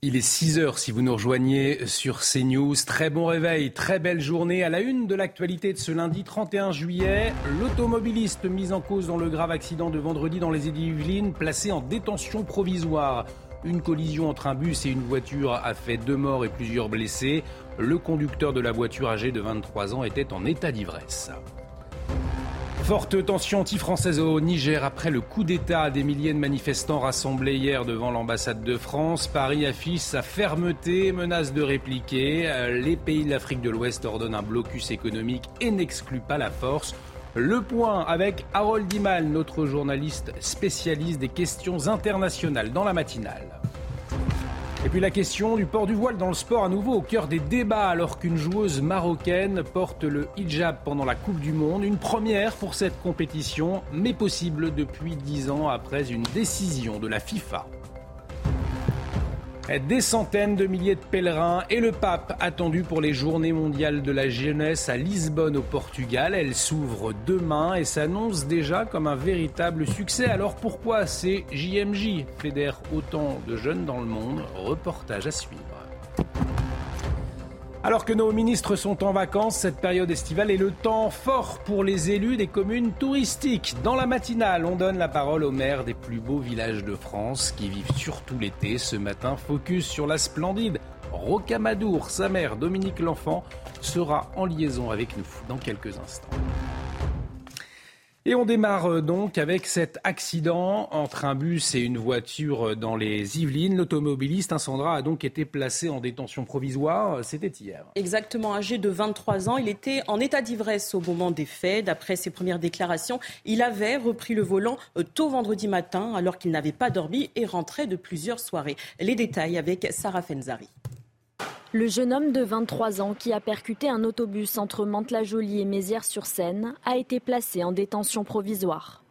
Il est 6 heures si vous nous rejoignez sur CNews. Très bon réveil, très belle journée. À la une de l'actualité de ce lundi 31 juillet, l'automobiliste mis en cause dans le grave accident de vendredi dans les Yvelines, placé en détention provisoire. Une collision entre un bus et une voiture a fait deux morts et plusieurs blessés. Le conducteur de la voiture âgé de 23 ans était en état d'ivresse. Forte tension anti-française au Niger après le coup d'État. Des milliers de manifestants rassemblés hier devant l'ambassade de France. Paris affiche sa fermeté, menace de répliquer. Les pays de l'Afrique de l'Ouest ordonnent un blocus économique et n'excluent pas la force. Le point avec Harold Dimal, notre journaliste spécialiste des questions internationales dans la matinale. Et puis la question du port du voile dans le sport à nouveau au cœur des débats alors qu'une joueuse marocaine porte le hijab pendant la Coupe du Monde. Une première pour cette compétition, mais possible depuis dix ans après une décision de la FIFA. Des centaines de milliers de pèlerins et le pape attendu pour les journées mondiales de la jeunesse à Lisbonne au Portugal. Elle s'ouvre demain et s'annonce déjà comme un véritable succès. Alors pourquoi ces JMJ fédèrent autant de jeunes dans le monde Reportage à suivre. Alors que nos ministres sont en vacances, cette période estivale est le temps fort pour les élus des communes touristiques. Dans la matinale, on donne la parole aux maires des plus beaux villages de France qui vivent surtout l'été. Ce matin, focus sur la splendide Rocamadour. Sa mère, Dominique L'Enfant, sera en liaison avec nous dans quelques instants. Et on démarre euh, donc avec cet accident entre un bus et une voiture euh, dans les Yvelines. L'automobiliste, un Sandra, a donc été placé en détention provisoire. C'était hier. Exactement, âgé de 23 ans. Il était en état d'ivresse au moment des faits. D'après ses premières déclarations, il avait repris le volant euh, tôt vendredi matin alors qu'il n'avait pas dormi et rentrait de plusieurs soirées. Les détails avec Sarah Fenzari. Le jeune homme de 23 ans qui a percuté un autobus entre Mantes-la-Jolie et Mézières-sur-Seine a été placé en détention provisoire.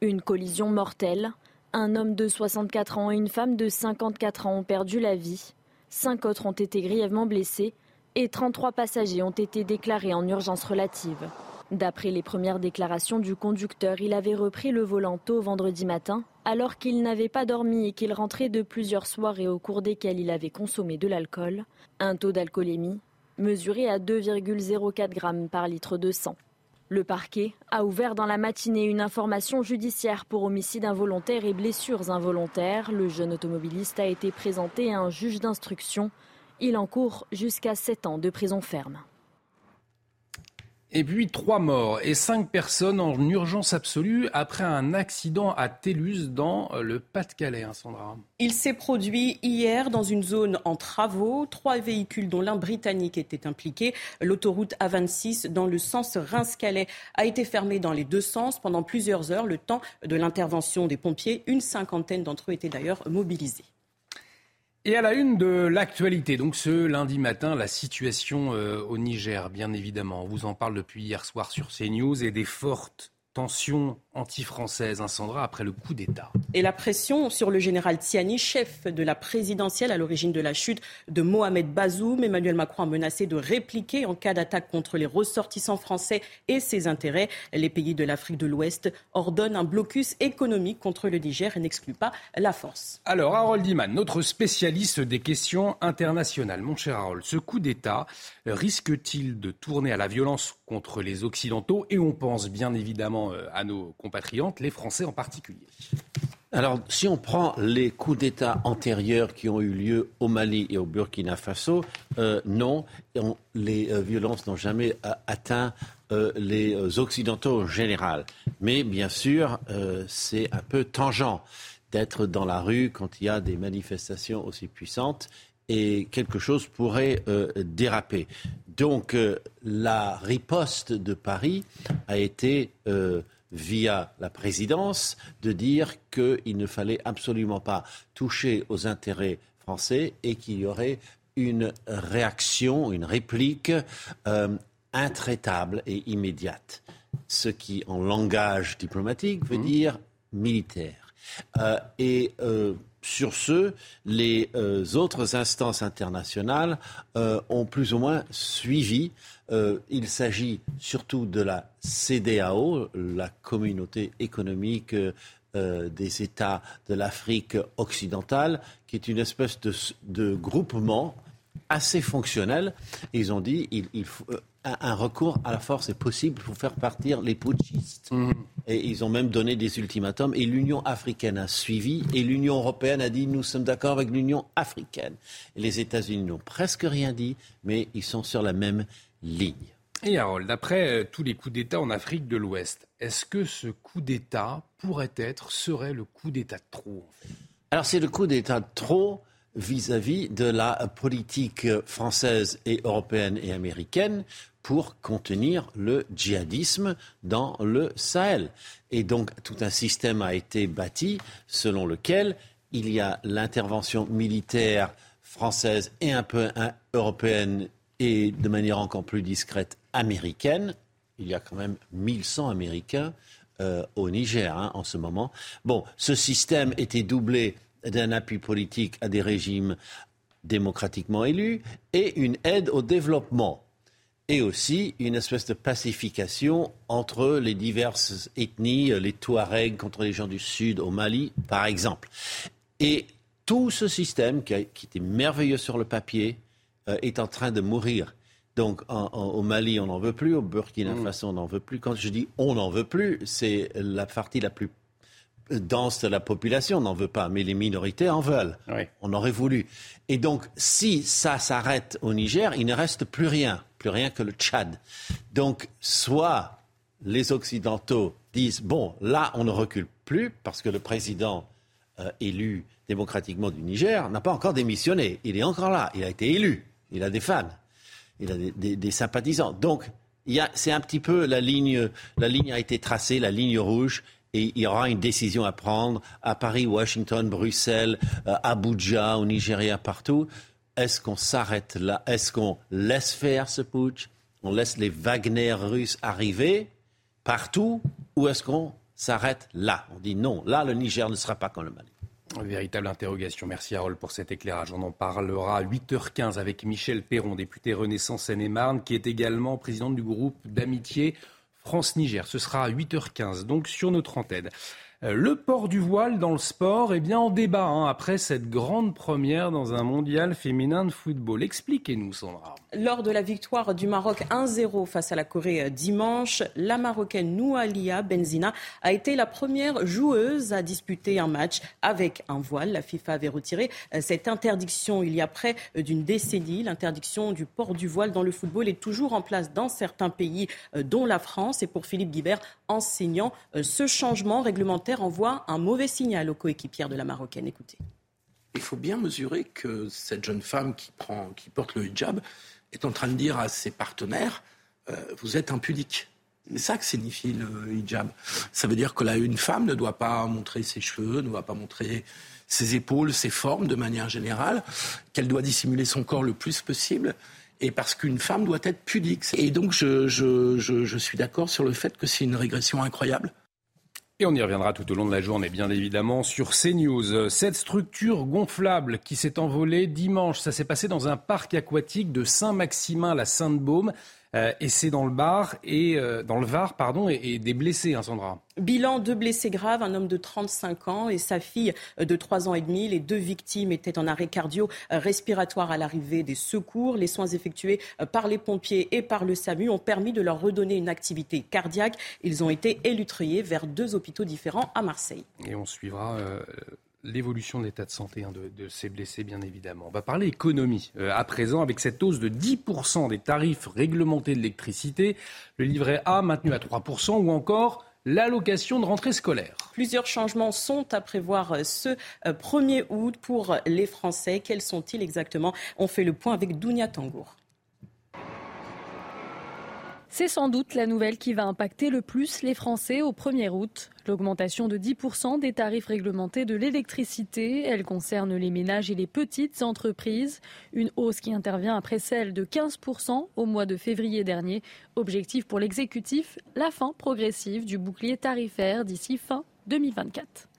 Une collision mortelle. Un homme de 64 ans et une femme de 54 ans ont perdu la vie. Cinq autres ont été grièvement blessés et 33 passagers ont été déclarés en urgence relative. D'après les premières déclarations du conducteur, il avait repris le volant tôt vendredi matin, alors qu'il n'avait pas dormi et qu'il rentrait de plusieurs soirées au cours desquelles il avait consommé de l'alcool, un taux d'alcoolémie mesuré à 2,04 grammes par litre de sang. Le parquet a ouvert dans la matinée une information judiciaire pour homicide involontaire et blessures involontaires. Le jeune automobiliste a été présenté à un juge d'instruction. Il encourt jusqu'à 7 ans de prison ferme. Et puis trois morts et cinq personnes en urgence absolue après un accident à Télus dans le Pas-de-Calais, hein, Sandra. Il s'est produit hier dans une zone en travaux. Trois véhicules, dont l'un britannique, étaient impliqués. L'autoroute A26 dans le sens Reims-Calais a été fermée dans les deux sens pendant plusieurs heures, le temps de l'intervention des pompiers. Une cinquantaine d'entre eux étaient d'ailleurs mobilisés. Et à la une de l'actualité, donc ce lundi matin, la situation euh, au Niger, bien évidemment. On vous en parle depuis hier soir sur CNews et des fortes tension anti-française, incendra après le coup d'État. Et la pression sur le général Tiani, chef de la présidentielle à l'origine de la chute de Mohamed Bazoum. Emmanuel Macron a menacé de répliquer en cas d'attaque contre les ressortissants français et ses intérêts. Les pays de l'Afrique de l'Ouest ordonnent un blocus économique contre le Niger et n'excluent pas la force. Alors, Harold Iman, notre spécialiste des questions internationales. Mon cher Harold, ce coup d'État risque-t-il de tourner à la violence contre les Occidentaux Et on pense bien évidemment euh, à nos compatriotes, les Français en particulier. Alors, si on prend les coups d'État antérieurs qui ont eu lieu au Mali et au Burkina Faso, euh, non, les euh, violences n'ont jamais atteint les Occidentaux en général. Mais bien sûr, c'est un peu tangent d'être dans la rue quand il y a des manifestations aussi puissantes et quelque chose pourrait déraper. Donc euh, la riposte de Paris a été, euh, via la présidence, de dire qu'il ne fallait absolument pas toucher aux intérêts français et qu'il y aurait une réaction, une réplique euh, intraitable et immédiate. Ce qui, en langage diplomatique, veut mmh. dire militaire. et sur ce, les euh, autres instances internationales euh, ont plus ou moins suivi. Euh, il s'agit surtout de la CDAO, la communauté économique des États de l'Afrique occidentale, qui est une espèce de, groupement assez fonctionnel. ils ont dit il, faut, un recours à la force est possible pour faire partir les putschistes. Mhm. Et ils ont même donné des ultimatums. Et l'Union africaine a suivi. Et l'Union européenne a dit nous sommes d'accord avec l'Union africaine. Et les États-Unis n'ont presque rien dit, mais ils sont sur la même ligne. Et Harold, d'après euh, tous les coups d'État en Afrique de l'Ouest, est-ce que ce coup d'État pourrait être, serait le coup d'État de trop Alors c'est le coup d'État de trop vis-à-vis de la politique française et européenne et américaine pour contenir le djihadisme dans le Sahel. Et donc tout un système a été bâti selon lequel il y a l'intervention militaire française et un peu européenne et de manière encore plus discrète américaine. Il y a quand même 1100 Américains euh, au Niger hein, en ce moment. Bon, ce système était doublé d'un appui politique à des régimes démocratiquement élus et une aide au développement et aussi une espèce de pacification entre les diverses ethnies, les Touaregs contre les gens du Sud au Mali, par exemple. Et tout ce système, qui, était merveilleux sur le papier, euh, est en train de mourir. Donc au Mali, on n'en veut plus, au Burkina mm. Faso, on n'en veut plus. Quand je dis on n'en veut plus, c'est la partie la plus dense de la population n'en veut pas, mais les minorités en veulent. On aurait voulu. Et donc, si ça s'arrête au Niger, il ne reste plus rien, plus rien que le Tchad. Donc, soit les Occidentaux disent, bon, là, on ne recule plus, parce que le président euh, élu démocratiquement du Niger n'a pas encore démissionné. Il est encore là, il a été élu, il a des fans, il a des, sympathisants. Donc, c'est un petit peu la ligne, la ligne a été tracée, la ligne rouge, et il y aura une décision à prendre à Paris, Washington, Bruxelles, euh, Abuja, au Nigeria, partout. Est-ce qu'on s'arrête là? Est-ce qu'on laisse faire ce putsch? On laisse les Wagner russes arriver partout? Ou est-ce qu'on s'arrête là? On dit non, là le Niger ne sera pas comme le Mali. Véritable interrogation. Merci Harold pour cet éclairage. On en parlera à 8h15 avec Michel Perron, député Renaissance Seine-et-Marne, qui est également président du groupe d'amitié France-Niger. Ce sera à 8h15, donc sur notre antenne. Euh, le port du voile dans le sport est bien en débat hein, après cette grande première dans un mondial féminin de football. Expliquez-nous, Sandra. Lors de la victoire du Maroc 1-0 face à la Corée euh, dimanche, la Marocaine Noualia Benzina a été la première joueuse à disputer un match avec un voile. La FIFA avait retiré euh, cette interdiction il y a près d'une décennie. L'interdiction du port du voile dans le football est toujours en place dans certains pays, dont la France. Et pour Philippe Guibert, enseignant, ce changement réglementaire envoie un mauvais signal aux coéquipières de la Marocaine. Écoutez. Il faut bien mesurer que cette jeune femme qui, porte le hijab est en train de dire à ses partenaires euh, Vous êtes impudique. C'est ça que signifie le hijab. Ça veut dire que là, une femme ne doit pas montrer ses cheveux, ne doit pas montrer ses épaules, ses formes de manière générale, qu'elle doit dissimuler son corps le plus possible, et parce qu'une femme doit être pudique. Et donc, je suis d'accord sur le fait que c'est une régression incroyable. Et on y reviendra tout au long de la journée, bien évidemment, sur CNews. Cette structure gonflable qui s'est envolée dimanche, ça s'est passé dans un parc aquatique de Saint-Maximin, la Sainte-Baume. Euh, et c'est dans le bar et euh, dans le Var pardon et, des blessés, hein, Sandra. Bilan deux blessés graves, un homme de 35 ans et sa fille de 3 ans et demi. Les deux victimes étaient en arrêt cardio-respiratoire à l'arrivée des secours. Les soins effectués par les pompiers et par le SAMU ont permis de leur redonner une activité cardiaque. Ils ont été élutriés vers deux hôpitaux différents à Marseille. Et on suivra. Euh, l'évolution de l'état de santé hein, de, ces blessés, bien évidemment. On va parler économie euh, à présent avec cette hausse de 10% des tarifs réglementés de l'électricité, le livret A maintenu à 3% ou encore l'allocation de rentrée scolaire. Plusieurs changements sont à prévoir euh, ce 1er euh, août pour les Français. Quels sont-ils exactement? On fait le point avec Dounia Tangour. C'est sans doute la nouvelle qui va impacter le plus les Français au 1er août. L'augmentation de 10% des tarifs réglementés de l'électricité, elle concerne les ménages et les petites entreprises. Une hausse qui intervient après celle de 15% au mois de février dernier. Objectif pour l'exécutif, la fin progressive du bouclier tarifaire d'ici fin 2024.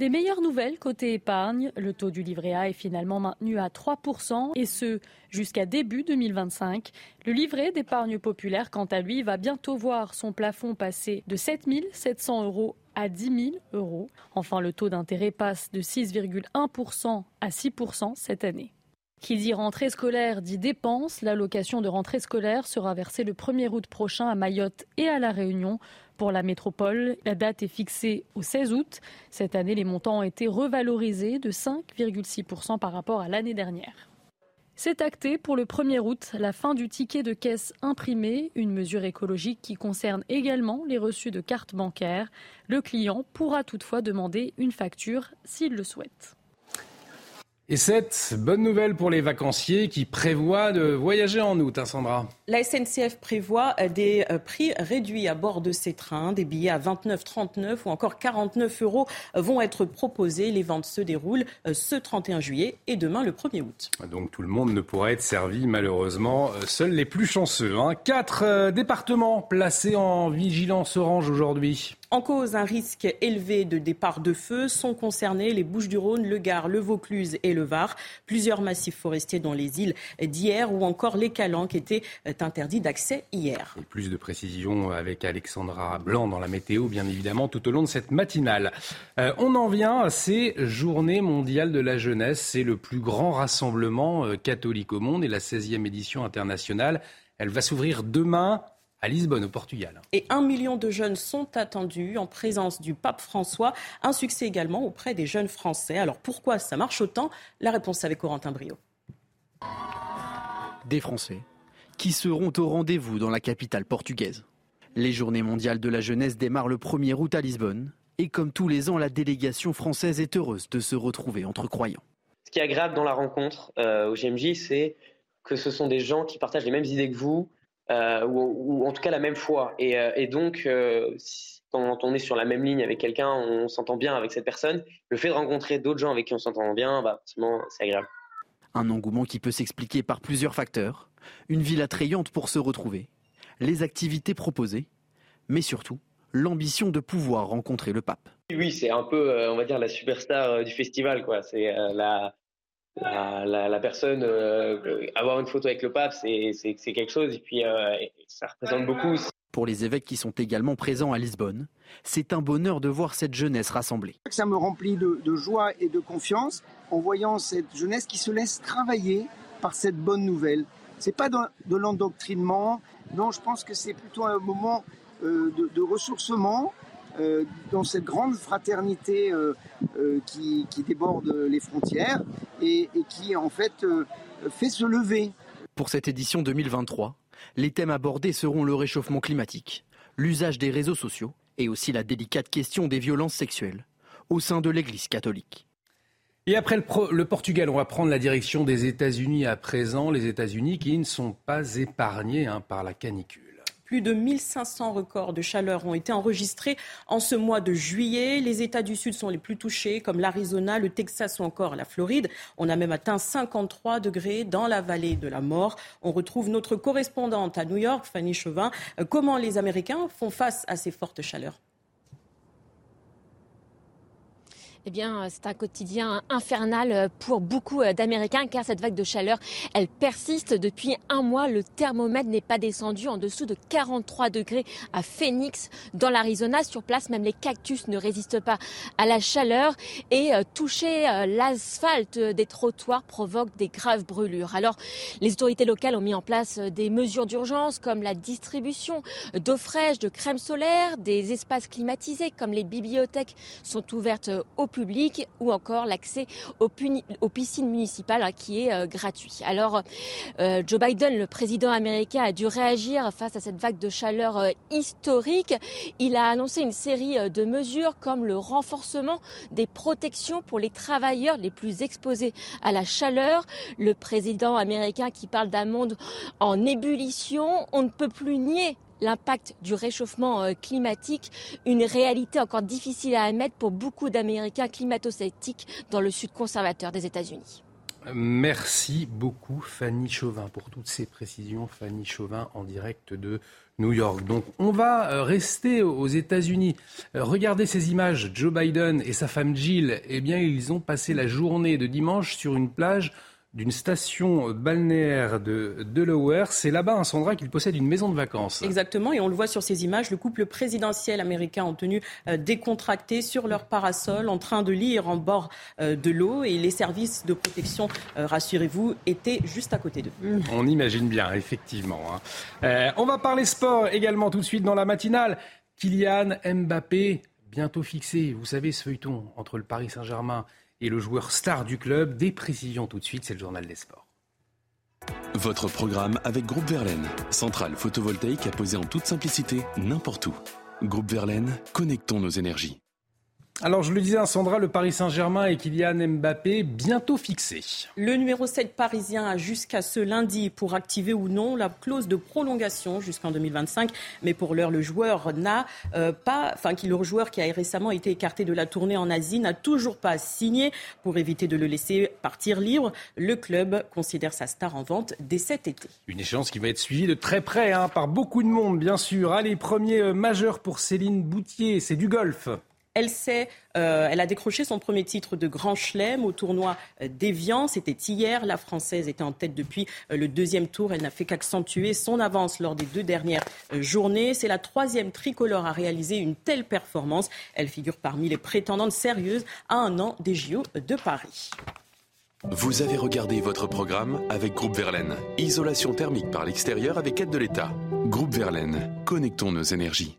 Des meilleures nouvelles côté épargne, le taux du livret A est finalement maintenu à 3% et ce jusqu'à début 2025. Le livret d'épargne populaire, quant à lui, va bientôt voir son plafond passer de 7 700 euros à 10 000 euros. Enfin, le taux d'intérêt passe de 6,1% à 6% cette année. Qui dit rentrée scolaire dit dépenses. L'allocation de rentrée scolaire sera versée le 1er août prochain à Mayotte et à La Réunion. Pour la métropole, la date est fixée au 16 août. Cette année, les montants ont été revalorisés de 5,6% par rapport à l'année dernière. C'est acté pour le 1er août la fin du ticket de caisse imprimé, une mesure écologique qui concerne également les reçus de cartes bancaires. Le client pourra toutefois demander une facture s'il le souhaite. Et cette bonne nouvelle pour les vacanciers qui prévoient de voyager en août, hein, Sandra. La SNCF prévoit euh, des euh, prix réduits à bord de ces trains. Des billets à 29, 39 ou encore 49 euros vont être proposés. Les ventes se déroulent euh, ce 31 juillet et demain le 1er août. Donc tout le monde ne pourra être servi malheureusement. Seuls les plus chanceux. Hein. Quatre départements placés en vigilance orange aujourd'hui. En cause, un risque élevé de départ de feu sont concernés les Bouches-du-Rhône, le Gard, le Vaucluse et le Var. Plusieurs massifs forestiers dans les îles d'hier ou encore les Calanques étaient interdits d'accès hier. Plus de précisions avec Alexandra Blanc dans la météo, bien évidemment, tout au long de cette matinale. Euh, on en vient à ces journées mondiales de la jeunesse. C'est le plus grand rassemblement euh, catholique au monde et la 16e édition internationale. Elle va s'ouvrir demain à Lisbonne, au Portugal. Et un million de jeunes sont attendus en présence du pape François. Un succès également auprès des jeunes Français. Alors pourquoi ça marche autant? La réponse avec Corentin Brio. Des Français qui seront au rendez-vous dans la capitale portugaise. Les Journées mondiales de la jeunesse démarrent le 1er août à Lisbonne. Et comme tous les ans, la délégation française est heureuse de se retrouver entre croyants. Ce qui est agréable dans la rencontre euh, au GMJ, c'est que ce sont des gens qui partagent les mêmes idées que vous, euh, ou, en tout cas la même foi. Et, euh, donc, euh, quand on est sur la même ligne avec quelqu'un, on s'entend bien avec cette personne. Le fait de rencontrer d'autres gens avec qui on s'entend bien, bah, c'est agréable. Un engouement qui peut s'expliquer par plusieurs facteurs. Une ville attrayante pour se retrouver, les activités proposées, mais surtout l'ambition de pouvoir rencontrer le pape. Oui, c'est un peu, on va dire, la superstar du festival. quoi. C'est la, la, personne, euh, avoir une photo avec le pape, c'est quelque chose, et puis euh, ça représente beaucoup. Pour les évêques qui sont également présents à Lisbonne, c'est un bonheur de voir cette jeunesse rassemblée. Ça me remplit de, joie et de confiance en voyant cette jeunesse qui se laisse travailler par cette bonne nouvelle. C'est pas de, l'endoctrinement, non, je pense que c'est plutôt un moment euh, de ressourcement, euh, dans cette grande fraternité euh, euh, qui, déborde les frontières et, qui en fait fait se lever. Pour cette édition 2023, les thèmes abordés seront le réchauffement climatique, l'usage des réseaux sociaux et aussi la délicate question des violences sexuelles au sein de l'Église catholique. Et après le, Portugal, on va prendre la direction des États-Unis à présent, les États-Unis qui ne sont pas épargnés hein, par la canicule. Plus de 1500 records de chaleur ont été enregistrés en ce mois de juillet. Les États du Sud sont les plus touchés, comme l'Arizona, le Texas ou encore la Floride. On a même atteint 53 degrés dans la vallée de la mort. On retrouve notre correspondante à New York, Fanny Chauvin. Comment les Américains font face à ces fortes chaleurs? Eh bien, c'est un quotidien infernal pour beaucoup d'Américains car cette vague de chaleur, elle persiste depuis un mois. Le thermomètre n'est pas descendu en dessous de 43 degrés à Phoenix, dans l'Arizona. Sur place, même les cactus ne résistent pas à la chaleur et euh, toucher euh, l'asphalte des trottoirs provoque des graves brûlures. Alors, les autorités locales ont mis en place euh, des mesures d'urgence comme la distribution d'eau fraîche, de crème solaire, des espaces climatisés comme les bibliothèques sont ouvertes au public ou encore l'accès aux, piscines municipales hein, qui est euh, gratuit. Alors, euh, Joe Biden, le président américain, a dû réagir face à cette vague de chaleur euh, historique. Il a annoncé une série de mesures comme le renforcement des protections pour les travailleurs les plus exposés à la chaleur. Le président américain qui parle d'un monde en ébullition, on ne peut plus nier l'impact du réchauffement euh, climatique, une réalité encore difficile à admettre pour beaucoup d'Américains climato-sceptiques dans le sud conservateur des États-Unis. Merci beaucoup Fanny Chauvin pour toutes ces précisions. Fanny Chauvin en direct de New York. Donc on va euh, rester aux États-Unis. Euh, regardez ces images. Joe Biden et sa femme Jill, eh bien ils ont passé la journée de dimanche sur une plage d'une station balnéaire de Delaware. C'est là-bas, un hein, Sandra, qu'il possède une maison de vacances. Exactement, et on le voit sur ces images, le couple présidentiel américain en tenue euh, décontractée sur leur parasol, en train de lire en bord euh, de l'eau, et les services de protection, euh, rassurez-vous, étaient juste à côté d'eux. On imagine bien, effectivement. Hein. on va parler sport également tout de suite dans la matinale. Kylian Mbappé, bientôt fixé, vous savez, ce feuilleton entre le Paris Saint-Germain et le joueur star du club. Des tout de suite, c'est le journal des sports. Votre programme avec Groupe Verlaine, centrale photovoltaïque à poser en toute simplicité n'importe où. Groupe Verlaine, connectons nos énergies. Alors, je le disais à Sandra, le Paris Saint-Germain et Kylian Mbappé bientôt fixés. Le numéro 7 parisien a jusqu'à ce lundi pour activer ou non la clause de prolongation jusqu'en 2025. Mais pour l'heure, le joueur n'a euh, pas, enfin, le joueur qui a récemment été écarté de la tournée en Asie n'a toujours pas signé pour éviter de le laisser partir libre. Le club considère sa star en vente dès cet été. Une échéance qui va être suivie de très près hein, par beaucoup de monde, bien sûr. Allez, premier euh, majeur pour Céline Boutier, c'est du golf. Elle, sait, euh, elle a décroché son premier titre de Grand Chelem au tournoi euh, d'Evian. C'était hier. La Française était en tête depuis euh, le deuxième tour. Elle n'a fait qu'accentuer son avance lors des deux dernières journées. C'est la troisième tricolore à réaliser une telle performance. Elle figure parmi les prétendantes sérieuses à un an des JO de Paris. Vous avez regardé votre programme avec Groupe Verlaine. Isolation thermique par l'extérieur avec aide de l'État. Groupe Verlaine, connectons nos énergies.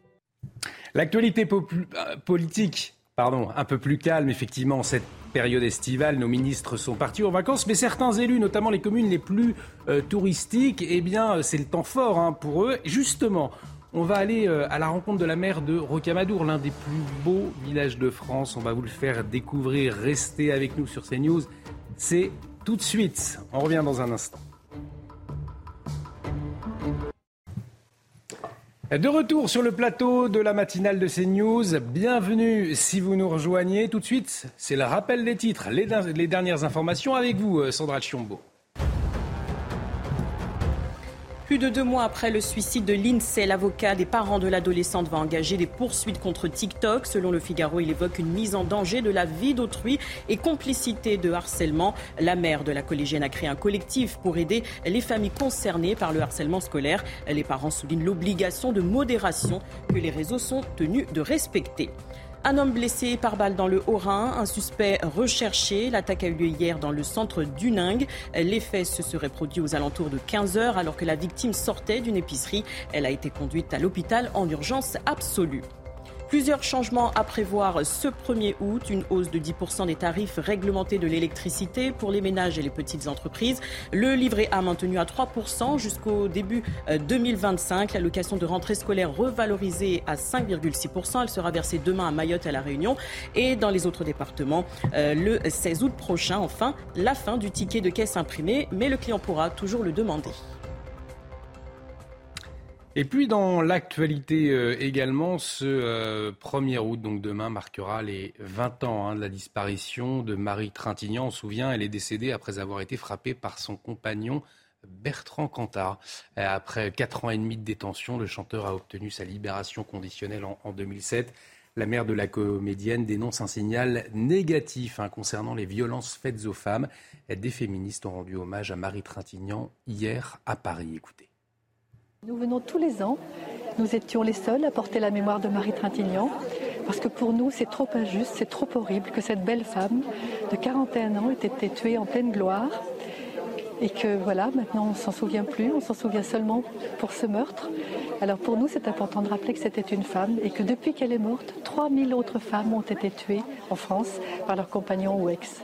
L'actualité euh, politique, pardon, un peu plus calme, effectivement, cette période estivale, nos ministres sont partis en vacances, mais certains élus, notamment les communes les plus euh, touristiques, eh bien, c'est le temps fort hein, pour eux. Justement, on va aller euh, à la rencontre de la maire de Rocamadour, l'un des plus beaux villages de France. On va vous le faire découvrir. Restez avec nous sur CNews. C'est tout de suite. On revient dans un instant. De retour sur le plateau de la matinale de CNews, bienvenue si vous nous rejoignez. Tout de suite, c'est le rappel des titres, les, dernières informations avec vous, euh, Sandra Chiombo. Plus de deux mois après le suicide de l'INSEE, l'avocat des parents de l'adolescente va engager des poursuites contre TikTok. Selon le Figaro, il évoque une mise en danger de la vie d'autrui et complicité de harcèlement. La mère de la collégienne a créé un collectif pour aider les familles concernées par le harcèlement scolaire. Les parents soulignent l'obligation de modération que les réseaux sont tenus de respecter. Un homme blessé par balle dans le Haut-Rhin, un suspect recherché. L'attaque a eu lieu hier dans le centre d'Uning. Les faits se seraient produits aux alentours de 15 heures alors que la victime sortait d'une épicerie. Elle a été conduite à l'hôpital en urgence absolue. Plusieurs changements à prévoir ce 1er août. Une hausse de 10% des tarifs réglementés de l'électricité pour les ménages et les petites entreprises. Le livret A maintenu à 3% jusqu'au début 2025. Euh, L'allocation de rentrée scolaire revalorisée à 5,6%. Elle sera versée demain à Mayotte et à La Réunion. Et dans les autres départements, euh, le 16 août prochain, enfin, la fin du ticket de caisse imprimé. Mais le client pourra toujours le demander. Et puis dans l'actualité euh, également, ce 1er euh, août, donc demain, marquera les 20 ans hein, de la disparition de Marie Trintignant. On se souvient, elle est décédée après avoir été frappée par son compagnon Bertrand Cantat. Euh, après 4 ans et demi de détention, le chanteur a obtenu sa libération conditionnelle en, 2007. La mère de la comédienne dénonce un signal négatif hein, concernant les violences faites aux femmes. Des féministes ont rendu hommage à Marie Trintignant hier à Paris. Écoutez. Nous venons tous les ans. Nous étions les seuls à porter la mémoire de Marie Trintignant, parce que pour nous, c'est trop injuste, c'est trop horrible que cette belle femme de 41 ans ait été tuée en pleine gloire. Et que voilà, maintenant on s'en souvient plus, on s'en souvient seulement pour ce meurtre. Alors pour nous, c'est important de rappeler que c'était une femme et que depuis qu'elle est morte, 3000 autres femmes ont été tuées en France par leurs compagnons ou ex.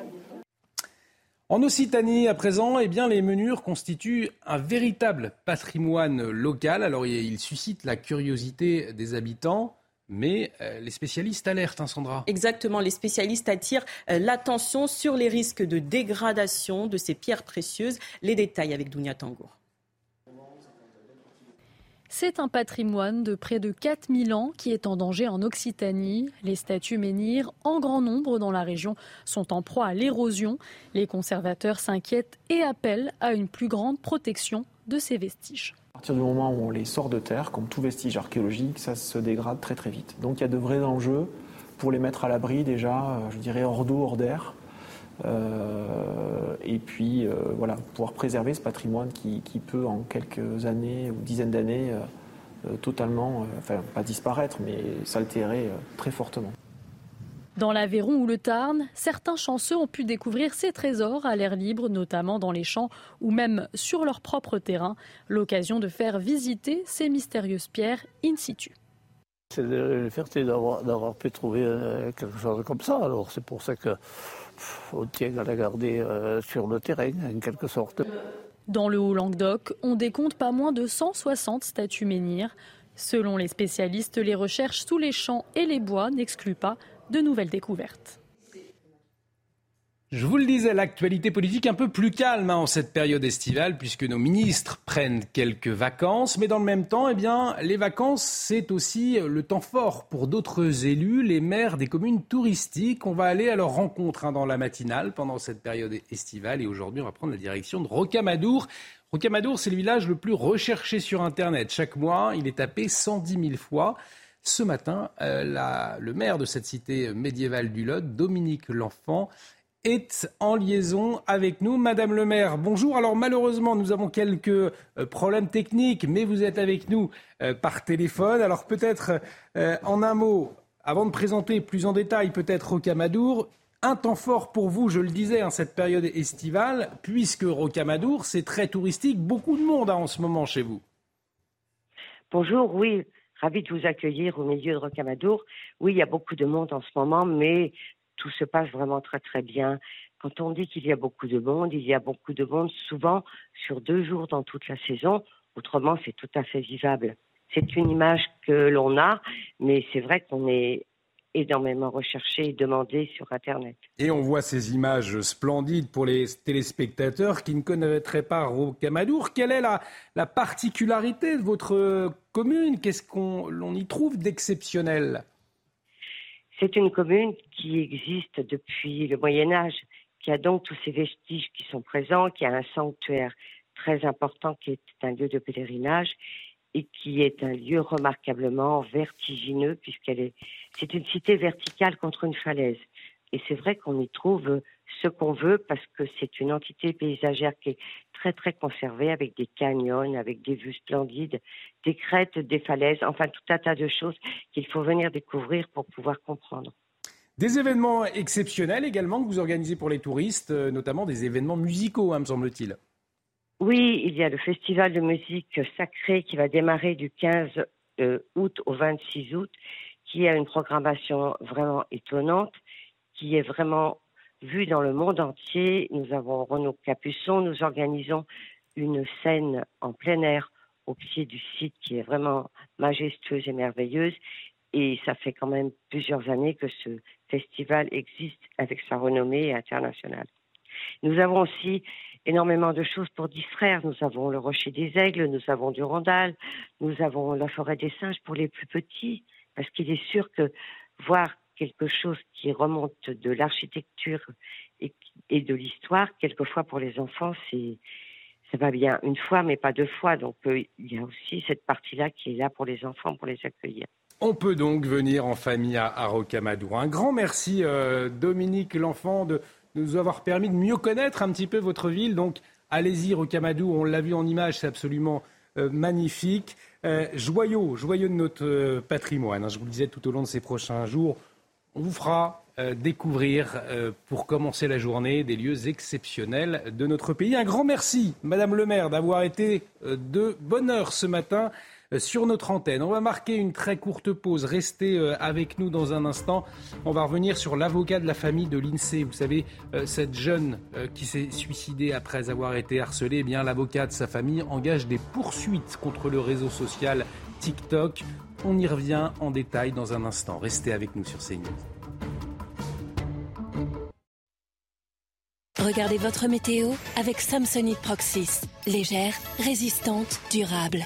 En Occitanie, à présent, eh bien, les menures constituent un véritable patrimoine local. Alors, ils suscitent la curiosité des habitants. Mais euh, les spécialistes alertent, hein, Sandra. Exactement, les spécialistes attirent euh, l'attention sur les risques de dégradation de ces pierres précieuses. Les détails avec Dounia Tangour. C'est un patrimoine de près de 4000 ans qui est en danger en Occitanie. Les statues menhirs, en grand nombre dans la région, sont en proie à l'érosion. Les conservateurs s'inquiètent et appellent à une plus grande protection de ces vestiges. À partir du moment où on les sort de terre, comme tout vestige archéologique, ça se dégrade très très vite. Donc il y a de vrais enjeux pour les mettre à l'abri déjà, euh, je dirais hors d'eau, hors d'air, et puis voilà, pouvoir préserver ce patrimoine qui, qui, peut en quelques années ou dizaines d'années totalement, enfin pas disparaître, mais s'altérer très fortement. Dans l'Aveyron ou le Tarn, certains chanceux ont pu découvrir ces trésors à l'air libre, notamment dans les champs ou même sur leur propre terrain. L'occasion de faire visiter ces mystérieuses pierres in situ. C'est une fierté d'avoir pu trouver euh, quelque chose comme ça. Alors c'est pour ça qu'on tient à la garder euh, sur le terrain, en quelque sorte. Dans le Haut-Languedoc, on décompte pas moins de 160 statues menhirs. Selon les spécialistes, les recherches sous les champs et les bois n'excluent pas de nouvelles découvertes. Je vous le disais, l'actualité politique un peu plus calme hein, en cette période estivale, puisque nos ministres prennent quelques vacances. Mais dans le même temps, eh bien, les vacances, c'est aussi le temps fort pour d'autres élus, les maires des communes touristiques. On va aller à leur rencontre hein, dans la matinale pendant cette période estivale. Et aujourd'hui, on va prendre la direction de Rocamadour. Rocamadour, c'est le village le plus recherché sur Internet. Chaque mois, il est tapé 110 000 fois. Ce matin, euh, le maire de cette cité médiévale du Lot, Dominique L'Enfant, est en liaison avec nous. Madame le maire, bonjour. Alors malheureusement, nous avons quelques euh, problèmes techniques, mais vous êtes avec nous euh, par téléphone. Alors peut-être en un mot, avant de présenter plus en détail peut-être Rocamadour, un temps fort pour vous, je le disais, en cette période estivale, puisque Rocamadour, c'est très touristique, beaucoup de monde hein, en ce moment chez vous. Bonjour, oui, Ravi de vous accueillir au milieu de Rocamadour. Oui, il y a beaucoup de monde en ce moment, mais tout se passe vraiment très très bien. Quand on dit qu'il y a beaucoup de monde, il y a beaucoup de monde souvent sur deux jours dans toute la saison. Autrement, c'est tout à fait vivable. C'est une image que l'on a, mais c'est vrai qu'on est énormément recherché et demandé sur Internet. Et on voit ces images splendides pour les téléspectateurs qui ne connaîtraient pas Rocamadour. Quelle est la, la particularité de votre commune? Qu'est-ce qu'on y trouve d'exceptionnel? C'est une commune qui existe depuis le Moyen Âge, qui a donc tous ces vestiges qui sont présents, qui a un sanctuaire très important qui est un lieu de pèlerinage et qui est un lieu remarquablement vertigineux puisqu'elle est, c'est une cité verticale contre une falaise. Et c'est vrai qu'on y trouve ce qu'on veut parce que c'est une entité paysagère qui est très très conservée avec des canyons, avec des vues splendides, des crêtes, des falaises, enfin tout un tas de choses qu'il faut venir découvrir pour pouvoir comprendre. Des événements exceptionnels également que vous organisez pour les touristes, euh, notamment des événements musicaux, hein, me semble-t-il. Oui, il y a le festival de musique sacrée qui va démarrer du 15 euh, août au 26 août, qui a une programmation vraiment étonnante, qui est vraiment vue dans le monde entier. Nous avons Renaud Capuçon, nous organisons une scène en plein air au pied du site qui est vraiment majestueuse et merveilleuse. Et ça fait quand même plusieurs années que ce festival existe avec sa renommée internationale. Nous avons aussi énormément de choses pour distraire. Nous avons le rocher des aigles, nous avons du rondal, nous avons la forêt des singes pour les plus petits, parce qu'il est sûr que voir quelque chose qui remonte de l'architecture et, de l'histoire, quelquefois pour les enfants, c'est ça va bien une fois, mais pas deux fois. Donc euh, il y a aussi cette partie-là qui est là pour les enfants, pour les accueillir. On peut donc venir en famille à, Rocamadour. Un grand merci, euh, Dominique L'Enfant, de, nous avoir permis de mieux connaître un petit peu votre ville. Donc, allez-y, Rocamadour, on l'a vu en image, c'est absolument euh, magnifique. Joyau, joyau de notre patrimoine. Hein. je vous le disais tout au long de ces prochains jours, on vous fera découvrir, pour commencer la journée, des lieux exceptionnels de notre pays. Un grand merci, Madame le maire, d'avoir été de bonne heure ce matin euh, sur notre antenne. On va marquer une très courte pause. Restez euh, avec nous dans un instant. On va revenir sur l'avocat de la famille de l'INSEE. Vous savez, euh, cette jeune qui s'est suicidée après avoir été harcelée. Eh bien, l'avocat de sa famille engage des poursuites contre le réseau social TikTok. On y revient en détail dans un instant. Restez avec nous sur CNews. Regardez votre météo avec Samsonite Proxys. Légère, résistante, durable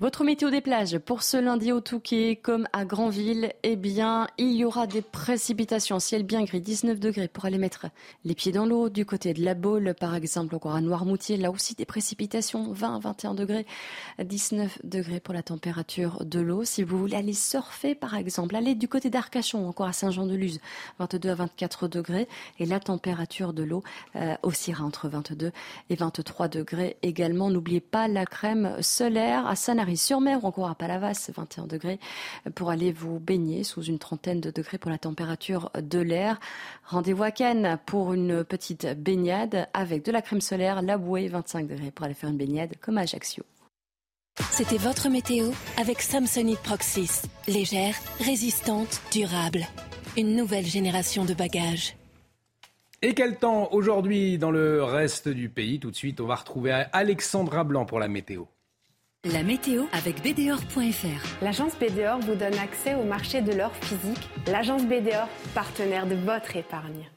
Votre météo des plages pour ce lundi au Touquet comme à Granville, eh bien, il y aura des précipitations, ciel bien gris, 19 degrés pour aller mettre les pieds dans l'eau. Du côté de la Baule, par exemple, encore à Noirmoutier, là aussi des précipitations, 20, 21 degrés, 19 degrés pour la température de l'eau. Si vous voulez aller surfer, par exemple, allez du côté d'Arcachon, encore à Saint-Jean-de-Luz, 22 à 24 degrés. Et la température de l'eau euh, oscillera entre 22 et 23 degrés également. N'oubliez pas la crème solaire à saint sur mer ou encore à Palavas, 21 degrés, pour aller vous baigner sous une trentaine de degrés pour la température de l'air. Rendez-vous à Cannes pour une petite baignade avec de la crème solaire, la bouée, 25 degrés pour aller faire une baignade comme à Ajaccio. C'était votre météo avec Samsonite Proxys. Légère, résistante, durable. Une nouvelle génération de bagages. Et quel temps aujourd'hui dans le reste du pays? Tout de suite, on va retrouver Alexandra Blanc pour la météo. La météo avec BDOR.fr. L'agence BDOR vous donne accès au marché de l'or physique. L'agence BDOR, partenaire de votre épargne.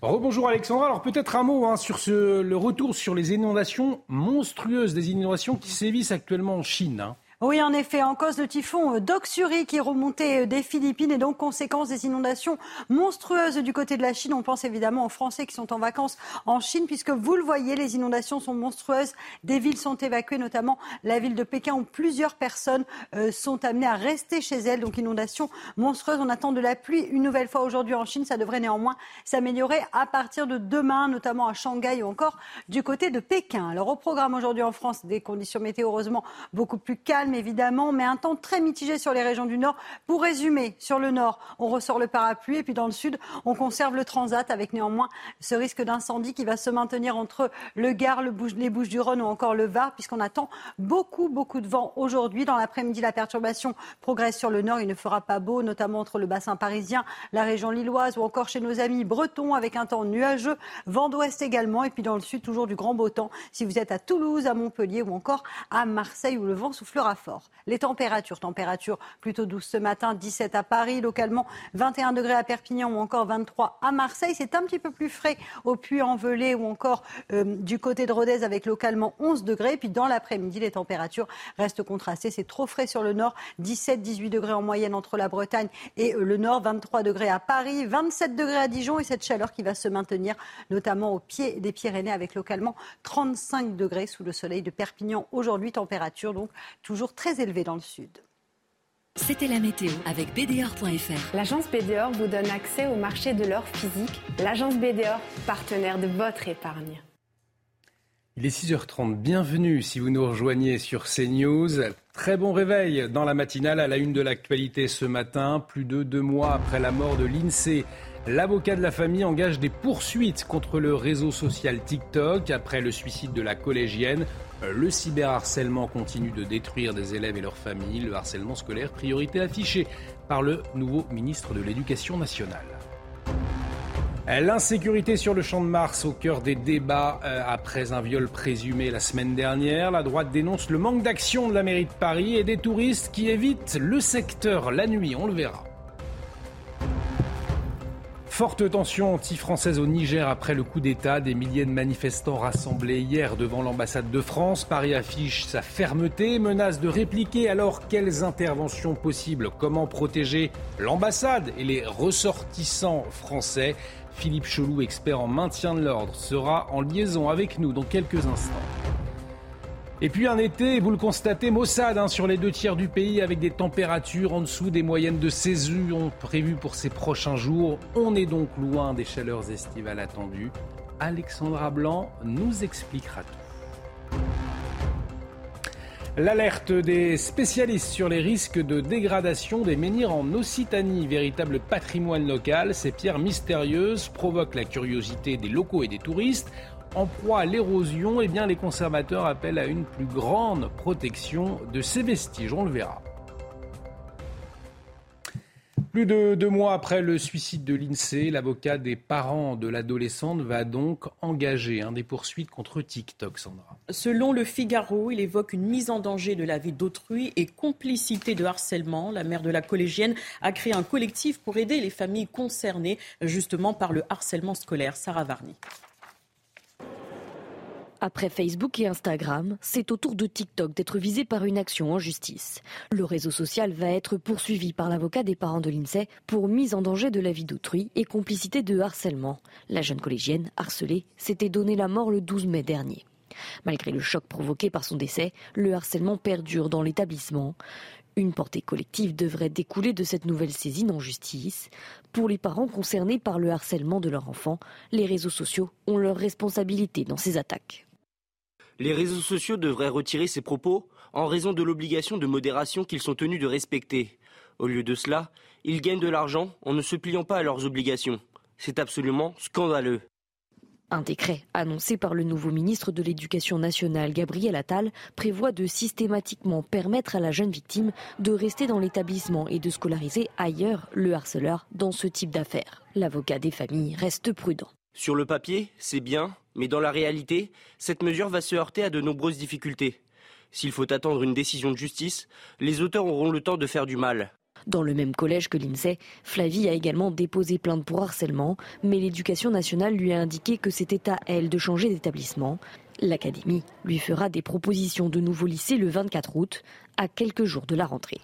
Rebonjour Alexandra. Alors peut-être un mot hein, sur le retour sur les inondations monstrueuses, des inondations qui sévissent actuellement en Chine. Hein. Oui, en effet, en cause le typhon euh, Doksuri qui remontait euh, des Philippines et donc conséquence des inondations monstrueuses du côté de la Chine. On pense évidemment aux Français qui sont en vacances en Chine puisque vous le voyez, les inondations sont monstrueuses. Des villes sont évacuées, notamment la ville de Pékin où plusieurs personnes euh, sont amenées à rester chez elles. Donc inondations monstrueuses. On attend de la pluie une nouvelle fois aujourd'hui en Chine. Ça devrait néanmoins s'améliorer à partir de demain, notamment à Shanghai ou encore du côté de Pékin. Alors au programme aujourd'hui en France, des conditions météo heureusement beaucoup plus calmes évidemment, mais un temps très mitigé sur les régions du Nord. Pour résumer, sur le Nord, on ressort le parapluie et puis dans le Sud, on conserve le transat avec néanmoins ce risque d'incendie qui va se maintenir entre le Gard, le les Bouches-du-Rhône ou encore le Var, puisqu'on attend beaucoup, beaucoup de vent aujourd'hui. Dans l'après-midi, la perturbation progresse sur le Nord. Il ne fera pas beau, notamment entre le bassin parisien, la région lilloise ou encore chez nos amis bretons avec un temps nuageux, vent d'ouest également. Et puis dans le Sud, toujours du grand beau temps si vous êtes à Toulouse, à Montpellier ou encore à Marseille où le vent soufflera. Les températures, températures plutôt douces ce matin, 17 à Paris, localement 21 degrés à Perpignan ou encore 23 à Marseille. C'est un petit peu plus frais au Puy-en-Velay ou encore euh, du côté de Rodez avec localement 11 degrés. puis dans l'après-midi, les températures restent contrastées. C'est trop frais sur le nord, 17-18 degrés en moyenne entre la Bretagne et euh, le nord, 23 degrés à Paris, 27 degrés à Dijon et cette chaleur qui va se maintenir notamment au pied des Pyrénées avec localement 35 degrés sous le soleil de Perpignan aujourd'hui. Température donc toujours très élevée dans le sud. C'était la météo avec BDOR.fr. L'agence BDOR vous donne accès au marché de l'or physique. L'agence BDOR, partenaire de votre épargne. Il est 6h30, bienvenue si vous nous rejoignez sur CNews. Très bon réveil dans la matinale à la une de l'actualité ce matin, plus de deux mois après la mort de l'INSEE. L'avocat de la famille engage des poursuites contre le réseau social TikTok après le suicide de la collégienne. Le cyberharcèlement continue de détruire des élèves et leurs familles. Le harcèlement scolaire, priorité affichée par le nouveau ministre de l'Éducation nationale. L'insécurité sur le champ de Mars au cœur des débats euh, après un viol présumé la semaine dernière. La droite dénonce le manque d'action de la mairie de Paris et des touristes qui évitent le secteur la nuit. On le verra. Forte tension anti-française au Niger après le coup d'État. Des milliers de manifestants rassemblés hier devant l'ambassade de France. Paris affiche sa fermeté, menace de répliquer. Alors, quelles interventions possibles? Comment protéger l'ambassade et les ressortissants français? Philippe Chelou, expert en maintien de l'ordre, sera en liaison avec nous dans quelques instants. Et puis un été, vous le constatez, maussade hein, sur les deux tiers du pays avec des températures en dessous des moyennes de saison prévues pour ces prochains jours. On est donc loin des chaleurs estivales attendues. Alexandra Blanc nous expliquera tout. L'alerte des spécialistes sur les risques de dégradation des menhirs en Occitanie, véritable patrimoine local, ces pierres mystérieuses provoquent la curiosité des locaux et des touristes en proie à l'érosion, eh bien, les conservateurs appellent à une plus grande protection de ces vestiges. On le verra. Plus de deux mois après le suicide de l'INSEE, l'avocat des parents de l'adolescente va donc engager des poursuites contre TikTok, Sandra. Selon le Figaro, il évoque une mise en danger de la vie d'autrui et complicité de harcèlement. La mère de la collégienne a créé un collectif pour aider les familles concernées justement par le harcèlement scolaire. Sarah Varny. Après Facebook et Instagram, c'est au tour de TikTok d'être visé par une action en justice. Le réseau social va être poursuivi par l'avocat des parents de l'INSEE pour mise en danger de la vie d'autrui et complicité de harcèlement. La jeune collégienne, harcelée, s'était donné la mort le 12 mai dernier. Malgré le choc provoqué par son décès, le harcèlement perdure dans l'établissement. Une portée collective devrait découler de cette nouvelle saisine en justice. Pour les parents concernés par le harcèlement de leur enfant, les réseaux sociaux ont leur responsabilité dans ces attaques. Les réseaux sociaux devraient retirer ces propos en raison de l'obligation de modération qu'ils sont tenus de respecter. Au lieu de cela, ils gagnent de l'argent en ne se pliant pas à leurs obligations. C'est absolument scandaleux. Un décret annoncé par le nouveau ministre de l'Éducation nationale, Gabriel Attal, prévoit de systématiquement permettre à la jeune victime de rester dans l'établissement et de scolariser ailleurs le harceleur dans ce type d'affaires. L'avocat des familles reste prudent. Sur le papier, c'est bien, mais dans la réalité, cette mesure va se heurter à de nombreuses difficultés. S'il faut attendre une décision de justice, les auteurs auront le temps de faire du mal. Dans le même collège que l'INSEE, Flavie a également déposé plainte pour harcèlement, mais l'éducation nationale lui a indiqué que c'était à elle de changer d'établissement. L'académie lui fera des propositions de nouveaux lycées le 24 août, à quelques jours de la rentrée.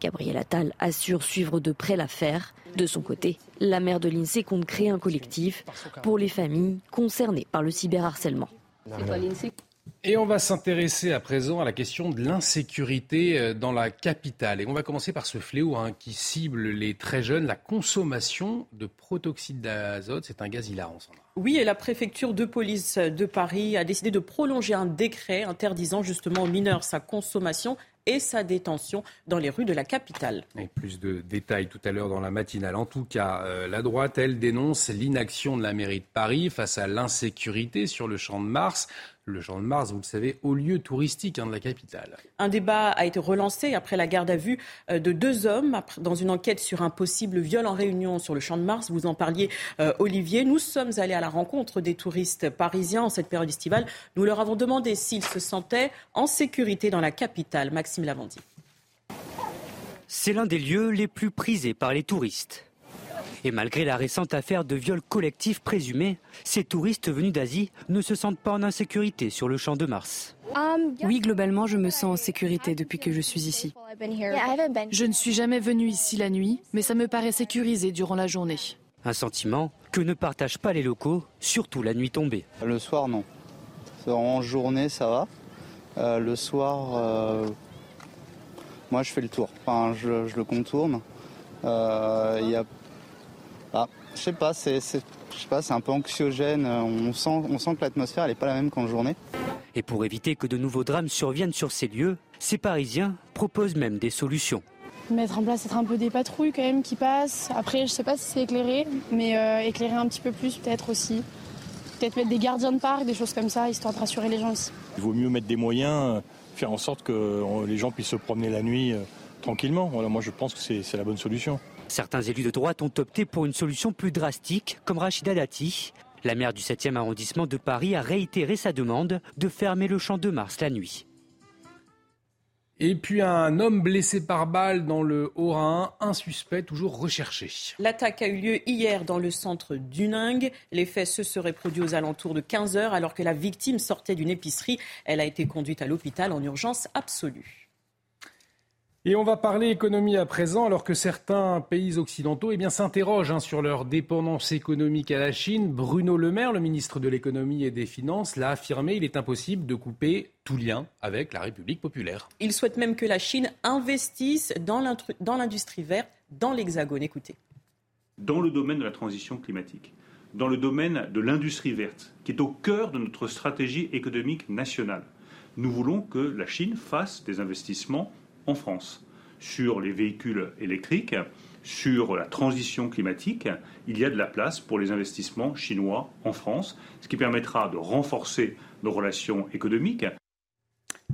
Gabriel Attal assure suivre de près l'affaire. De son côté, la maire de l'INSEE compte créer un collectif pour les familles concernées par le cyberharcèlement. Et on va s'intéresser à présent à la question de l'insécurité euh, dans la capitale. Et on va commencer par ce fléau hein, qui cible les très jeunes, la consommation de protoxyde d'azote. C'est un gaz hilarant. Oui, et la préfecture de police de Paris a décidé de prolonger un décret interdisant justement aux mineurs sa consommation et sa détention dans les rues de la capitale. Plus de détails tout à l'heure dans la matinale. En tout cas, euh, la droite, elle, dénonce l'inaction de la mairie de Paris face à l'insécurité sur le champ de Mars le Champ de Mars, vous le savez, au lieu touristique hein, de la capitale. Un débat a été relancé après la garde à vue euh, de deux hommes dans une enquête sur un possible viol en réunion sur le Champ de Mars. Vous en parliez, euh, Olivier. Nous sommes allés à la rencontre des touristes parisiens en cette période estivale. Nous leur avons demandé s'ils se sentaient en sécurité dans la capitale. Maxime Lavandier. C'est l'un des lieux les plus prisés par les touristes. Et malgré la récente affaire de viol collectif présumé, ces touristes venus d'Asie ne se sentent pas en insécurité sur le champ de Mars. Oui, globalement, je me sens en sécurité depuis que je suis ici. Je ne suis jamais venu ici la nuit, mais ça me paraît sécurisé durant la journée. Un sentiment que ne partagent pas les locaux, surtout la nuit tombée. Le soir, non. En journée, ça va. Euh, le soir, euh, moi, je fais le tour. Enfin, je, le contourne. Euh, il y a ah, je sais pas, c'est, pas, c'est un peu anxiogène. On sent, on sent que l'atmosphère n'est pas la même qu'en journée. Et pour éviter que de nouveaux drames surviennent sur ces lieux, ces Parisiens proposent même des solutions. Mettre en place être un peu des patrouilles quand même qui passent. Après, je sais pas si c'est éclairé, mais euh, éclairer un petit peu plus peut-être aussi. Peut-être mettre des gardiens de parc, des choses comme ça, histoire de rassurer les gens aussi. Il vaut mieux mettre des moyens, euh, faire en sorte que les gens puissent se promener la nuit euh, tranquillement. Voilà, moi je pense que c'est la bonne solution. Certains élus de droite ont opté pour une solution plus drastique, comme Rachida Dati. La maire du 7e arrondissement de Paris a réitéré sa demande de fermer le champ de Mars la nuit. Et puis un homme blessé par balle dans le Haut-Rhin, un suspect toujours recherché. L'attaque a eu lieu hier dans le centre d'Uning. Les faits se seraient produits aux alentours de 15 heures alors que la victime sortait d'une épicerie. Elle a été conduite à l'hôpital en urgence absolue. Et on va parler économie à présent, alors que certains pays occidentaux eh s'interrogent hein, sur leur dépendance économique à la Chine. Bruno Le Maire, le ministre de l'économie et des finances, l'a affirmé, il est impossible de couper tout lien avec la République populaire. Il souhaite même que la Chine investisse dans l'industrie verte dans l'Hexagone. Écoutez. Dans le domaine de la transition climatique, dans le domaine de l'industrie verte, qui est au cœur de notre stratégie économique nationale, nous voulons que la Chine fasse des investissements en France sur les véhicules électriques, sur la transition climatique, il y a de la place pour les investissements chinois en France, ce qui permettra de renforcer nos relations économiques.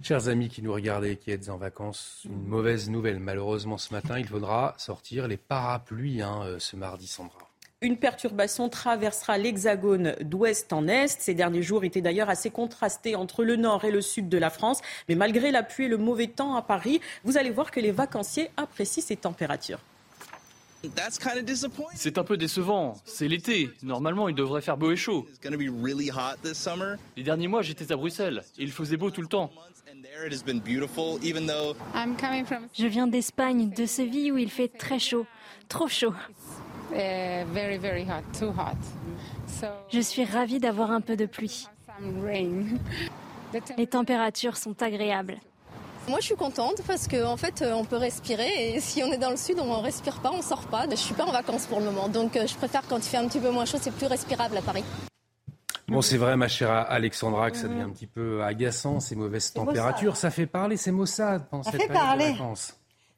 Chers amis qui nous regardez, qui êtes en vacances, une mauvaise nouvelle. Malheureusement, ce matin, il faudra sortir les parapluies hein, euh, ce mardi, Sandra. Une perturbation traversera l'hexagone d'ouest en est. Ces derniers jours étaient d'ailleurs assez contrastés entre le nord et le sud de la France. Mais malgré la pluie et le mauvais temps à Paris, vous allez voir que les vacanciers apprécient ces températures. C'est un peu décevant. C'est l'été. Normalement, il devrait faire beau et chaud. Les derniers mois, j'étais à Bruxelles. Et il faisait beau tout le temps. Je viens d'Espagne, de Séville où il fait très chaud. Trop chaud. Je suis ravie d'avoir un peu de pluie. Les températures sont agréables. Moi, je suis contente parce qu'en en fait, on peut respirer et si on est dans le sud, on ne respire pas, on sort pas. Je suis pas en vacances pour le moment, donc euh, je préfère quand il fait un petit peu moins chaud, c'est plus respirable à Paris. Bon, c'est vrai, ma chère Alexandra, que ça devient un petit peu agaçant, ces mauvaises températures. Ça fait parler, c'est Mossad pendant cette période de vacances.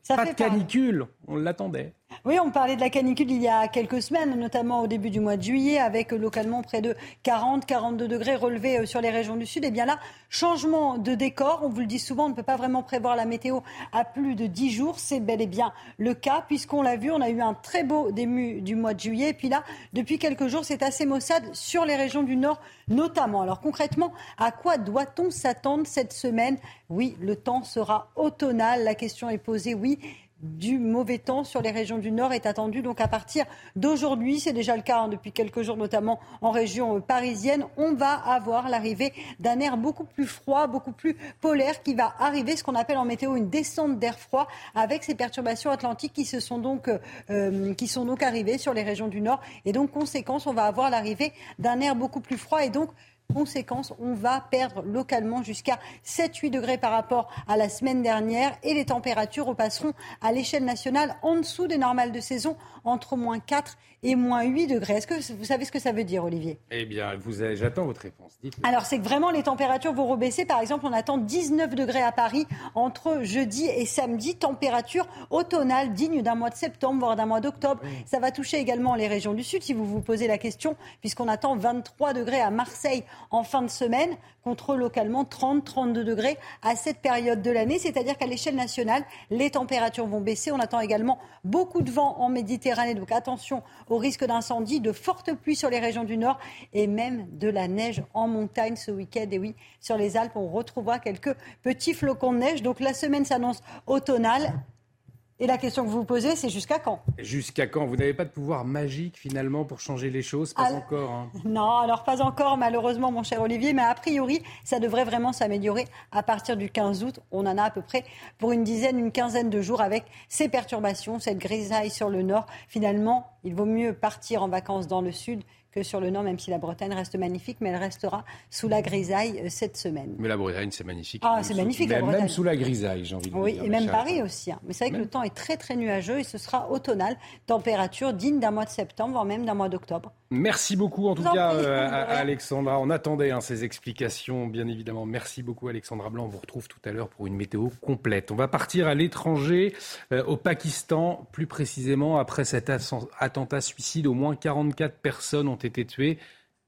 pas de canicule, on l'attendait. Oui, on parlait de la canicule il y a quelques semaines, notamment au début du mois de juillet, avec localement près de 40, 42 degrés relevés euh, sur les régions du sud. Et eh bien là, changement de décor. On vous le dit souvent, on ne peut pas vraiment prévoir la météo à plus de 10 jours. C'est bel et bien le cas, puisqu'on l'a vu, on a eu un très beau début du mois de juillet. Et puis là, depuis quelques jours, c'est assez maussade sur les régions du nord, notamment. Alors concrètement, à quoi doit-on s'attendre cette semaine? Oui, le temps sera automnal. La question est posée, oui du mauvais temps sur les régions du Nord est attendu donc à partir d'aujourd'hui. C'est déjà le cas hein, depuis quelques jours, notamment en région euh, parisienne. On va avoir l'arrivée d'un air beaucoup plus froid, beaucoup plus polaire qui va arriver, ce qu'on appelle en météo une descente d'air froid avec ces perturbations atlantiques qui, se sont donc, euh, euh, qui sont donc arrivées sur les régions du Nord. Et donc, conséquence, on va avoir l'arrivée d'un air beaucoup plus froid et donc Conséquence, on va perdre localement jusqu'à 7-8 degrés par rapport à la semaine dernière et les températures repasseront à l'échelle nationale en dessous des normales de saison entre moins 4 et moins 8 degrés. Est-ce que vous savez ce que ça veut dire, Olivier? Eh bien, j'attends votre réponse. Alors, c'est que vraiment les températures vont rebaisser. Par exemple, on attend 19 degrés à Paris entre jeudi et samedi. Température automnale digne d'un mois de septembre, voire d'un mois d'octobre. Ça va toucher également les régions du sud, si vous vous posez la question, puisqu'on attend 23 degrés à Marseille en fin de semaine, contre localement 30-32 degrés à cette période de l'année. C'est-à-dire qu'à l'échelle nationale, les températures vont baisser. On attend également beaucoup de vent en Méditerranée. Donc attention au risque d'incendie, de fortes pluies sur les régions du nord et même de la neige en montagne ce week-end. Et oui, sur les Alpes, on retrouvera quelques petits flocons de neige. Donc la semaine s'annonce automnale. Et la question que vous vous posez, c'est jusqu'à quand? Jusqu'à quand? Vous n'avez pas de pouvoir magique finalement pour changer les choses? Pas encore. Hein. Non, alors pas encore malheureusement mon cher Olivier, mais a priori ça devrait vraiment s'améliorer à partir du 15 août. On en a à peu près pour une dizaine, une quinzaine de jours avec ces perturbations, cette grisaille sur le nord. Finalement, il vaut mieux partir en vacances dans le sud sur le nord, même si la Bretagne reste magnifique, mais elle restera sous la grisaille euh, cette semaine. Mais la Bretagne, c'est magnifique. Ah, c'est magnifique. la Bretagne. même sous la grisaille, j'ai envie de oui, dire. Oui, et même Paris aussi. Hein. Mais c'est vrai que le temps est très très nuageux et ce sera automnal. Température digne d'un mois de septembre, voire même d'un mois d'octobre. Merci beaucoup en tout cas euh, Alexandra. On attendait hein, ces explications, bien évidemment. Merci beaucoup Alexandra Blanc. On vous retrouve tout à l'heure pour une météo complète. On va partir à l'étranger, euh, au Pakistan, plus précisément après cet attentat suicide. Au moins 44 personnes ont été tuées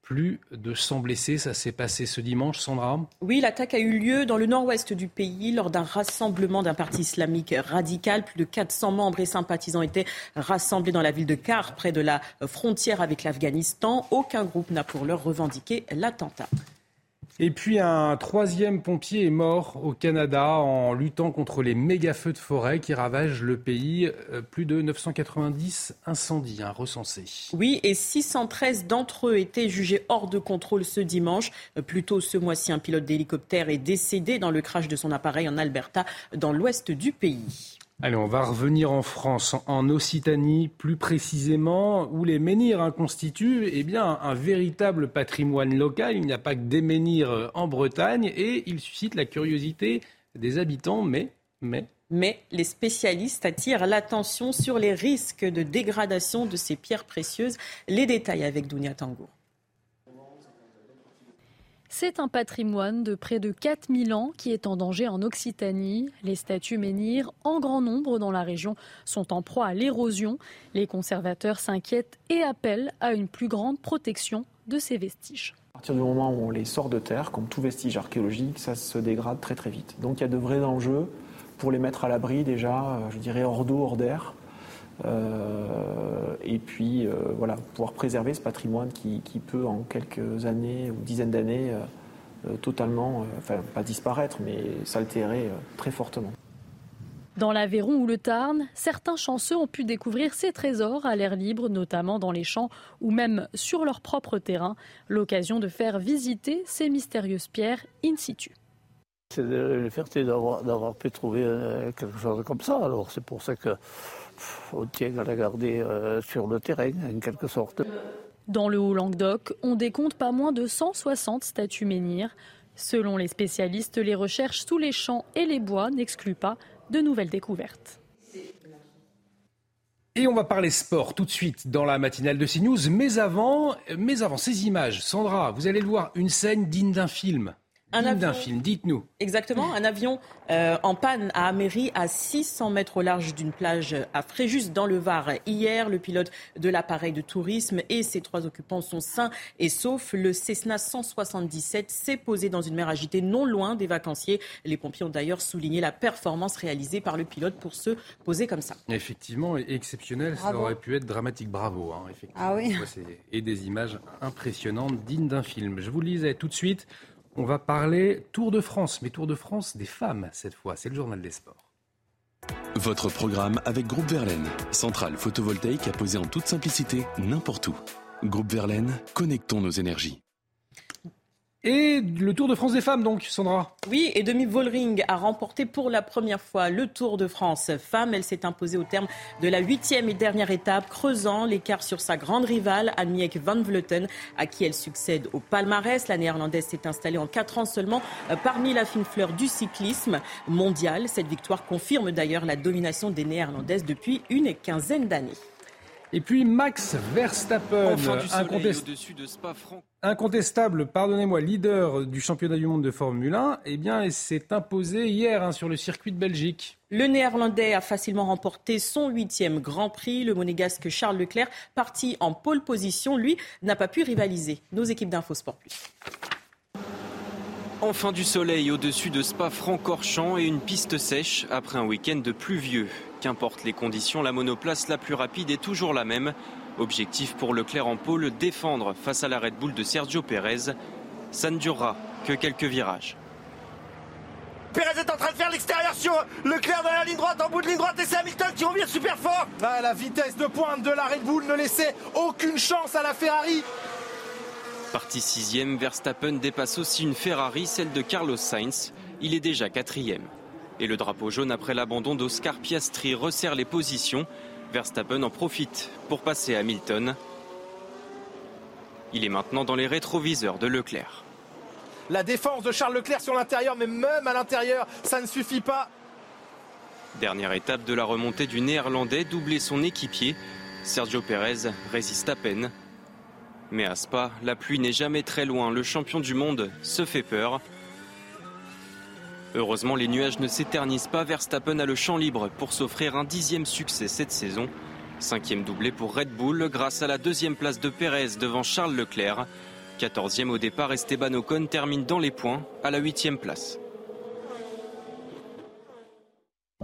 plus de 100 blessés. Ça s'est passé ce dimanche, Sandra Oui, l'attaque a eu lieu dans le nord-ouest du pays lors d'un rassemblement d'un parti islamique radical. Plus de 400 membres et sympathisants étaient rassemblés dans la ville de Kar, près de la frontière avec l'Afghanistan. Aucun groupe n'a pour l'heure revendiqué l'attentat. Et puis un troisième pompier est mort au Canada en luttant contre les méga-feux de forêt qui ravagent le pays. Euh, plus de 990 incendies hein, recensés. Oui, et 613 d'entre eux étaient jugés hors de contrôle ce dimanche. Euh, plus tôt ce mois-ci, un pilote d'hélicoptère est décédé dans le crash de son appareil en Alberta, dans l'ouest du pays. Allez, on va revenir en France, en Occitanie plus précisément, où les menhirs hein, constituent eh un véritable patrimoine local. Il n'y a pas que des menhirs euh, en Bretagne et ils suscitent la curiosité des habitants, mais, mais mais les spécialistes attirent l'attention sur les risques de dégradation de ces pierres précieuses. Les détails avec Dounia Tangour. C'est un patrimoine de près de 4000 ans qui est en danger en Occitanie. Les statues menhirs, en grand nombre dans la région, sont en proie à l'érosion. Les conservateurs s'inquiètent et appellent à une plus grande protection de ces vestiges. À partir du moment où on les sort de terre, comme tout vestige archéologique, ça se dégrade très très vite. Donc il y a de vrais enjeux pour les mettre à l'abri déjà, je dirais hors d'eau, hors d'air. Euh, et puis euh, voilà, pouvoir préserver ce patrimoine qui, peut en quelques années ou dizaines d'années euh, totalement, enfin pas disparaître, mais s'altérer très fortement. Dans l'Aveyron ou le Tarn, certains chanceux ont pu découvrir ces trésors à l'air libre, notamment dans les champs ou même sur leur propre terrain. L'occasion de faire visiter ces mystérieuses pierres in situ. C'est une fierté d'avoir pu trouver quelque chose comme ça. Alors c'est pour ça que on tient à la garder euh, sur le terrain, en quelque sorte. Dans le Haut-Languedoc, on décompte pas moins de 160 statues menhirs. Selon les spécialistes, les recherches sous les champs et les bois n'excluent pas de nouvelles découvertes. Et on va parler sport tout de suite dans la matinale de CNews. Mais avant, mais avant ces images, Sandra, vous allez le voir, une scène digne d'un film. Un avion, d'un film, dites-nous. Exactement, un avion euh, en panne à Améry, à 600 mètres au large d'une plage à Fréjus, dans le Var. Hier, le pilote de l'appareil de tourisme et ses trois occupants sont sains et saufs. Le Cessna 177 s'est posé dans une mer agitée non loin des vacanciers. Les pompiers ont d'ailleurs souligné la performance réalisée par le pilote pour se poser comme ça. Effectivement, exceptionnel, ça aurait pu être dramatique. Bravo, hein, effectivement. Ah oui. Et des images impressionnantes, dignes d'un film. Je vous le lisais tout de suite. On va parler Tour de France, mais Tour de France des femmes cette fois. C'est le journal des sports. Votre programme avec Groupe Verlaine, centrale photovoltaïque à poser en toute simplicité n'importe où. Groupe Verlaine, connectons nos énergies. Et le Tour de France des femmes, donc, Sandra. Oui, et Demi Vollering a remporté pour la première fois le Tour de France femme. Elle s'est imposée au terme de la huitième et dernière étape, creusant l'écart sur sa grande rivale, Annemiek van Vleuten, à qui elle succède au palmarès. La néerlandaise s'est installée en quatre ans seulement euh, parmi la fine fleur du cyclisme mondial. Cette victoire confirme d'ailleurs la domination des néerlandaises depuis une quinzaine d'années. Et puis Max Verstappen, incontestable, pardonnez-moi, leader du championnat du monde de Formule 1, eh bien, s'est imposé hier hein, sur le circuit de Belgique. Le Néerlandais a facilement remporté son huitième Grand Prix. Le monégasque Charles Leclerc, parti en pole position, lui, n'a pas pu rivaliser. Nos équipes d'Infosport Plus. Enfin du soleil au-dessus de Spa-Francorchamps et une piste sèche après un week-end pluvieux. Qu'importe les conditions, la monoplace la plus rapide est toujours la même. Objectif pour Leclerc en pôle, défendre face à la Red Bull de Sergio Pérez. Ça ne durera que quelques virages. Pérez est en train de faire l'extérieur sur Leclerc dans la ligne droite, en bout de ligne droite, et c'est Hamilton qui revient super fort. Ah, la vitesse de pointe de la Red Bull ne laissait aucune chance à la Ferrari. Parti sixième, Verstappen dépasse aussi une Ferrari, celle de Carlos Sainz. Il est déjà quatrième. Et le drapeau jaune après l'abandon d'Oscar Piastri resserre les positions. Verstappen en profite pour passer à Hamilton. Il est maintenant dans les rétroviseurs de Leclerc. La défense de Charles Leclerc sur l'intérieur, mais même à l'intérieur, ça ne suffit pas. Dernière étape de la remontée du Néerlandais, doubler son équipier. Sergio Pérez résiste à peine. Mais à Spa, la pluie n'est jamais très loin. Le champion du monde se fait peur. Heureusement, les nuages ne s'éternisent pas. Verstappen a le champ libre pour s'offrir un dixième succès cette saison. Cinquième doublé pour Red Bull grâce à la deuxième place de Pérez devant Charles Leclerc. Quatorzième au départ, Esteban Ocon termine dans les points à la huitième place.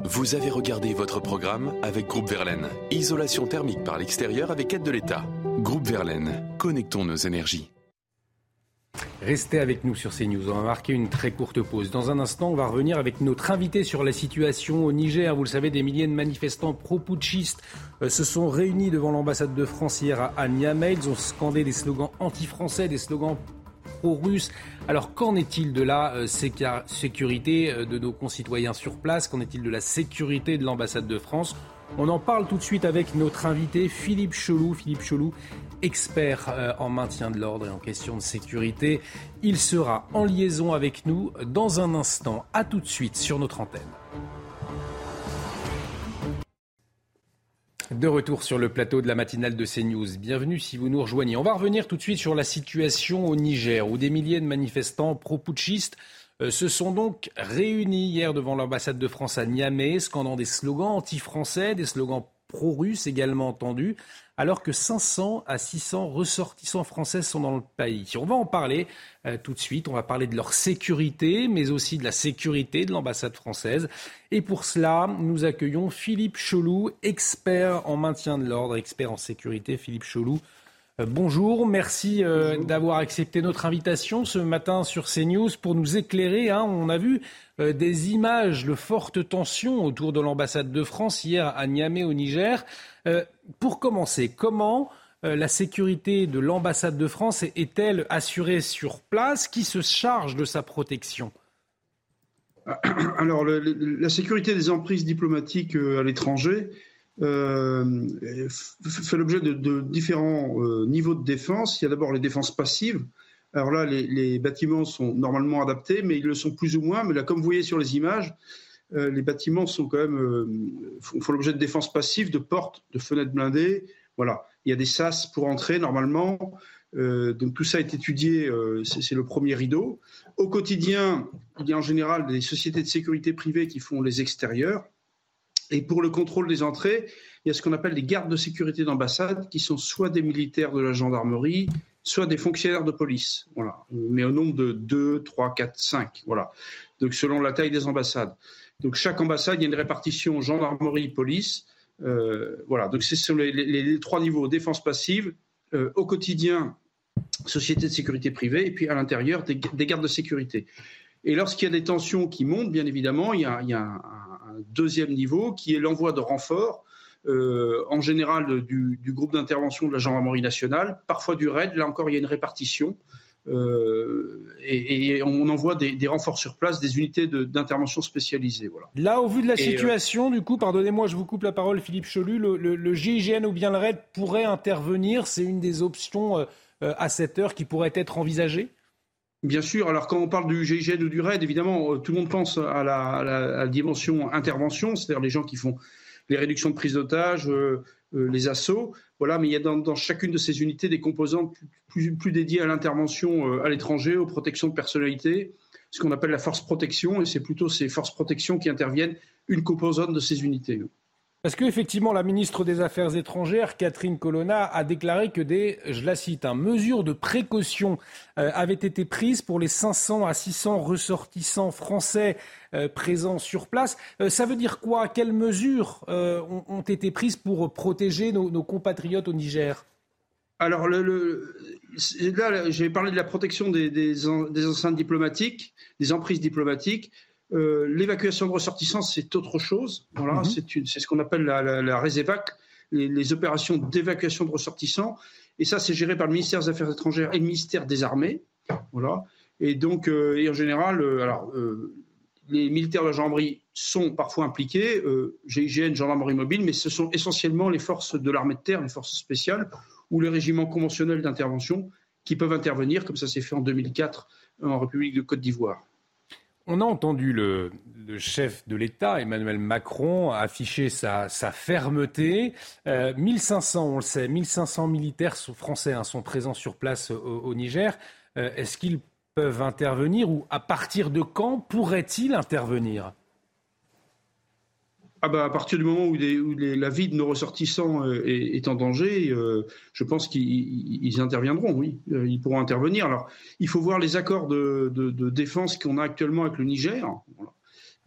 Vous avez regardé votre programme avec Groupe Verlaine. Isolation thermique par l'extérieur avec aide de l'État. Groupe Verlaine, connectons nos énergies. Restez avec nous sur CNews. On va marquer une très courte pause. Dans un instant, on va revenir avec notre invité sur la situation au Niger. Vous le savez, des milliers de manifestants pro-putschistes euh, se sont réunis devant l'ambassade de France hier à Niamey. Ils ont scandé des slogans anti-français, des slogans pro-russes. Alors qu'en est-il de la euh, sécurité euh, de nos concitoyens sur place? Qu'en est-il de la sécurité de l'ambassade de France? On en parle tout de suite avec notre invité Philippe Chelou. Philippe Chelou expert euh, en maintien de l'ordre et en question de sécurité. Il sera en liaison avec nous dans un instant. À tout de suite sur notre antenne. De retour sur le plateau de la matinale de CNews. Bienvenue si vous nous rejoignez. On va revenir tout de suite sur la situation au Niger, où des milliers de manifestants pro-putschistes euh, se sont donc réunis hier devant l'ambassade de France à Niamey, scandant des slogans anti-français, des slogans pro-russes également entendus alors que 500 à 600 ressortissants français sont dans le pays. On va en parler euh, tout de suite. On va parler de leur sécurité, mais aussi de la sécurité de l'ambassade française. Et pour cela, nous accueillons Philippe Cholou, expert en maintien de l'ordre, expert en sécurité. Philippe Cholou, bonjour, merci d'avoir accepté notre invitation ce matin sur CNews pour nous éclairer. Hein. on a vu des images de forte tension autour de l'ambassade de France hier à Niamey au Niger. pour commencer, comment la sécurité de l'ambassade de France est-elle assurée sur place? Qui se charge de sa protection? Alors, la sécurité des emprises diplomatiques euh, à l'étranger euh, fait l'objet de, différents euh, niveaux de défense. Il y a d'abord les défenses passives. Alors là, les, bâtiments sont normalement adaptés, mais ils le sont plus ou moins. Mais là, comme vous voyez sur les images, les bâtiments sont quand même font, l'objet de défenses passives, de portes, de fenêtres blindées. Voilà. Il y a des sas pour entrer normalement. donc tout ça est étudié, c'est le premier rideau. Au quotidien, il y a en général des sociétés de sécurité privées qui font les extérieurs. Et pour le contrôle des entrées, il y a ce qu'on appelle des gardes de sécurité d'ambassade, qui sont soit des militaires de la gendarmerie, soit des fonctionnaires de police. Voilà. Mais au nombre de 2, 3, 4, 5. Voilà. Donc selon la taille des ambassades. Donc chaque ambassade, il y a une répartition gendarmerie, police. Euh, voilà. Donc c'est sur les, trois niveaux défense passive. Euh, au quotidien, société de sécurité privée, et puis à l'intérieur, des, gardes de sécurité. Et lorsqu'il y a des tensions qui montent, bien évidemment, il y a, un, deuxième niveau qui est l'envoi de renforts, euh, en général du, groupe d'intervention de la gendarmerie nationale, parfois du RAID. Là encore, il y a une répartition. Euh, et, on envoie des, renforts sur place, des unités d'intervention spécialisées. Voilà. Là, au vu de la euh, situation, du coup, pardonnez-moi, je vous coupe la parole, Philippe Cholu, le, le, GIGN ou bien le RAID pourrait intervenir? C'est une des options euh, à cette heure qui pourrait être envisagée? Bien sûr. Alors, quand on parle du GIGN ou du RAID, évidemment, euh, tout le monde pense à la, dimension intervention, c'est-à-dire les gens qui font les réductions de prise d'otages, euh, les assauts. Voilà, mais il y a dans, chacune de ces unités des composantes plus, dédiées à l'intervention à l'étranger, aux protections de personnalité, ce qu'on appelle la force protection, et c'est plutôt ces forces protection qui interviennent, une composante de ces unités. Parce qu'effectivement, la ministre des Affaires étrangères, Catherine Colonna, a déclaré que des, je cite, hein, mesures de précaution euh, avaient été prises pour les 500 à 600 ressortissants français euh, présents sur place. Euh, ça veut dire quoi? Quelles mesures ont, été prises pour protéger nos, compatriotes au Niger? Alors, là, j'ai parlé de la protection des, des enceintes diplomatiques, des emprises diplomatiques. Euh, l'évacuation de ressortissants, c'est autre chose. Voilà, mhm. c'est ce qu'on appelle la, la, la les, opérations d'évacuation de ressortissants. Et ça, c'est géré par le ministère des Affaires étrangères et le ministère des Armées. Voilà. Et donc, euh, et en général, euh, alors, les militaires de la gendarmerie sont parfois impliqués, GIGN, gendarmerie mobile, mais ce sont essentiellement les forces de l'armée de terre, les forces spéciales ou les régiments conventionnels d'intervention qui peuvent intervenir, comme ça s'est fait en 2004 en République de Côte d'Ivoire. On a entendu le, chef de l'État, Emmanuel Macron, afficher sa, fermeté. 1500, euh, on le sait, 1500 militaires français hein, sont présents sur place au, Niger. Euh, est-ce qu'ils peuvent intervenir ou à partir de quand pourraient-ils intervenir? Ah bah, à partir du moment où, la vie de nos ressortissants euh, est, en danger, euh, je pense qu'ils interviendront, oui. Euh, ils pourront intervenir. Alors, il faut voir les accords de, défense qu'on a actuellement avec le Niger.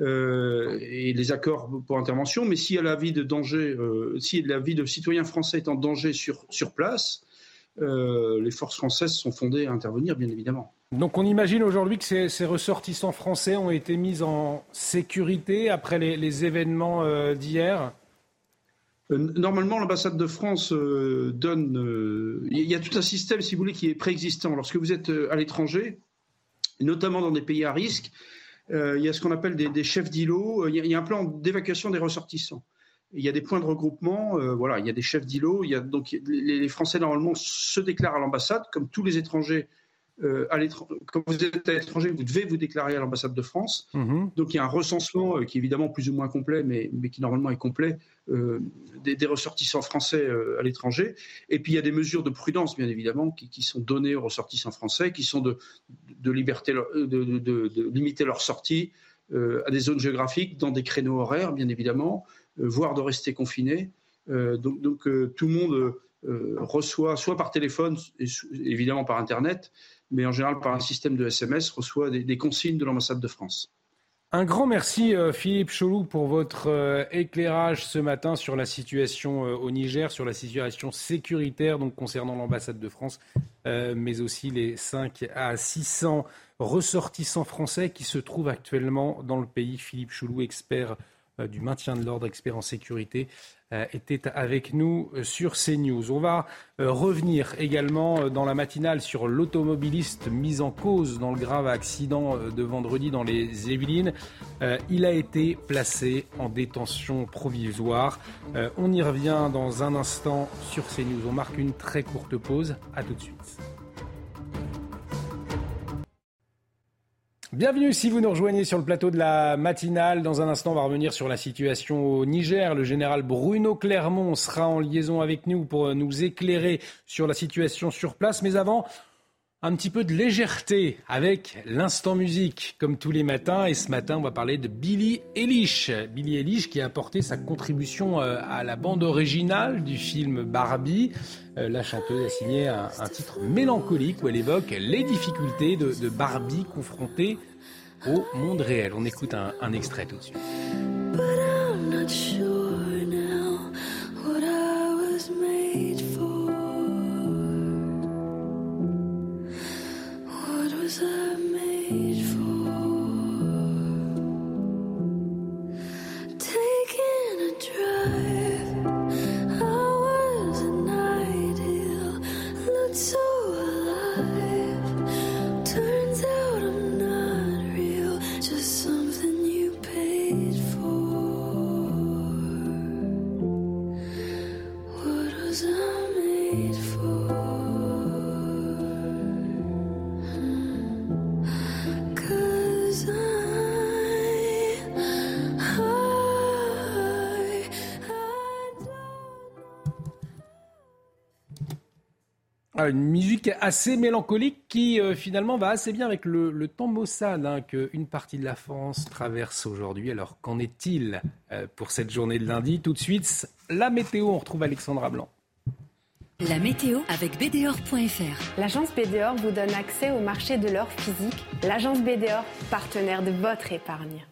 et les accords pour intervention, mais si la vie de danger, si la vie de citoyens français est en danger sur, sur place, les forces françaises sont fondées à intervenir, bien évidemment. Donc on imagine aujourd'hui que ces, ressortissants français ont été mis en sécurité après les, événements euh, d'hier? Euh, Normalement, l'ambassade de France euh, donne. Il y a tout un système, si vous voulez, qui est préexistant. Lorsque vous êtes à l'étranger, notamment dans des pays à risque, il y a ce qu'on appelle des, chefs d'îlots. Il, y a un plan d'évacuation des ressortissants. Il y a des points de regroupement. voilà, il y a des chefs d'îlots. donc les, les Français normalement se déclarent à l'ambassade, comme tous les étrangers euh, quand vous êtes à l'étranger, vous devez vous déclarer à l'ambassade de France. Mhm. Donc il y a un recensement euh, qui est évidemment plus ou moins complet, mais, mais qui normalement est complet, euh, des, ressortissants français à l'étranger. Et puis il y a des mesures de prudence, bien évidemment, qui, sont données aux ressortissants français, qui sont de, de, liberté, de, de limiter leur sortie à des zones géographiques, dans des créneaux horaires, bien évidemment, voire de rester confinés. donc, donc tout le monde reçoit, soit par téléphone, évidemment par Internet, mais en général par un système de SMS, reçoit des, consignes de l'ambassade de France. Un grand merci euh, Philippe Cholou pour votre euh, éclairage ce matin sur la situation euh, au Niger, sur la situation sécuritaire donc concernant l'ambassade de France, mais aussi les 5 à 600 ressortissants français qui se trouvent actuellement dans le pays. Philippe Cholou, expert du maintien de l'ordre, expert en sécurité, euh, était avec nous euh, sur CNews. On va euh, revenir également dans la matinale sur l'automobiliste mis en cause dans le grave accident de vendredi dans les Yvelines. Il a été placé en détention provisoire. On y revient dans un instant sur CNews. On marque une très courte pause. À tout de suite. Bienvenue si vous nous rejoignez sur le plateau de la matinale. Dans un instant, on va revenir sur la situation au Niger. Le général Bruno Clermont sera en liaison avec nous pour nous éclairer sur la situation sur place. Mais avant, un petit peu de légèreté avec l'instant musique, comme tous les matins. Et ce matin, on va parler de Billy Eilish. Billy Eilish qui a apporté sa contribution euh, à la bande originale du film Barbie. Euh, la chanteuse a signé un, titre mélancolique où elle évoque les difficultés de, Barbie confrontée au monde réel. On écoute un, un extrait tout de suite. Une musique assez mélancolique qui euh, finalement va assez bien avec le, temps maussade hein, qu'une partie de la France traverse aujourd'hui. Alors qu'en est-il euh, pour cette journée de lundi? Tout de suite, la météo, on retrouve Alexandra Blanc. La météo avec BDOR.fr. L'agence BDOR vous donne accès au marché de l'or physique. L'agence BDOR, partenaire de votre épargne.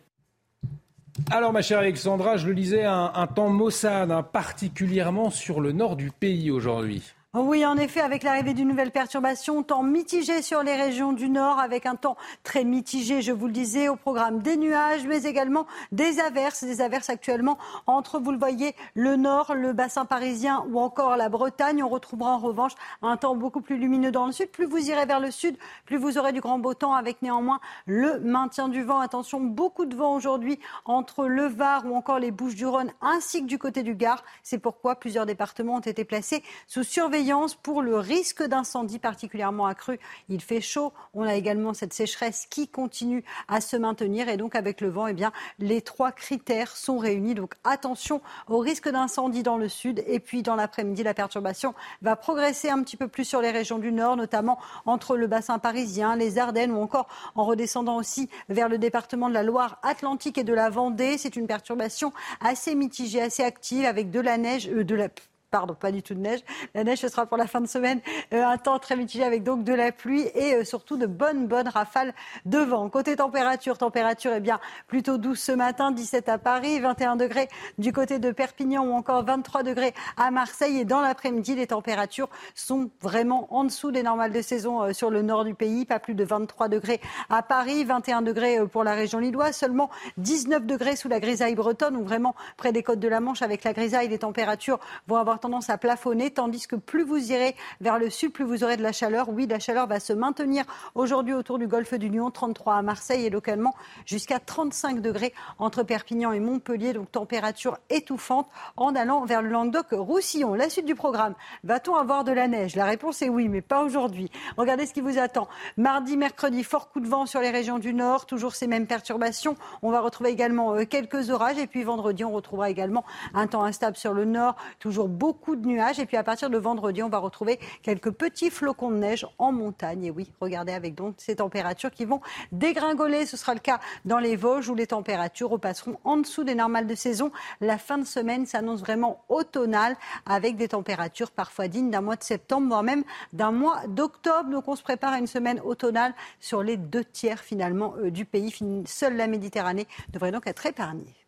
Alors ma chère Alexandra, je le disais, un, temps maussade, hein, particulièrement sur le nord du pays aujourd'hui. Oui, en effet, avec l'arrivée d'une nouvelle perturbation, temps mitigé sur les régions du nord, avec un temps très mitigé, je vous le disais, au programme des nuages, mais également des averses, des averses actuellement entre, vous le voyez, le nord, le bassin parisien ou encore la Bretagne. On retrouvera en revanche un temps beaucoup plus lumineux dans le sud. Plus vous irez vers le sud, plus vous aurez du grand beau temps, avec néanmoins le maintien du vent. Attention, beaucoup de vent aujourd'hui entre le Var ou encore les Bouches-du-Rhône, ainsi que du côté du Gard. C'est pourquoi plusieurs départements ont été placés sous surveillance pour le risque d'incendie particulièrement accru. Il fait chaud. On a également cette sécheresse qui continue à se maintenir. Et donc, avec le vent, eh bien, les trois critères sont réunis. Donc, attention au risque d'incendie dans le sud. Et puis, dans l'après-midi, la perturbation va progresser un petit peu plus sur les régions du nord, notamment entre le bassin parisien, les Ardennes ou encore en redescendant aussi vers le département de la Loire-Atlantique et de la Vendée. C'est une perturbation assez mitigée, assez active avec de la neige, euh, de la pardon, pas du tout de neige. La neige, ce sera pour la fin de semaine. Euh, un temps très mitigé avec donc de la pluie et euh, surtout de bonnes, bonnes rafales de vent. Côté température, température est bien plutôt douce ce matin, 17 à Paris, 21 degrés du côté de Perpignan ou encore 23 degrés à Marseille. Et dans l'après-midi, les températures sont vraiment en dessous des normales de saison euh, sur le nord du pays. Pas plus de 23 degrés à Paris, 21 degrés pour la région lilloise, seulement 19 degrés sous la grisaille bretonne ou vraiment près des côtes de la Manche avec la grisaille, les températures vont avoir tendance à plafonner, tandis que plus vous irez vers le sud, plus vous aurez de la chaleur. Oui, la chaleur va se maintenir aujourd'hui autour du golfe du Lion, 33 à Marseille et localement jusqu'à 35 degrés entre Perpignan et Montpellier, donc température étouffante en allant vers le Languedoc-Roussillon. La suite du programme, va-t-on avoir de la neige? La réponse est oui, mais pas aujourd'hui. Regardez ce qui vous attend. Mardi, mercredi, fort coup de vent sur les régions du nord, toujours ces mêmes perturbations. On va retrouver également euh, quelques orages et puis vendredi, on retrouvera également un temps instable sur le nord, toujours beau beaucoup de nuages. Et puis à partir de vendredi, on va retrouver quelques petits flocons de neige en montagne. Et oui, regardez avec donc ces températures qui vont dégringoler. Ce sera le cas dans les Vosges où les températures repasseront en dessous des normales de saison. La fin de semaine s'annonce vraiment automnale avec des températures parfois dignes d'un mois de septembre, voire même d'un mois d'octobre. Donc on se prépare à une semaine automnale sur les deux tiers finalement euh, du pays. Seule la Méditerranée devrait donc être épargnée.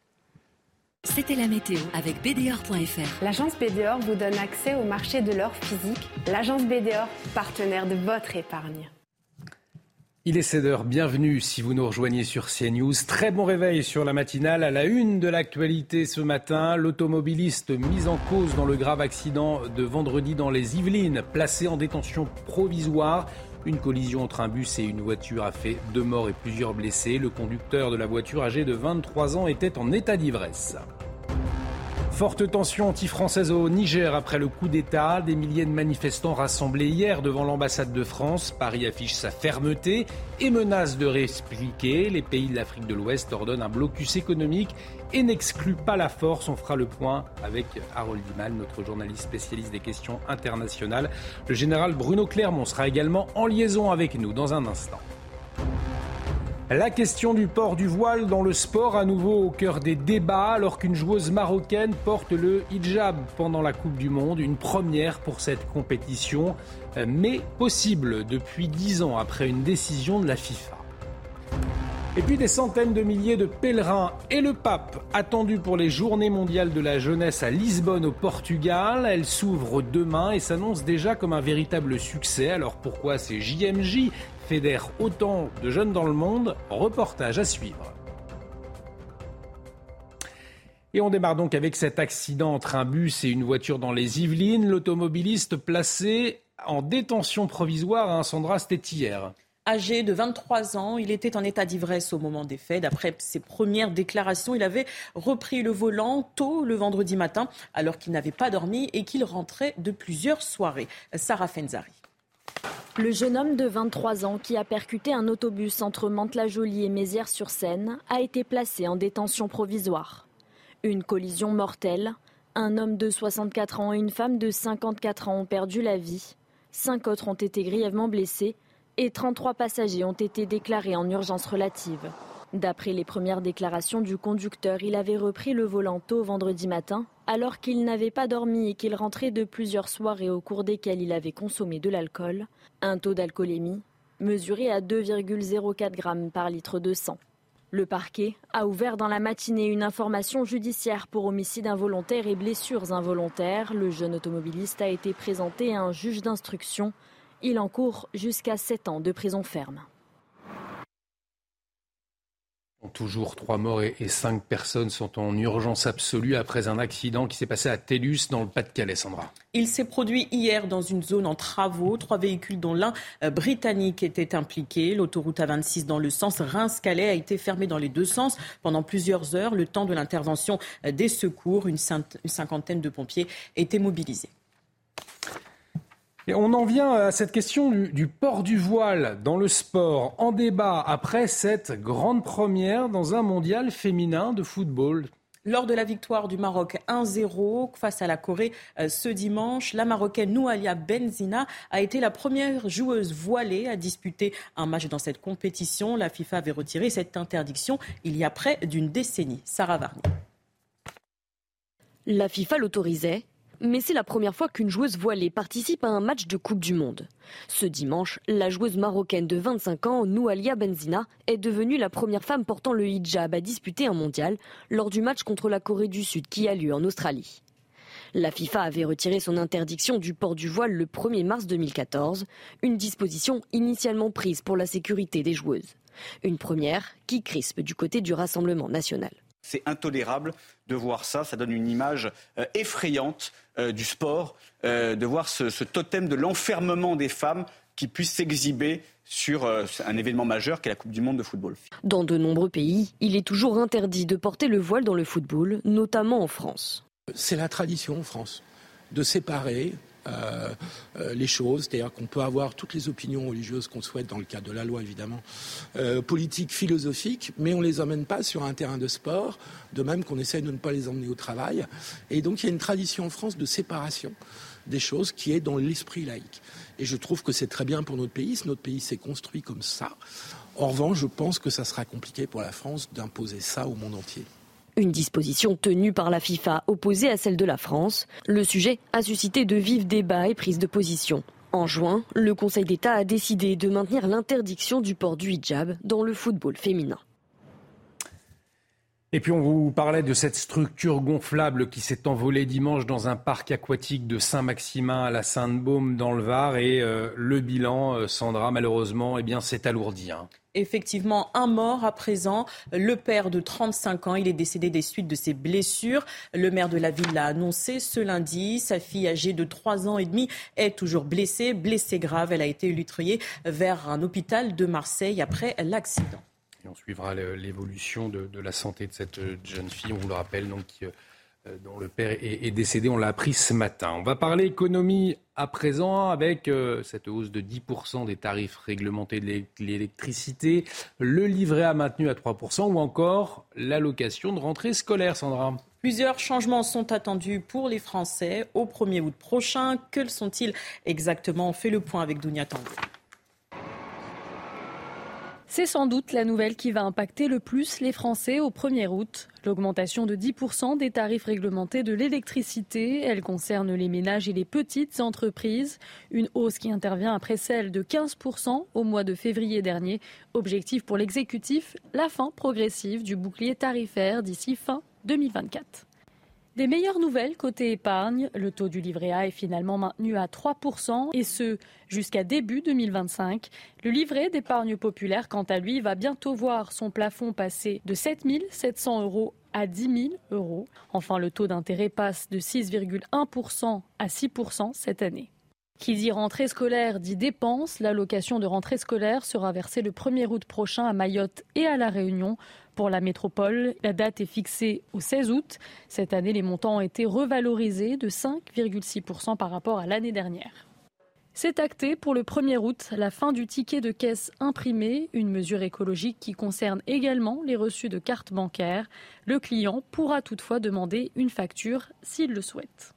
C'était la météo avec BDOR.fr. L'agence BDOR vous donne accès au marché de l'or physique. L'agence BDOR, partenaire de votre épargne. Il est 7h, bienvenue si vous nous rejoignez sur CNews. Très bon réveil sur la matinale. À la une de l'actualité ce matin, l'automobiliste mis en cause dans le grave accident de vendredi dans les Yvelines, placé en détention provisoire. Une collision entre un bus et une voiture a fait deux morts et plusieurs blessés. Le conducteur de la voiture, âgé de 23 ans, était en état d'ivresse. Forte tension anti-française au Niger après le coup d'État. Des milliers de manifestants rassemblés hier devant l'ambassade de France. Paris affiche sa fermeté et menace de réexpliquer. Les pays de l'Afrique de l'Ouest ordonnent un blocus économique et n'excluent pas la force. On fera le point avec Harold Dimal, notre journaliste spécialiste des questions internationales. Le général Bruno Clermont sera également en liaison avec nous dans un instant. La question du port du voile dans le sport à nouveau au cœur des débats alors qu'une joueuse marocaine porte le hijab pendant la Coupe du Monde, une première pour cette compétition, mais possible depuis dix ans après une décision de la FIFA. Et puis des centaines de milliers de pèlerins et le pape attendus pour les journées mondiales de la jeunesse à Lisbonne au Portugal. Elle s'ouvre demain et s'annonce déjà comme un véritable succès. Alors pourquoi ces JMJ fédère autant de jeunes dans le monde. Reportage à suivre. Et on démarre donc avec cet accident entre un bus et une voiture dans les Yvelines. L'automobiliste placé en détention provisoire à Sandra, c'était hier. Âgé de 23 ans, il était en état d'ivresse au moment des faits. D'après ses premières déclarations, il avait repris le volant tôt le vendredi matin alors qu'il n'avait pas dormi et qu'il rentrait de plusieurs soirées. Sarah Fenzari. Le jeune homme de 23 ans qui a percuté un autobus entre Mantes-la-Jolie et Mézières-sur-Seine a été placé en détention provisoire. Une collision mortelle. Un homme de 64 ans et une femme de 54 ans ont perdu la vie. Cinq autres ont été grièvement blessés et 33 passagers ont été déclarés en urgence relative. D'après les premières déclarations du conducteur, il avait repris le volant tôt vendredi matin, alors qu'il n'avait pas dormi et qu'il rentrait de plusieurs soirées au cours desquelles il avait consommé de l'alcool, un taux d'alcoolémie mesuré à 2,04 grammes par litre de sang. Le parquet a ouvert dans la matinée une information judiciaire pour homicide involontaire et blessures involontaires. Le jeune automobiliste a été présenté à un juge d'instruction. Il encourt jusqu'à 7 ans de prison ferme. Toujours trois morts et cinq personnes sont en urgence absolue après un accident qui s'est passé à Télus dans le Pas-de-Calais, Sandra. Il s'est produit hier dans une zone en travaux. Trois véhicules dont l'un euh, britannique étaient impliqués. L'autoroute A26 dans le sens Reims-Calais a été fermée dans les deux sens pendant plusieurs heures. Le temps de l'intervention euh, des secours, une cinquantaine de pompiers étaient mobilisés. Et on en vient à cette question du, port du voile dans le sport, en débat après cette grande première dans un mondial féminin de football. Lors de la victoire du Maroc 1-0 face à la Corée euh, ce dimanche, la Marocaine Noualia Benzina a été la première joueuse voilée à disputer un match dans cette compétition. La FIFA avait retiré cette interdiction il y a près d'une décennie. Sarah Varney. La FIFA l'autorisait, mais c'est la première fois qu'une joueuse voilée participe à un match de Coupe du Monde. Ce dimanche, la joueuse marocaine de 25 ans, Noualia Benzina, est devenue la première femme portant le hijab à disputer un mondial lors du match contre la Corée du Sud qui a lieu en Australie. La FIFA avait retiré son interdiction du port du voile le 1er mars 2014, une disposition initialement prise pour la sécurité des joueuses. Une première qui crispe du côté du Rassemblement national. C'est intolérable de voir ça. Ça donne une image euh, effrayante euh, du sport, euh, de voir ce, totem de l'enfermement des femmes qui puissent s'exhiber sur un événement majeur qu'est la Coupe du Monde de football. Dans de nombreux pays, il est toujours interdit de porter le voile dans le football, notamment en France. C'est la tradition en France de séparer euh, euh, les choses, c'est-à-dire qu'on peut avoir toutes les opinions religieuses qu'on souhaite dans le cadre de la loi évidemment, euh, politiques, philosophiques, mais on les emmène pas sur un terrain de sport, de même qu'on essaye de ne pas les emmener au travail. Et donc il y a une tradition en France de séparation des choses qui est dans l'esprit laïque. Et je trouve que c'est très bien pour notre pays, notre pays s'est construit comme ça. En revanche, je pense que ça sera compliqué pour la France d'imposer ça au monde entier. Une disposition tenue par la FIFA opposée à celle de la France. Le sujet a suscité de vifs débats et prises de position. En juin, le Conseil d'État a décidé de maintenir l'interdiction du port du hijab dans le football féminin. Et puis on vous parlait de cette structure gonflable qui s'est envolée dimanche dans un parc aquatique de Saint-Maximin à la Sainte-Baume dans le Var et euh, le bilan, euh, Sandra, malheureusement, eh bien s'est alourdi. Hein. Effectivement, un mort à présent. Le père de 35 ans, il est décédé des suites de ses blessures. Le maire de la ville l'a annoncé ce lundi. Sa fille âgée de 3 ans et demi est toujours blessée, blessée grave. Elle a été lutriée vers un hôpital de Marseille après l'accident on suivra l'évolution de, la santé de cette euh, jeune fille, on vous le rappelle, donc, euh, dont le père est, décédé. On l'a appris ce matin. On va parler économie à présent avec euh, cette hausse de 10% des tarifs réglementés de l'électricité, le livret A maintenu à 3% ou encore l'allocation de rentrée scolaire, Sandra. Plusieurs changements sont attendus pour les Français au 1er août prochain. Que sont-ils exactement? On fait le point avec Dounia Tango. C'est sans doute la nouvelle qui va impacter le plus les Français au 1er août. L'augmentation de 10% des tarifs réglementés de l'électricité, elle concerne les ménages et les petites entreprises. Une hausse qui intervient après celle de 15% au mois de février dernier. Objectif pour l'exécutif, la fin progressive du bouclier tarifaire d'ici fin 2024. Des meilleures nouvelles côté épargne, le taux du livret A est finalement maintenu à 3% et ce jusqu'à début 2025. Le livret d'épargne populaire, quant à lui, va bientôt voir son plafond passer de 7 700 euros à 10 000 euros. Enfin, le taux d'intérêt passe de 6,1% à 6% cette année. Qui dit rentrée scolaire dit dépenses. L'allocation de rentrée scolaire sera versée le 1er août prochain à Mayotte et à La Réunion. Pour la métropole, la date est fixée au 16 août. Cette année, les montants ont été revalorisés de 5,6% par rapport à l'année dernière. C'est acté pour le 1er août la fin du ticket de caisse imprimé, une mesure écologique qui concerne également les reçus de cartes bancaires. Le client pourra toutefois demander une facture s'il le souhaite.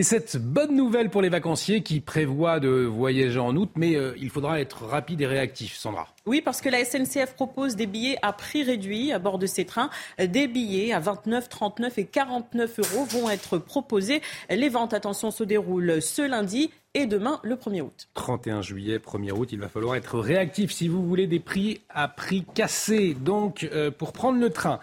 Et cette bonne nouvelle pour les vacanciers qui prévoient de voyager en août, mais euh, il faudra être rapide et réactif, Sandra. Oui, parce que la SNCF propose des billets à prix réduit à bord de ces trains. Des billets à 29, 39 et 49 euros vont être proposés. Les ventes, attention, se déroulent ce lundi et demain, le 1er août. 31 juillet, 1er août, il va falloir être réactif si vous voulez des prix à prix cassés. Donc, euh, pour prendre le train,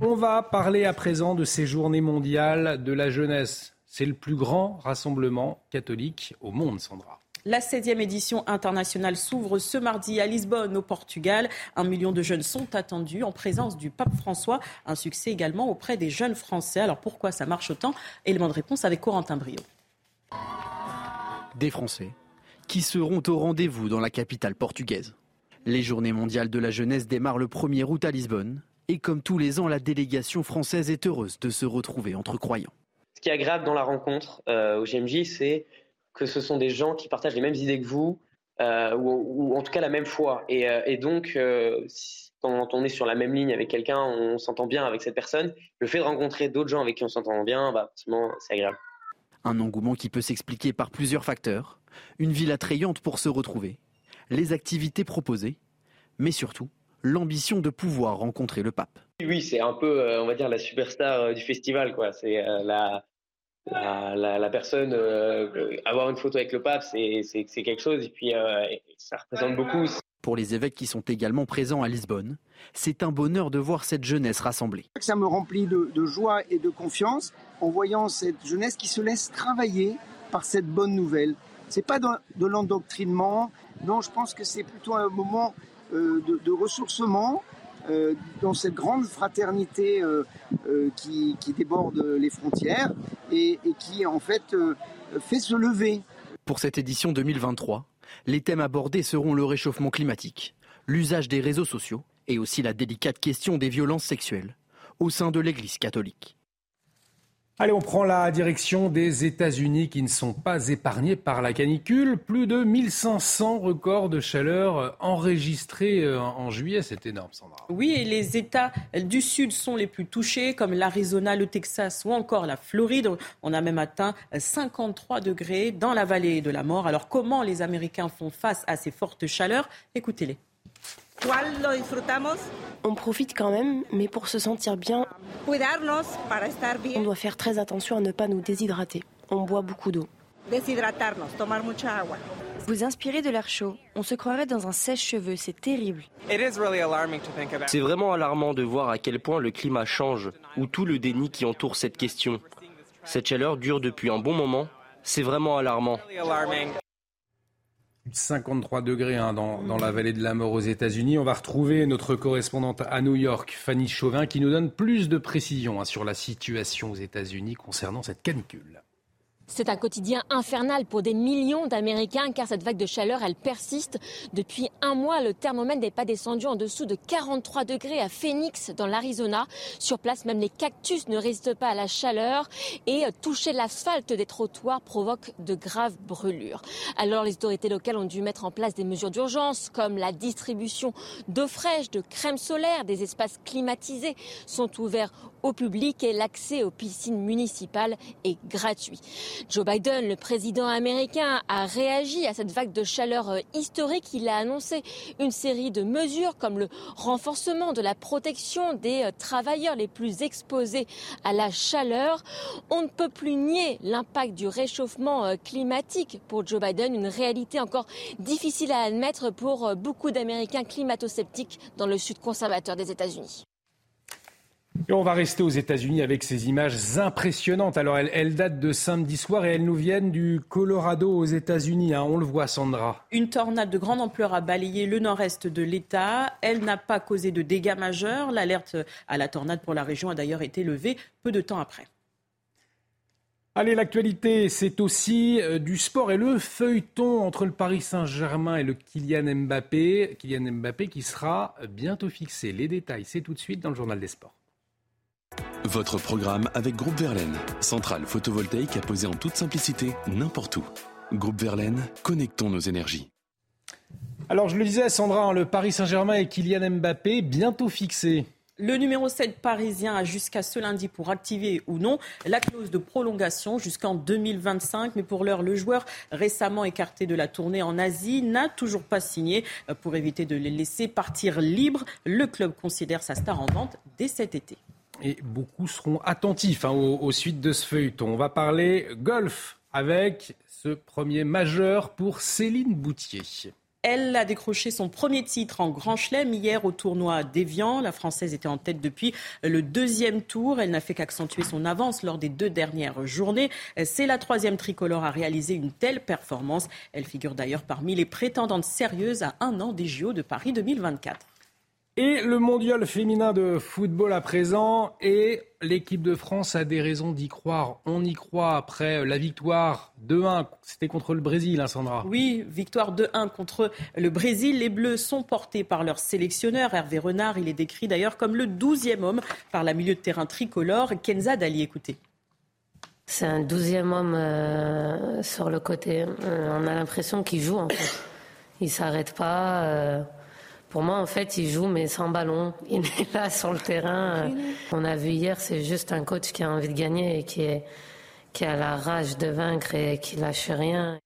on va parler à présent de ces journées mondiales de la jeunesse. C'est le plus grand rassemblement catholique au monde, Sandra. La 16e édition internationale s'ouvre ce mardi à Lisbonne, au Portugal. Un million de jeunes sont attendus en présence du pape François. Un succès également auprès des jeunes Français. Alors pourquoi ça marche autant Élément de réponse avec Corentin Brio. Des Français qui seront au rendez-vous dans la capitale portugaise. Les Journées mondiales de la jeunesse démarrent le 1er août à Lisbonne. Et comme tous les ans, la délégation française est heureuse de se retrouver entre croyants qui est agréable dans la rencontre euh, au GMJ, c'est que ce sont des gens qui partagent les mêmes idées que vous, euh, ou, en tout cas la même foi. Et, euh, donc, quand on est sur la même ligne avec quelqu'un, on s'entend bien avec cette personne. Le fait de rencontrer d'autres gens avec qui on s'entend bien, bah, c'est agréable. Un engouement qui peut s'expliquer par plusieurs facteurs. Une ville attrayante pour se retrouver, les activités proposées, mais surtout l'ambition de pouvoir rencontrer le pape. Oui, c'est un peu, on va dire, la superstar du festival. quoi. C'est la, la, personne, euh, avoir une photo avec le pape, c'est quelque chose, et puis euh, ça représente beaucoup. Pour les évêques qui sont également présents à Lisbonne, c'est un bonheur de voir cette jeunesse rassemblée. Ça me remplit de, joie et de confiance en voyant cette jeunesse qui se laisse travailler par cette bonne nouvelle. C'est pas de, l'endoctrinement, non, je pense que c'est plutôt un moment euh, de ressourcement, euh, dans cette grande fraternité euh, euh, qui, déborde les frontières et, et qui en fait fait se lever. Pour cette édition 2023, les thèmes abordés seront le réchauffement climatique, l'usage des réseaux sociaux et aussi la délicate question des violences sexuelles au sein de l'Église catholique. Allez, on prend la direction des États-Unis qui ne sont pas épargnés par la canicule. Plus de 1500 records de chaleur enregistrés euh, en juillet. C'est énorme, Sandra. Oui, et les États du Sud sont les plus touchés, comme l'Arizona, le Texas ou encore la Floride. On a même atteint 53 degrés dans la vallée de la mort. Alors, comment les Américains font face à ces fortes chaleurs? Écoutez-les. On profite quand même, mais pour se sentir bien, on doit faire très attention à ne pas nous déshydrater. On boit beaucoup d'eau. Vous inspirez de l'air chaud. On se croirait dans un sèche-cheveux, c'est terrible. C'est vraiment alarmant de voir à quel point le climat change, ou tout le déni qui entoure cette question. Cette chaleur dure depuis un bon moment. C'est vraiment alarmant. 53 degrés hein, dans, la vallée de la mort aux États-Unis. On va retrouver notre correspondante à New York, Fanny Chauvin, qui nous donne plus de précisions hein, sur la situation aux États-Unis concernant cette canicule. C'est un quotidien infernal pour des millions d'Américains car cette vague de chaleur, elle persiste. Depuis un mois, le thermomètre n'est pas descendu en dessous de 43 degrés à Phoenix, dans l'Arizona. Sur place, même les cactus ne résistent pas à la chaleur et toucher l'asphalte des trottoirs provoque de graves brûlures. Alors les autorités locales ont dû mettre en place des mesures d'urgence comme la distribution d'eau fraîche, de crème solaire, des espaces climatisés sont ouverts au public et l'accès aux piscines municipales est gratuit. Joe Biden, le président américain, a réagi à cette vague de chaleur euh, historique. Il a annoncé une série de mesures comme le renforcement de la protection des euh, travailleurs les plus exposés à la chaleur. On ne peut plus nier l'impact du réchauffement euh, climatique pour Joe Biden, une réalité encore difficile à admettre pour beaucoup d'Américains climato-sceptiques dans le sud conservateur des États-Unis. Et on va rester aux États-Unis avec ces images impressionnantes. Alors, elles, datent de samedi soir et elles nous viennent du Colorado aux États-Unis. Hein. On le voit, Sandra. Une tornade de grande ampleur a balayé le nord-est de l'État. Elle n'a pas causé de dégâts majeurs. L'alerte à la tornade pour la région a d'ailleurs été levée peu de temps après. Allez, l'actualité, c'est aussi euh, du sport et le feuilleton entre le Paris Saint-Germain et le Kylian Mbappé. Kylian Mbappé qui sera bientôt fixé. Les détails, c'est tout de suite dans le journal des sports. Votre programme avec Groupe Verlaine, centrale photovoltaïque à poser en toute simplicité n'importe où. Groupe Verlaine, connectons nos énergies. Alors je le disais Sandra, hein, le Paris Saint-Germain et Kylian Mbappé bientôt fixés. Le numéro 7 parisien a jusqu'à ce lundi pour activer ou non la clause de prolongation jusqu'en 2025. Mais pour l'heure, le joueur récemment écarté de la tournée en Asie n'a toujours pas signé. Pour éviter de les laisser partir libres, le club considère sa star en vente dès cet été et beaucoup seront attentifs hein, aux, suites de ce feuilleton. On va parler golf avec ce premier majeur pour Céline Boutier. Elle a décroché son premier titre en Grand Chelem hier au tournoi d'Evian. La Française était en tête depuis le deuxième tour. Elle n'a fait qu'accentuer son avance lors des deux dernières journées. C'est la troisième tricolore à réaliser une telle performance. Elle figure d'ailleurs parmi les prétendantes sérieuses à un an des JO de Paris 2024. Et le mondial féminin de football à présent, et l'équipe de France a des raisons d'y croire. On y croit après la victoire 2-1, c'était contre le Brésil, hein, Sandra Oui, victoire 2-1 contre le Brésil. Les Bleus sont portés par leur sélectionneur, Hervé Renard. Il est décrit d'ailleurs comme le 12e homme par la milieu de terrain tricolore. Kenza Dali, écoutez. C'est un douzième homme euh, sur le côté. Euh, on a l'impression qu'il joue en fait. Il s'arrête pas. Euh, pour moi, en fait, il joue mais sans ballon. Il est là sur le terrain. On a vu hier, c'est juste un coach qui a envie de gagner et qui, a la rage de vaincre et qui lâche rien.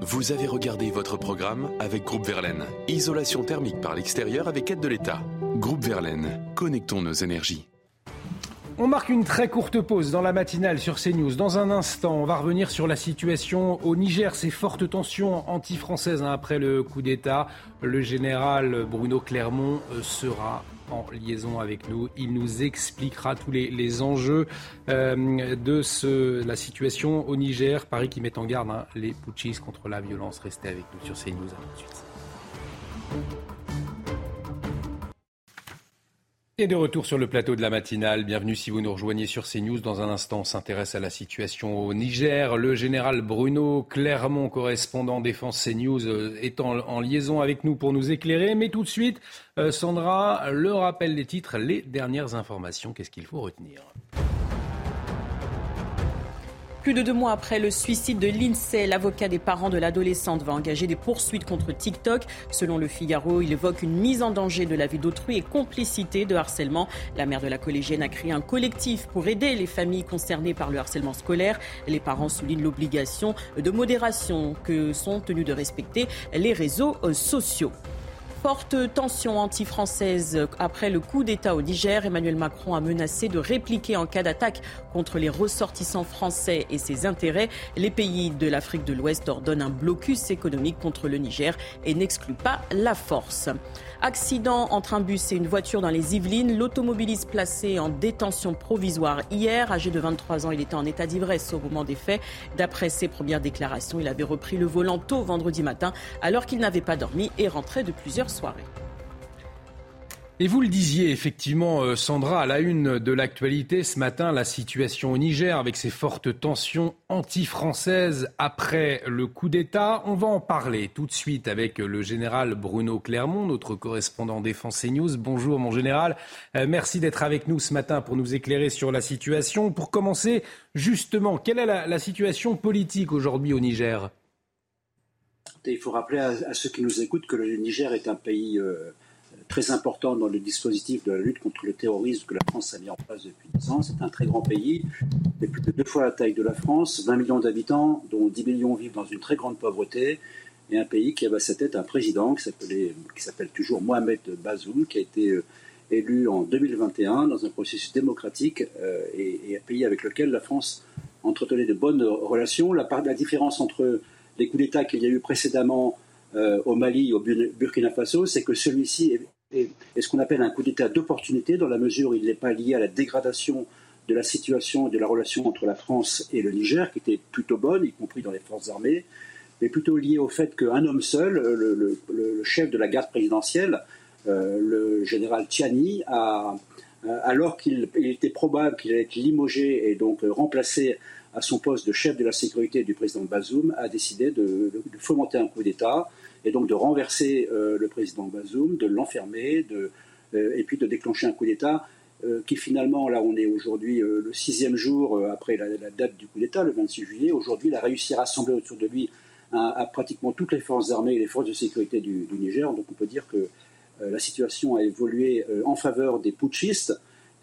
Vous avez regardé votre programme avec Groupe Verlaine. Isolation thermique par l'extérieur avec aide de l'État. Groupe Verlaine, connectons nos énergies. On marque une très courte pause dans la matinale sur CNews. Dans un instant, on va revenir sur la situation au Niger, ces fortes tensions anti-françaises hein, après le coup d'État. Le général Bruno Clermont euh, sera en liaison avec nous. Il nous expliquera tous les, enjeux euh, de la situation au Niger. Paris qui met en garde hein, les putschistes contre la violence. Restez avec nous sur CNews. Tout de suite. Et de retour sur le plateau de la matinale, bienvenue si vous nous rejoignez sur CNews. Dans un instant, on s'intéresse à la situation au Niger. Le général Bruno Clermont, correspondant défense CNews, euh, est en, liaison avec nous pour nous éclairer. Mais tout de suite, euh, Sandra, le rappel des titres, les dernières informations, qu'est-ce qu'il faut retenir? Plus de deux mois après le suicide de Lindsay, l'avocat des parents de l'adolescente va engager des poursuites contre TikTok. Selon le Figaro, il évoque une mise en danger de la vie d'autrui et complicité de harcèlement. La mère de la collégienne a créé un collectif pour aider les familles concernées par le harcèlement scolaire. Les parents soulignent l'obligation de modération que sont tenus de respecter les réseaux sociaux. Forte tension anti-française après le coup d'État au Niger. Emmanuel Macron a menacé de répliquer en cas d'attaque contre les ressortissants français et ses intérêts. Les pays de l'Afrique de l'Ouest ordonnent un blocus économique contre le Niger et n'excluent pas la force. Accident entre un bus et une voiture dans les Yvelines. L'automobiliste placé en détention provisoire hier, âgé de 23 ans, il était en état d'ivresse au moment des faits. D'après ses premières déclarations, il avait repris le volant tôt vendredi matin alors qu'il n'avait pas dormi et rentrait de plusieurs soirées. Et vous le disiez effectivement, euh, Sandra, à la une de l'actualité ce matin, la situation au Niger avec ses fortes tensions anti-françaises après le coup d'État. On va en parler tout de suite avec le général Bruno Clermont, notre correspondant défense News. Bonjour mon général, euh, merci d'être avec nous ce matin pour nous éclairer sur la situation. Pour commencer, justement, quelle est la, situation politique aujourd'hui au Niger? Il faut rappeler à, ceux qui nous écoutent que le Niger est un pays... Euh, très important dans le dispositif de la lutte contre le terrorisme que la France a mis en place depuis 10 ans. C'est un très grand pays, mais plus de deux fois la taille de la France, 20 millions d'habitants, dont 10 millions vivent dans une très grande pauvreté, et un pays qui avait à sa tête un président qui s'appelle toujours Mohamed Bazoum, qui a été euh, élu en 2021 dans un processus démocratique euh, et, un pays avec lequel la France entretenait de bonnes relations. La, la différence entre les coups d'État qu'il y a eu précédemment euh, au Mali, au Burkina Faso, c'est que celui-ci est, ce qu'on appelle un coup d'État d'opportunité, dans la mesure où il n'est pas lié à la dégradation de la situation et de la relation entre la France et le Niger, qui était plutôt bonne, y compris dans les forces armées, mais plutôt lié au fait qu'un homme seul, le, chef de la garde présidentielle, euh, le général Tiani, a, alors qu'il était probable qu'il allait être limogé et donc remplacé à son poste de chef de la sécurité du président Bazoum, a décidé de fomenter un coup d'État et donc de renverser euh, le président Bazoum, de l'enfermer, euh, et puis de déclencher un coup d'État euh, qui finalement, là on est aujourd'hui le sixième jour après la, date du coup d'État, le 26 juillet, aujourd'hui il a réussi à rassembler autour de lui à, pratiquement toutes les forces armées et les forces de sécurité du, Niger. Donc on peut dire que la situation a évolué en faveur des putschistes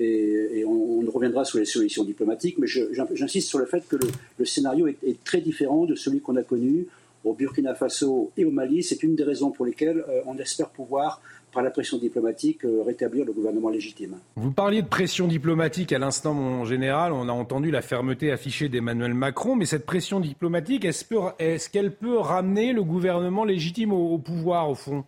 et, on, reviendra sur les solutions diplomatiques, mais j'insiste sur le fait que le, scénario est, très différent de celui qu'on a connu au Burkina Faso et au Mali. C'est une des raisons pour lesquelles euh, on espère pouvoir par la pression diplomatique, euh, rétablir le gouvernement légitime. Vous parliez de pression diplomatique à l'instant, mon général. On a entendu la fermeté affichée d'Emmanuel Macron, mais cette pression diplomatique, est-ce qu'elle peut, ramener le gouvernement légitime au, pouvoir, au fond?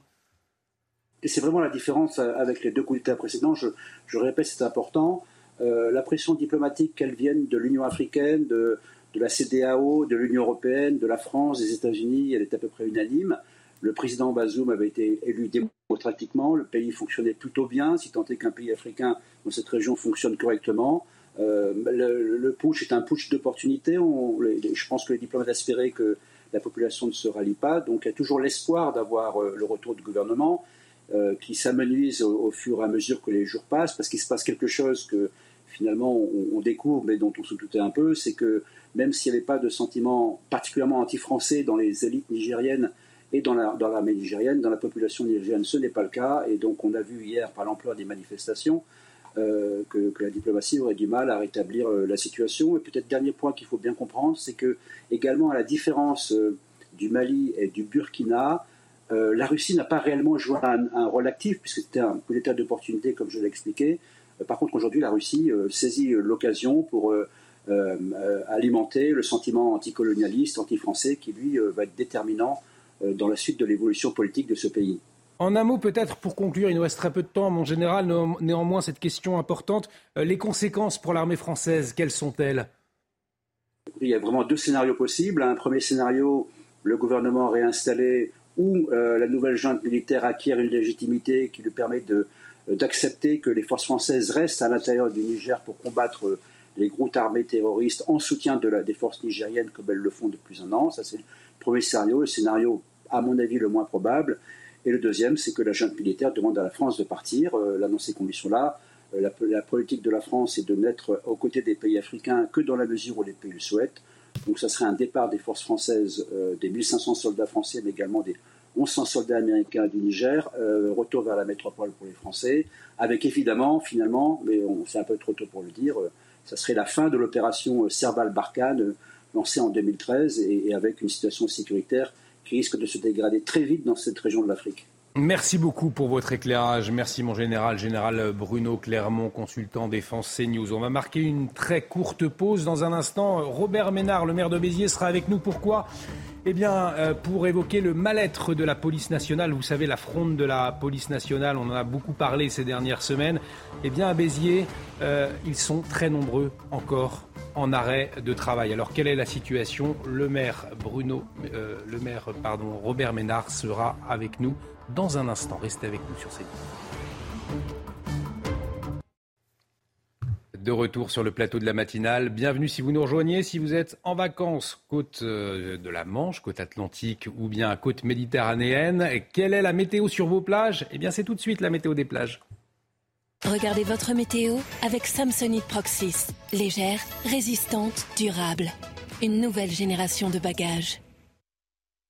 Et c'est vraiment la différence euh, avec les deux coups d'État précédents. Je, répète, c'est important. la pression diplomatique, qu'elle vienne de l'Union africaine, de, la CDAO, de l'Union européenne, de la France, des États-Unis, elle est à peu près unanime. Le président Bazoum avait été élu démocratiquement, le pays fonctionnait plutôt bien, si tant est qu'un pays africain dans cette région fonctionne correctement. Euh, le, le, push est un push d'opportunité. Je pense que les diplomates espéraient que la population ne se rallie pas. Donc il y a toujours l'espoir d'avoir euh, le retour du gouvernement euh, qui s'amenuise au, fur et à mesure que les jours passent, parce qu'il se passe quelque chose que finalement on, découvre, mais dont on se doutait un peu, c'est que même s'il n'y avait pas de sentiment particulièrement anti-français dans les élites nigériennes et dans l'armée nigérienne, dans la population nigérienne, ce n'est pas le cas. Et donc on a vu hier, par l'ampleur des manifestations, euh, que, la diplomatie aurait du mal à rétablir euh, la situation. Et peut-être dernier point qu'il faut bien comprendre, c'est que également à la différence du Mali et du Burkina, la Russie n'a pas réellement joué un, un rôle actif, puisque c'était un coup d'état d'opportunité, comme je l'ai expliqué. Par contre, aujourd'hui, la Russie saisit l'occasion pour euh, euh, alimenter le sentiment anticolonialiste, anti-français, qui lui euh, va être déterminant dans la suite de l'évolution politique de ce pays. En un mot, peut-être pour conclure, il nous reste très peu de temps, mon général, néanmoins, cette question importante. Les conséquences pour l'armée française, quelles sont-elles? Il y a vraiment deux scénarios possibles. Un premier scénario, le gouvernement réinstallé où la nouvelle junte militaire acquiert une légitimité qui lui permet d'accepter que les forces françaises restent à l'intérieur du Niger pour combattre les groupes armés terroristes en soutien de la, des forces nigériennes comme elles le font depuis un an. Ça, c'est le premier scénario, le scénario, à mon avis, le moins probable. Et le deuxième, c'est que la junte militaire demande à la France de partir. Euh, là, dans ces conditions-là, euh, la, politique de la France est de n'être aux côtés des pays africains que dans la mesure où les pays le souhaitent. Donc ça serait un départ des forces françaises, des 1500 soldats français, mais également des 1100 soldats américains du Niger, retour vers la métropole pour les Français, avec évidemment, finalement, mais c'est un peu trop tôt pour le dire, ça serait la fin de l'opération Serval Barkhane lancée en 2013 et avec une situation sécuritaire qui risque de se dégrader très vite dans cette région de l'Afrique. Merci beaucoup pour votre éclairage. Merci mon général, général Bruno Clermont, consultant défense CNews. On va marquer une très courte pause dans un instant. Robert Ménard, le maire de Béziers, sera avec nous. Pourquoi? Eh bien, euh, pour évoquer le mal-être de la police nationale. Vous savez, la fronde de la police nationale, on en a beaucoup parlé ces dernières semaines. Eh bien, à Béziers, euh, ils sont très nombreux encore en arrêt de travail. Alors quelle est la situation? Le maire Bruno, euh, le maire pardon Robert Ménard sera avec nous dans un instant. Restez avec nous sur ces de retour sur le plateau de la matinale. Bienvenue si vous nous rejoignez, si vous êtes en vacances côte euh, de la Manche, côte atlantique ou bien côte méditerranéenne. Quelle est la météo sur vos plages? Eh bien c'est tout de suite la météo des plages. Regardez votre météo avec Samsonite Proxys. Légère, résistante, durable. Une nouvelle génération de bagages.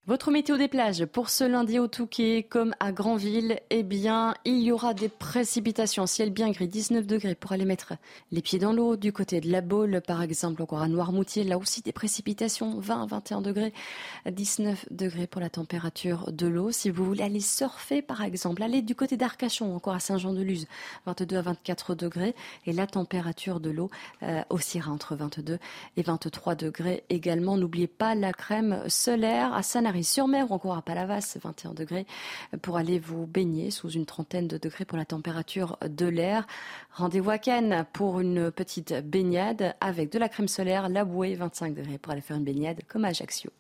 Votre météo des plages pour ce lundi au Touquet comme à Granville, eh bien, il y aura des précipitations. Ciel bien gris, 19 degrés pour aller mettre les pieds dans l'eau. Du côté de la Baule, par exemple, encore à Noirmoutier, là aussi des précipitations, 20, 21 degrés, 19 degrés pour la température de l'eau. Si vous voulez aller surfer, par exemple, allez du côté d'Arcachon, encore à Saint-Jean-de-Luz, 22 à 24 degrés. Et la température de l'eau euh, oscillera entre 22 et 23 degrés également. N'oubliez pas la crème solaire à saint sur mer ou encore à Palavas, 21 degrés, pour aller vous baigner sous une trentaine de degrés pour la température de l'air. Rendez-vous à Cannes pour une petite baignade avec de la crème solaire, la bouée, 25 degrés pour aller faire une baignade comme à Ajaccio.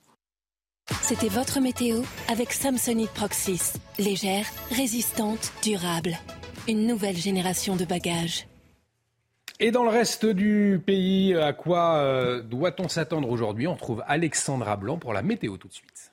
C'était votre météo avec Samsonite Proxys. Légère, résistante, durable. Une nouvelle génération de bagages. Et dans le reste du pays, à quoi euh, doit-on s'attendre aujourd'hui? On trouve Alexandra Blanc pour la météo tout de suite.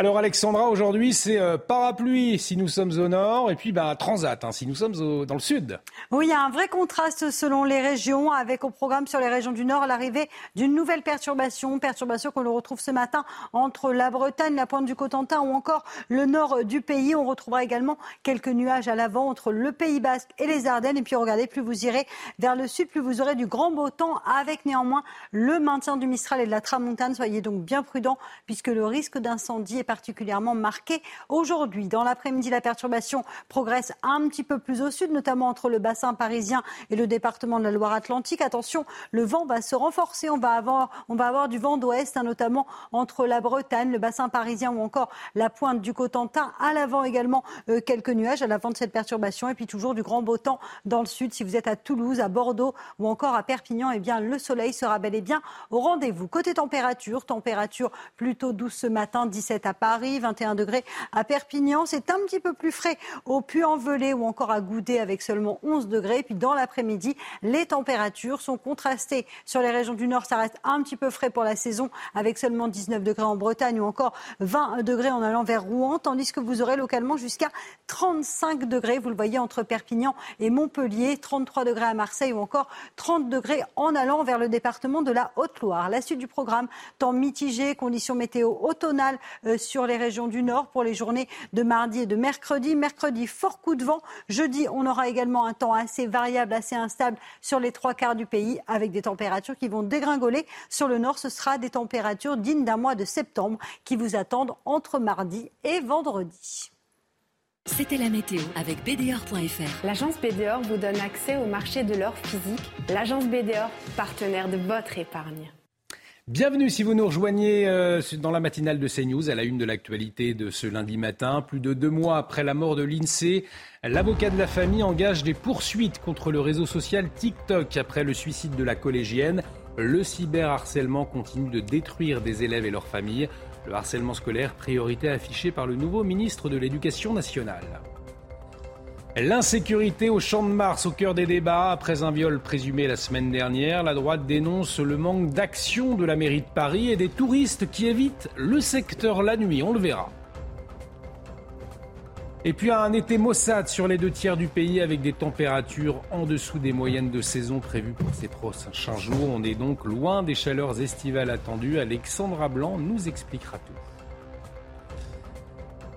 Alors Alexandra, aujourd'hui c'est euh, parapluie si nous sommes au nord et puis bah, transat hein, si nous sommes dans le sud. Oui, il y a un vrai contraste selon les régions avec au programme sur les régions du nord l'arrivée d'une nouvelle perturbation, perturbation qu'on retrouve ce matin entre la Bretagne, la pointe du Cotentin ou encore le nord du pays. On retrouvera également quelques nuages à l'avant entre le Pays Basque et les Ardennes. Et puis regardez, plus vous irez vers le sud, plus vous aurez du grand beau temps avec néanmoins le maintien du Mistral et de la Tramontane. Soyez donc bien prudents puisque le risque d'incendie est particulièrement marqué aujourd'hui. Dans l'après-midi, la perturbation progresse un petit peu plus au sud, notamment entre le bassin parisien et le département de la Loire-Atlantique. Attention, le vent va se renforcer. On va avoir, on va avoir du vent d'ouest, hein, notamment entre la Bretagne, le bassin parisien ou encore la pointe du Cotentin. À l'avant également, euh, quelques nuages à l'avant de cette perturbation. Et puis toujours du grand beau temps dans le sud. Si vous êtes à Toulouse, à Bordeaux ou encore à Perpignan, eh bien, le soleil sera bel et bien au rendez-vous. Côté température, température plutôt douce ce matin, 17 à Paris, 21 degrés à Perpignan. C'est un petit peu plus frais au Puy-en-Velay ou encore à Goudet avec seulement 11 degrés. puis dans l'après-midi, les températures sont contrastées. Sur les régions du Nord, ça reste un petit peu frais pour la saison avec seulement 19 degrés en Bretagne ou encore 20 degrés en allant vers Rouen, tandis que vous aurez localement jusqu'à 35 degrés. Vous le voyez entre Perpignan et Montpellier, 33 degrés à Marseille ou encore 30 degrés en allant vers le département de la Haute-Loire. La suite du programme, temps mitigé, conditions météo automnales euh, sur les régions du Nord pour les journées de mardi et de mercredi. Mercredi, fort coup de vent. Jeudi, on aura également un temps assez variable, assez instable sur les trois quarts du pays avec des températures qui vont dégringoler. Sur le Nord, ce sera des températures dignes d'un mois de septembre qui vous attendent entre mardi et vendredi. C'était la météo avec BDOR.fr. L'agence BDOR vous donne accès au marché de l'or physique. L'agence BDOR, partenaire de votre épargne. Bienvenue si vous nous rejoignez euh, dans la matinale de CNews à la une de l'actualité de ce lundi matin. Plus de deux mois après la mort de l'INSEE, l'avocat de la famille engage des poursuites contre le réseau social TikTok après le suicide de la collégienne. Le cyberharcèlement continue de détruire des élèves et leurs familles. Le harcèlement scolaire, priorité affichée par le nouveau ministre de l'Éducation nationale. L'insécurité au champ de Mars au cœur des débats. Après un viol présumé la semaine dernière, la droite dénonce le manque d'action de la mairie de Paris et des touristes qui évitent le secteur la nuit. On le verra. Et puis un été maussade sur les deux tiers du pays avec des températures en dessous des moyennes de saison prévues pour ces prochains jours. On est donc loin des chaleurs estivales attendues. Alexandra Blanc nous expliquera tout.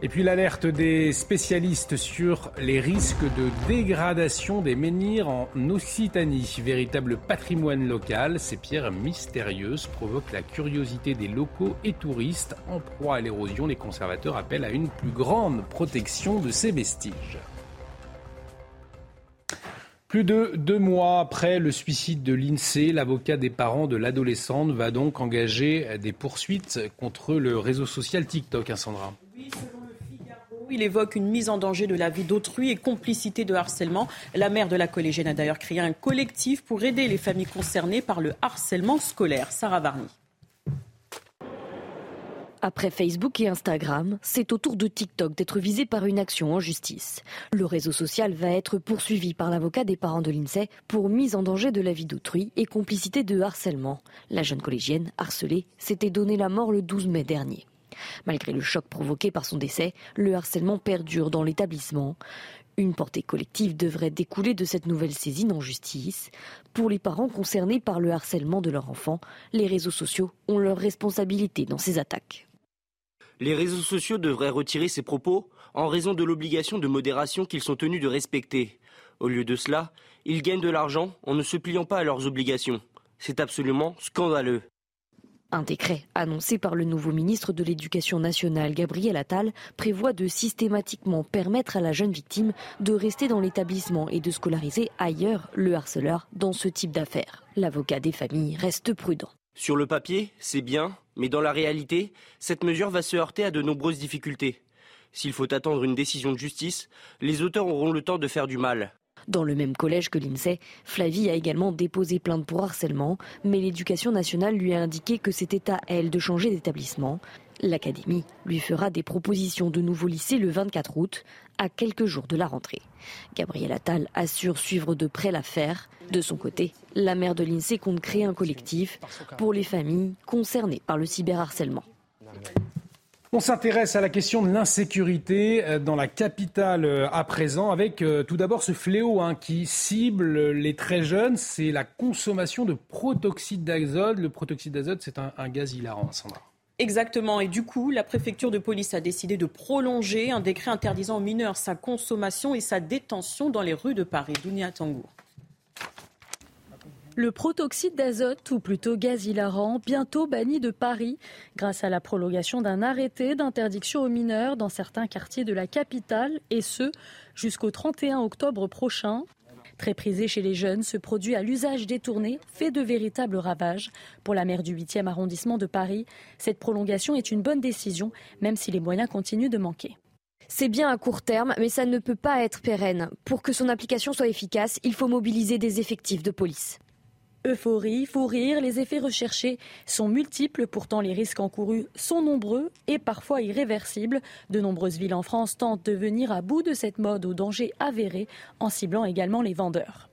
Et puis l'alerte des spécialistes sur les risques de dégradation des menhirs en Occitanie. Véritable patrimoine local, ces pierres mystérieuses provoquent la curiosité des locaux et touristes. En proie à l'érosion, les conservateurs appellent à une plus grande protection de ces vestiges. Plus de deux mois après le suicide de l'INSEE, l'avocat des parents de l'adolescente va donc engager des poursuites contre le réseau social TikTok, hein, Sandra. Il évoque une mise en danger de la vie d'autrui et complicité de harcèlement. La mère de la collégienne a d'ailleurs créé un collectif pour aider les familles concernées par le harcèlement scolaire. Sarah Varny. Après Facebook et Instagram, c'est au tour de TikTok d'être visé par une action en justice. Le réseau social va être poursuivi par l'avocat des parents de l'INSEE pour mise en danger de la vie d'autrui et complicité de harcèlement. La jeune collégienne, harcelée, s'était donné la mort le 12 mai dernier. Malgré le choc provoqué par son décès, le harcèlement perdure dans l'établissement. Une portée collective devrait découler de cette nouvelle saisine en justice. Pour les parents concernés par le harcèlement de leur enfant, les réseaux sociaux ont leur responsabilité dans ces attaques. Les réseaux sociaux devraient retirer ces propos en raison de l'obligation de modération qu'ils sont tenus de respecter. Au lieu de cela, ils gagnent de l'argent en ne se pliant pas à leurs obligations. C'est absolument scandaleux. Un décret annoncé par le nouveau ministre de l'Éducation nationale, Gabriel Attal, prévoit de systématiquement permettre à la jeune victime de rester dans l'établissement et de scolariser ailleurs le harceleur dans ce type d'affaires. L'avocat des familles reste prudent. Sur le papier, c'est bien, mais dans la réalité, cette mesure va se heurter à de nombreuses difficultés. S'il faut attendre une décision de justice, les auteurs auront le temps de faire du mal. Dans le même collège que l'INSEE, Flavie a également déposé plainte pour harcèlement, mais l'éducation nationale lui a indiqué que c'était à elle de changer d'établissement. L'académie lui fera des propositions de nouveaux lycées le 24 août, à quelques jours de la rentrée. Gabriel Attal assure suivre de près l'affaire. De son côté, la mère de l'INSEE compte créer un collectif pour les familles concernées par le cyberharcèlement. On s'intéresse à la question de l'insécurité euh, dans la capitale euh, à présent, avec euh, tout d'abord ce fléau hein, qui cible les très jeunes, c'est la consommation de protoxyde d'azote. Le protoxyde d'azote, c'est un, gaz hilarant, Sandra. Exactement. Et du coup, la préfecture de police a décidé de prolonger un décret interdisant aux mineurs sa consommation et sa détention dans les rues de Paris. Dounia Tangour. Le protoxyde d'azote, ou plutôt gaz hilarant, bientôt banni de Paris grâce à la prolongation d'un arrêté d'interdiction aux mineurs dans certains quartiers de la capitale, et ce jusqu'au 31 octobre prochain. Très prisé chez les jeunes, ce produit à l'usage détourné fait de véritables ravages. Pour la maire du 8e arrondissement de Paris, cette prolongation est une bonne décision, même si les moyens continuent de manquer. C'est bien à court terme, mais ça ne peut pas être pérenne. Pour que son application soit efficace, il faut mobiliser des effectifs de police. Euphorie, fou rire, les effets recherchés sont multiples, pourtant les risques encourus sont nombreux et parfois irréversibles. De nombreuses villes en France tentent de venir à bout de cette mode au danger avéré en ciblant également les vendeurs.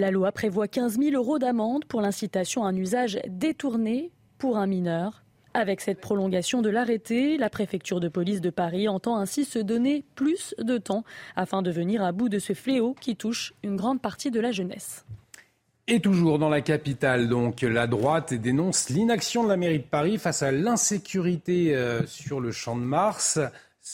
La loi prévoit 15 000 euros d'amende pour l'incitation à un usage détourné pour un mineur. Avec cette prolongation de l'arrêté, la préfecture de police de Paris entend ainsi se donner plus de temps afin de venir à bout de ce fléau qui touche une grande partie de la jeunesse. Et toujours dans la capitale, donc, la droite dénonce l'inaction de la mairie de Paris face à l'insécurité euh, sur le champ de Mars,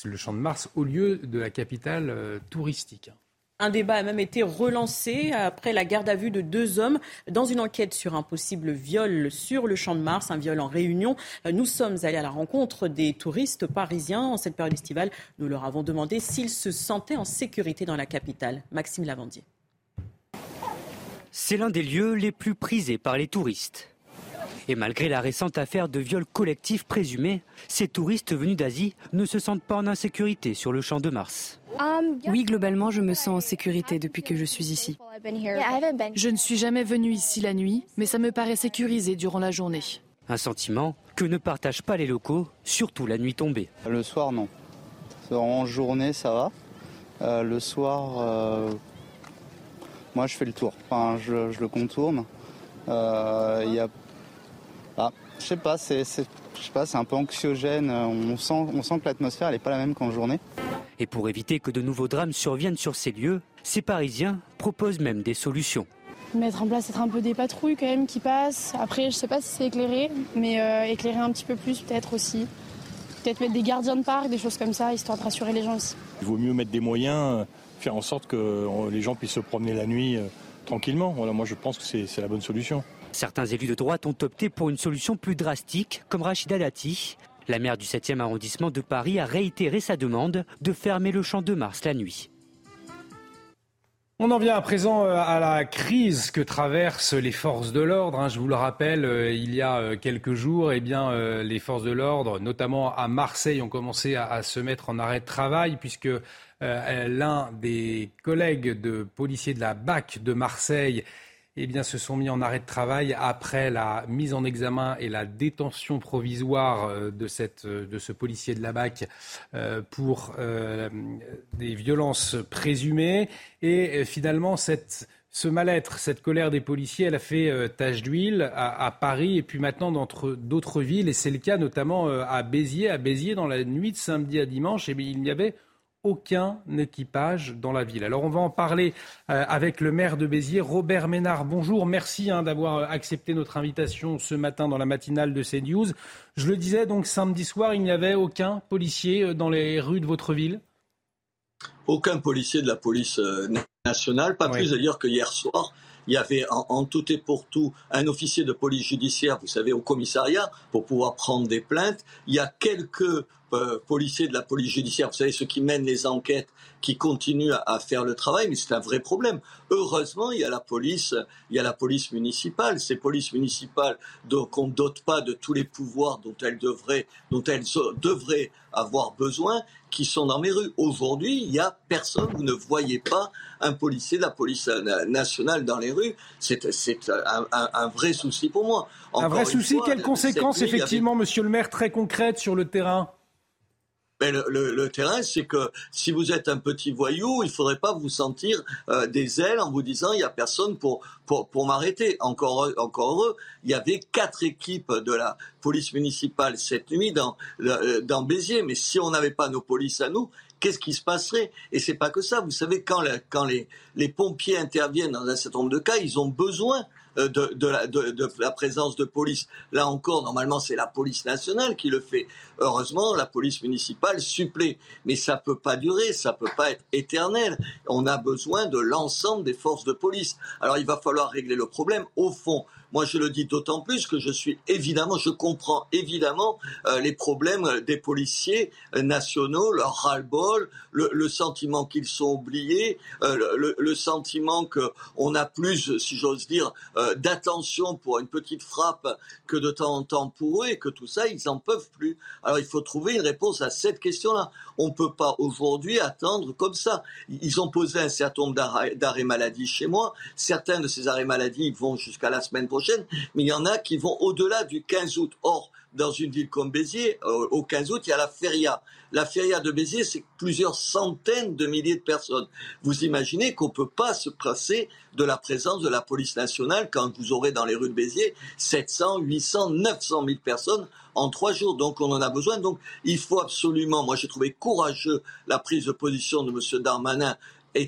le champ de Mars au lieu de la capitale euh, touristique. Un débat a même été relancé après la garde à vue de deux hommes dans une enquête sur un possible viol sur le champ de Mars, un viol en réunion. Nous sommes allés à la rencontre des touristes parisiens en cette période estivale. Nous leur avons demandé s'ils se sentaient en sécurité dans la capitale. Maxime Lavandier. C'est l'un des lieux les plus prisés par les touristes. Et malgré la récente affaire de viol collectif présumé, ces touristes venus d'Asie ne se sentent pas en insécurité sur le champ de Mars. Oui, globalement, je me sens en sécurité depuis que je suis ici. Je ne suis jamais venu ici la nuit, mais ça me paraît sécurisé durant la journée. Un sentiment que ne partagent pas les locaux, surtout la nuit tombée. Le soir, non. En journée, ça va. Euh, le soir, euh, moi, je fais le tour. Enfin, je, le contourne. Euh, il y a... Ah, je sais pas, c'est, je sais pas, c'est un peu anxiogène. On sent, on sent que l'atmosphère n'est pas la même qu'en journée. Et pour éviter que de nouveaux drames surviennent sur ces lieux, ces Parisiens proposent même des solutions. Mettre en place être un peu des patrouilles quand même qui passent. Après, je sais pas si c'est éclairé, mais euh, éclairer un petit peu plus peut-être aussi. Peut-être mettre des gardiens de parc, des choses comme ça, histoire de rassurer les gens aussi. Il vaut mieux mettre des moyens, faire en sorte que les gens puissent se promener la nuit euh, tranquillement. Voilà, moi je pense que c'est la bonne solution. Certains élus de droite ont opté pour une solution plus drastique, comme Rachida Dati. La maire du 7e arrondissement de Paris a réitéré sa demande de fermer le champ de Mars la nuit. On en vient à présent euh, à la crise que traversent les forces de l'ordre. Hein. Je vous le rappelle, euh, il y a quelques jours, eh bien, les forces de l'ordre, notamment à Marseille, ont commencé à, se mettre en arrêt de travail puisque l'un des collègues de policiers de la BAC de Marseille eh bien, se sont mis en arrêt de travail après la mise en examen et la détention provisoire euh, de, cette, euh, de ce policier de la BAC euh, pour des violences présumées. Et finalement, cette, ce mal-être, cette colère des policiers, elle a fait tache d'huile à, à, Paris et puis maintenant dans d'autres villes. Et c'est le cas notamment à Béziers. À Béziers, dans la nuit de samedi à dimanche, eh bien, il n'y avait aucun équipage dans la ville. Alors on va en parler euh, avec le maire de Béziers, Robert Ménard. Bonjour, merci hein, d'avoir euh, accepté notre invitation ce matin dans la matinale de CNews. Je le disais, donc samedi soir, il n'y avait aucun policier euh, dans les rues de votre ville? Aucun policier de la police nationale, pas plus à dire que hier soir. Il y avait en, tout et pour tout un officier de police judiciaire, vous savez, au commissariat, pour pouvoir prendre des plaintes. Il y a quelques euh, policiers de la police judiciaire, vous savez, ceux qui mènent les enquêtes, qui continuent à, faire le travail, mais c'est un vrai problème. Heureusement, il y a la police, il y a la police municipale. Ces polices municipales, donc on ne dote pas de tous les pouvoirs dont elles devraient, dont elles devraient avoir besoin, qui sont dans mes rues. Aujourd'hui, il n'y a personne, vous ne voyez pas un policier de la police nationale dans les rues. C'est un, vrai souci pour moi. un vrai souci, quelles conséquences, effectivement, monsieur le maire, très concrètes sur le terrain? Mais le, le, terrain, c'est que si vous êtes un petit voyou, il faudrait pas vous sentir euh, des ailes en vous disant il y a personne pour pour, pour m'arrêter. Encore encore heureux, il y avait quatre équipes de la police municipale cette nuit dans euh, dans Béziers. Mais si on n'avait pas nos polices à nous, qu'est-ce qui se passerait? Et c'est pas que ça. Vous savez quand quand les les pompiers interviennent dans un certain nombre de cas, ils ont besoin euh, de, la, présence de police. Là encore, normalement, c'est la police nationale qui le fait. Heureusement, la police municipale supplée. Mais ça peut pas durer, ça peut pas être éternel. On a besoin de l'ensemble des forces de police. Alors, il va falloir régler le problème au fond. Moi, je le dis d'autant plus que je suis évidemment, je comprends évidemment euh, les problèmes des policiers euh, nationaux, leur ras-le-bol, le, sentiment qu'ils sont oubliés, euh, le, sentiment qu'on a plus, si j'ose dire, d'attention pour une petite frappe que de temps en temps pour eux et que tout ça, ils en peuvent plus. Alors, il faut trouver une réponse à cette question-là. On ne peut pas aujourd'hui attendre comme ça. Ils ont posé un certain nombre d'arrêts maladie chez moi. Certains de ces arrêts maladie vont jusqu'à la semaine prochaine mais il y en a qui vont au-delà du 15 août. Or, dans une ville comme Béziers, euh, au 15 août, il y a la feria. La feria de Béziers, c'est plusieurs centaines de milliers de personnes. Vous imaginez qu'on ne peut pas se passer de la présence de la police nationale quand vous aurez dans les rues de Béziers 700, 800, 900 000 personnes en trois jours. Donc on en a besoin. Donc il faut absolument, moi j'ai trouvé courageux la prise de position de M. Darmanin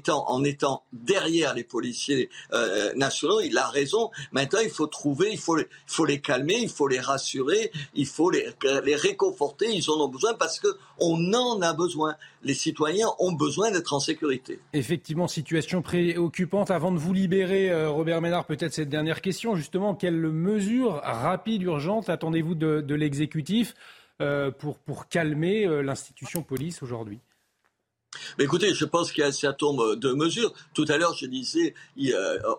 en étant derrière les policiers euh, nationaux, il a raison. Maintenant, il faut trouver, il faut, les calmer, il faut les rassurer, il faut les, réconforter. Ils en ont besoin parce que on en a besoin. Les citoyens ont besoin d'être en sécurité. Effectivement, situation préoccupante. Avant de vous libérer, euh, Robert Ménard, peut-être cette dernière question. Justement, quelles mesures rapides, urgentes attendez-vous de, l'exécutif euh, pour calmer l'institution police aujourd'hui? Écoutez, je pense qu'il y a un certain nombre de mesures. Tout à l'heure, je disais,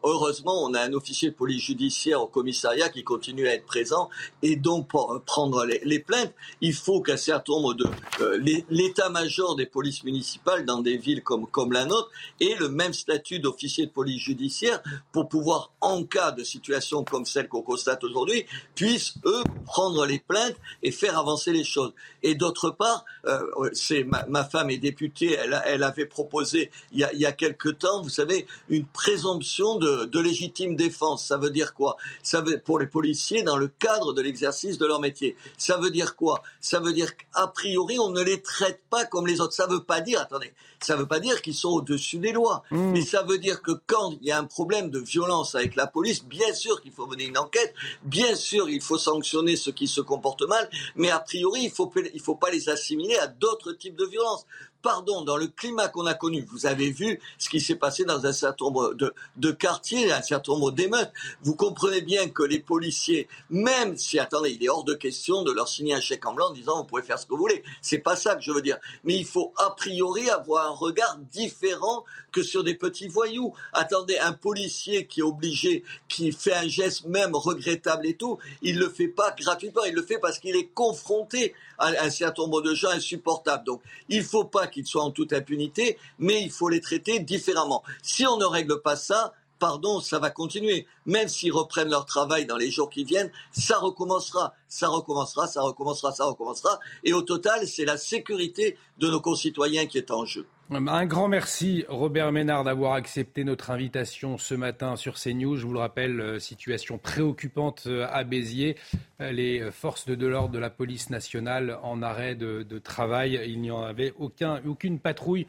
heureusement, on a un officier de police judiciaire au commissariat qui continue à être présent et donc pour prendre les, plaintes, il faut qu'un certain nombre de euh, l'état-major des polices municipales dans des villes comme comme la nôtre ait le même statut d'officier de police judiciaire pour pouvoir, en cas de situation comme celle qu'on constate aujourd'hui, puissent eux prendre les plaintes et faire avancer les choses. Et d'autre part, euh, c'est ma femme est députée, elle elle, avait proposé il y, a, il quelque temps, vous savez, une présomption de, légitime défense. Ça veut dire quoi? Ça veut pour les policiers dans le cadre de l'exercice de leur métier. Ça veut dire quoi? Ça veut dire qu'a priori on ne les traite pas comme les autres. Ça veut pas dire, attendez, ça veut pas dire qu'ils sont au-dessus des lois, mmh. mais ça veut dire que quand il y a un problème de violence avec la police, bien sûr qu'il faut mener une enquête, bien sûr il faut sanctionner ceux qui se comportent mal, mais a priori il faut il faut pas les assimiler à d'autres types de violences pardon, dans le climat qu'on a connu, vous avez vu ce qui s'est passé dans un certain nombre de, quartiers, un certain nombre d'émeutes. Vous comprenez bien que les policiers, même si, attendez, il est hors de question de leur signer un chèque en blanc en disant vous pouvez faire ce que vous voulez. C'est pas ça que je veux dire. Mais il faut a priori avoir un regard différent que sur des petits voyous. Attendez, un policier qui est obligé, qui fait un geste même regrettable et tout, il le fait pas gratuitement, il le fait parce qu'il est confronté à un certain nombre de gens insupportables. Donc, il faut pas qu'ils soient en toute impunité, mais il faut les traiter différemment. Si on ne règle pas ça, pardon, ça va continuer. Même s'ils reprennent leur travail dans les jours qui viennent, ça recommencera, ça recommencera, ça recommencera, ça recommencera. Et au total, c'est la sécurité de nos concitoyens qui est en jeu. Un grand merci, Robert Ménard, d'avoir accepté notre invitation ce matin sur CNews. Je vous le rappelle, euh, situation préoccupante euh, à Béziers. Euh, les forces de l'ordre de la police nationale en arrêt de, travail. Il n'y en avait aucun, aucune patrouille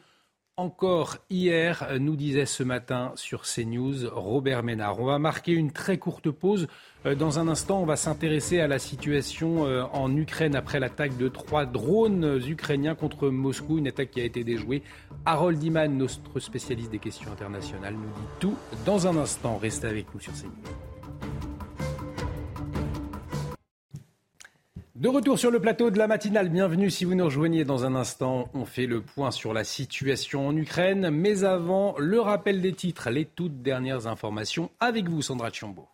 encore hier, nous disait ce matin sur CNews Robert Ménard. On va marquer une très courte pause. Euh, dans un instant, on va s'intéresser à la situation euh, en Ukraine après l'attaque de trois drones ukrainiens contre Moscou, une attaque qui a été déjouée. Harold Iman, notre spécialiste des questions internationales, nous dit tout dans un instant. Restez avec nous sur CNews. De retour sur le plateau de la matinale, bienvenue si vous nous rejoignez dans un instant. On fait le point sur la situation en Ukraine, mais avant, le rappel des titres, les toutes dernières informations avec vous Sandra Chiombo.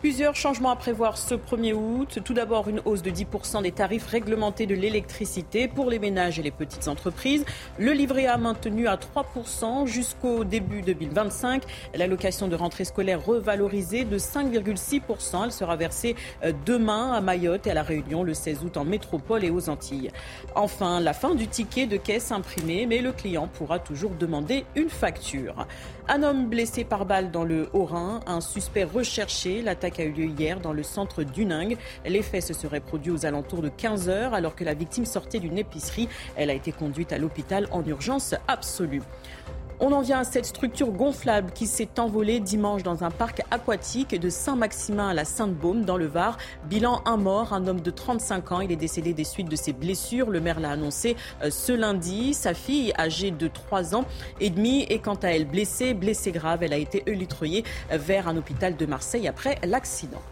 Plusieurs changements à prévoir ce 1er août. Tout d'abord, une hausse de 10% des tarifs réglementés de l'électricité pour les ménages et les petites entreprises. Le livret A maintenu à 3% jusqu'au début 2025. L'allocation de rentrée scolaire revalorisée de 5,6%. Elle sera versée euh, demain à Mayotte et à La Réunion le 16 août en métropole et aux Antilles. Enfin, la fin du ticket de caisse imprimé, mais le client pourra toujours demander une facture. Un homme blessé par balle dans le Haut-Rhin, un suspect recherché. L'attaque a eu lieu hier dans le centre d'Uning. Les faits se seraient produits aux alentours de 15 heures alors que la victime sortait d'une épicerie. Elle a été conduite à l'hôpital en urgence absolue. On en vient à cette structure gonflable qui s'est envolée dimanche dans un parc aquatique de Saint-Maximin à la Sainte-Baume dans le Var. Bilan un mort, un homme de 35 ans. Il est décédé des suites de ses blessures. Le maire l'a annoncé euh, ce lundi. Sa fille, âgée de 3 ans et demi, est quant à elle blessée, blessée grave. Elle a été élitreillée vers un hôpital de Marseille après l'accident.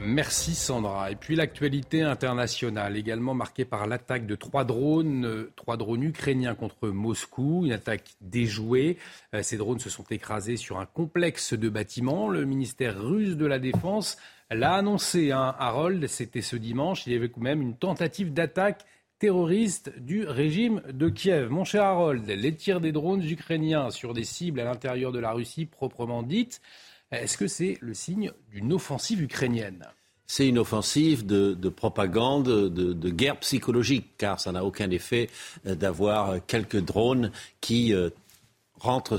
Merci Sandra. Et puis l'actualité internationale, également marquée par l'attaque de trois drones, euh, trois drones ukrainiens contre Moscou, une attaque déjouée. Euh, ces drones se sont écrasés sur un complexe de bâtiments. Le ministère russe de la Défense l'a annoncé, hein, Harold, c'était ce dimanche. Il y avait quand même une tentative d'attaque terroriste du régime de Kiev. Mon cher Harold, les tirs des drones ukrainiens sur des cibles à l'intérieur de la Russie proprement dite, est-ce que c'est le signe d'une offensive ukrainienne c'est une offensive de, propagande, de, guerre psychologique, car ça n'a aucun effet euh, d'avoir quelques drones qui euh, rentrent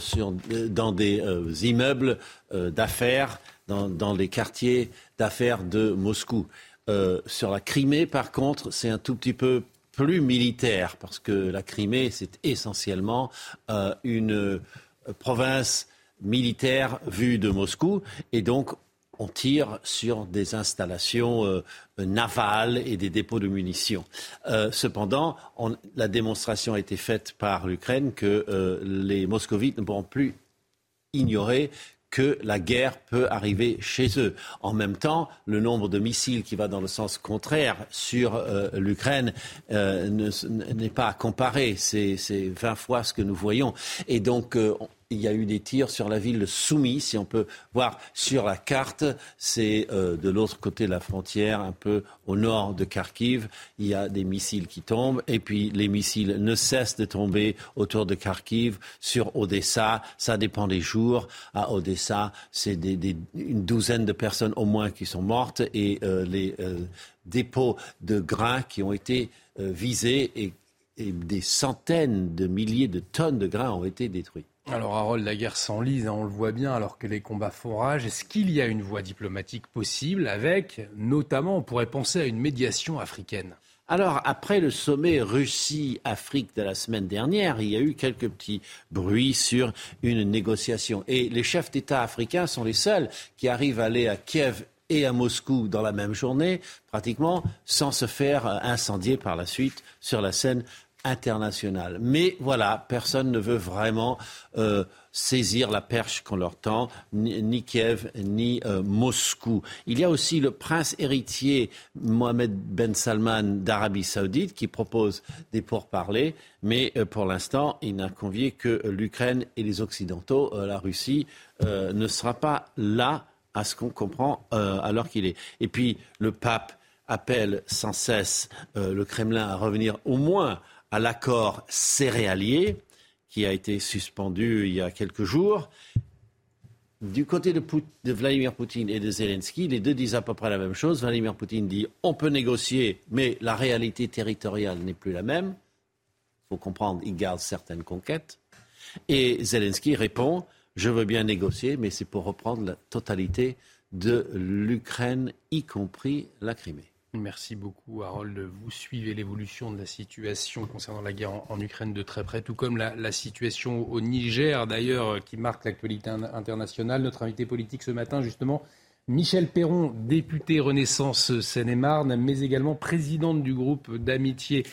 dans des euh, immeubles d'affaires, dans, les quartiers d'affaires de Moscou. sur la Crimée, par contre, c'est un tout petit peu plus militaire, parce que la Crimée, c'est essentiellement une province militaire vue de Moscou. Et donc, on tire sur des installations euh, navales et des dépôts de munitions. Euh, cependant, la démonstration a été faite par l'Ukraine que euh, les moscovites ne pourront plus ignorer que la guerre peut arriver chez eux. En même temps, le nombre de missiles qui va dans le sens contraire sur l'Ukraine n'est pas à comparer. C'est 20 fois ce que nous voyons. Et donc, il y a eu des tirs sur la ville de Soumy, si on peut voir sur la carte. C'est euh, de l'autre côté de la frontière, un peu au nord de Kharkiv. Il y a des missiles qui tombent et puis les missiles ne cessent de tomber autour de Kharkiv, sur Odessa. Ça dépend des jours. À Odessa, c'est une douzaine de personnes au moins qui sont mortes et euh, les euh, dépôts de grains qui ont été visés et des centaines de milliers de tonnes de grains ont été détruits. Alors Harold, la guerre s'enlise, hein, on le voit bien, alors que les combats font rage. Est-ce qu'il y a une voie diplomatique possible avec, notamment, on pourrait penser à une médiation africaine? Alors, après le sommet Russie-Afrique de la semaine dernière, il y a eu quelques petits bruits sur une négociation. Et les chefs d'État africains sont les seuls qui arrivent à aller à Kiev et à Moscou dans la même journée, pratiquement, sans se faire incendier par la suite sur la scène internationale. Mais voilà, personne ne veut vraiment euh, saisir la perche qu'on leur tend, ni, Kiev, ni euh, Moscou. Il y a aussi le prince héritier Mohamed Ben Salman d'Arabie saoudite qui propose des pourparlers, mais euh, pour l'instant, il n'a convié que l'Ukraine et les Occidentaux. la Russie ne sera pas là à ce qu'on comprend alors qu'il est. Et puis, le pape appelle sans cesse le Kremlin à revenir au moins à l'accord céréalier qui a été suspendu il y a quelques jours. Du côté de, Vladimir Poutine et de Zelensky, les deux disent à peu près la même chose. Vladimir Poutine dit on peut négocier, mais la réalité territoriale n'est plus la même. Il faut comprendre, il garde certaines conquêtes. Et Zelensky répond je veux bien négocier, mais c'est pour reprendre la totalité de l'Ukraine, y compris la Crimée. Merci beaucoup, Harold. Vous suivez l'évolution de la situation concernant la guerre en, Ukraine de très près, tout comme la, situation au Niger, d'ailleurs, qui marque l'actualité internationale. Notre invité politique ce matin, justement, Michel Perron, député Renaissance Seine-et-Marne, mais également présidente du groupe d'amitié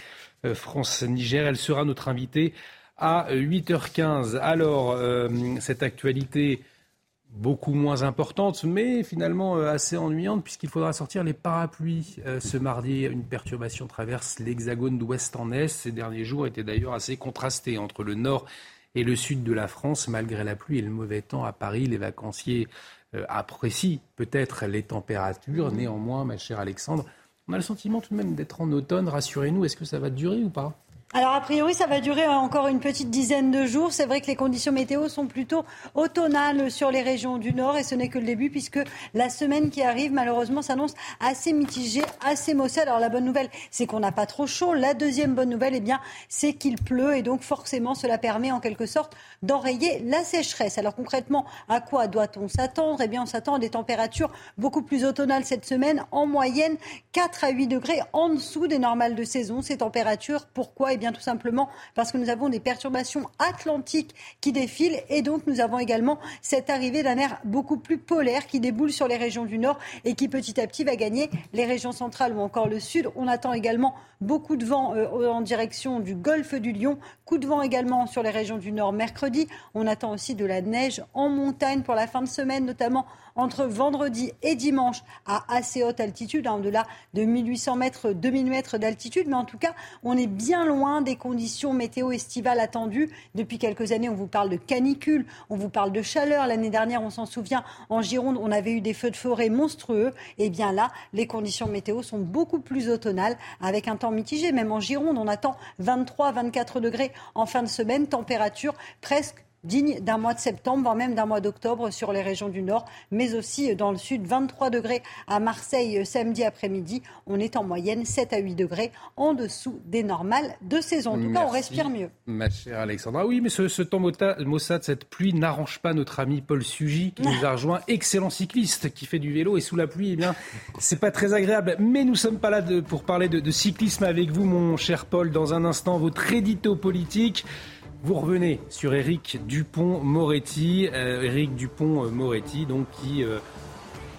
euh, France-Niger. Elle sera notre invitée à 8h15. Alors, euh, cette actualité beaucoup moins importante, mais finalement euh, assez ennuyante, puisqu'il faudra sortir les parapluies. Euh, ce mardi, une perturbation traverse l'hexagone d'ouest en est. Ces derniers jours étaient d'ailleurs assez contrastés entre le nord et le sud de la France. Malgré la pluie et le mauvais temps à Paris, les vacanciers euh, apprécient peut-être les températures. Néanmoins, ma chère Alexandre, on a le sentiment tout de même d'être en automne. Rassurez-nous, est-ce que ça va durer ou pas? Alors a priori, ça va durer encore une petite dizaine de jours. C'est vrai que les conditions météo sont plutôt automnales sur les régions du Nord et ce n'est que le début puisque la semaine qui arrive malheureusement s'annonce assez mitigée, assez maussade. Alors la bonne nouvelle, c'est qu'on n'a pas trop chaud. La deuxième bonne nouvelle, eh bien, c'est qu'il pleut et donc forcément cela permet en quelque sorte d'enrayer la sécheresse. Alors concrètement, à quoi doit-on s'attendre? Eh bien, on s'attend à des températures beaucoup plus automnales cette semaine, en moyenne 4 à 8 degrés en dessous des normales de saison. Ces températures, pourquoi? Eh tout simplement parce que nous avons des perturbations atlantiques qui défilent et donc nous avons également cette arrivée d'un air beaucoup plus polaire qui déboule sur les régions du nord et qui petit à petit va gagner les régions centrales ou encore le sud. On attend également beaucoup de vent euh, en direction du golfe du Lion, coup de vent également sur les régions du nord mercredi. On attend aussi de la neige en montagne pour la fin de semaine, notamment entre vendredi et dimanche à assez haute altitude, hein, au-delà de 1800 mètres, 2000 mètres d'altitude. Mais en tout cas, on est bien loin des conditions météo estivales attendues. Depuis quelques années, on vous parle de canicule, on vous parle de chaleur. L'année dernière, on s'en souvient, en Gironde, on avait eu des feux de forêt monstrueux. Et bien là, les conditions météo sont beaucoup plus automnales, avec un temps mitigé. Même en Gironde, on attend 23-24 degrés en fin de semaine, température presque digne d'un mois de septembre, voire même d'un mois d'octobre sur les régions du Nord, mais aussi dans le Sud. 23 degrés à Marseille euh, samedi après-midi. On est en moyenne 7 à 8 degrés en dessous des normales de saison. En tout cas, on respire mieux. Ma chère Alexandra, oui, mais ce, temps maussade, cette pluie n'arrange pas notre ami Paul Sugy qui nous a rejoint, excellent cycliste qui fait du vélo et sous la pluie, eh bien, c'est pas très agréable. Mais nous sommes pas là pour parler de, de cyclisme avec vous, mon cher Paul. Dans un instant, votre édito politique. Vous revenez sur Éric Dupont-Moretti, euh, Éric Dupont-Moretti, donc qui euh,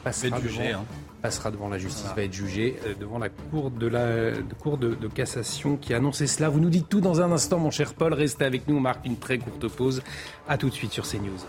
passera, devant, hein. passera, devant, la justice, va être jugé euh, devant la cour de la cour de, de, cassation qui a annoncé cela. Vous nous dites tout dans un instant, mon cher Paul. Restez avec nous. On marque une très courte pause. À tout de suite sur CNews.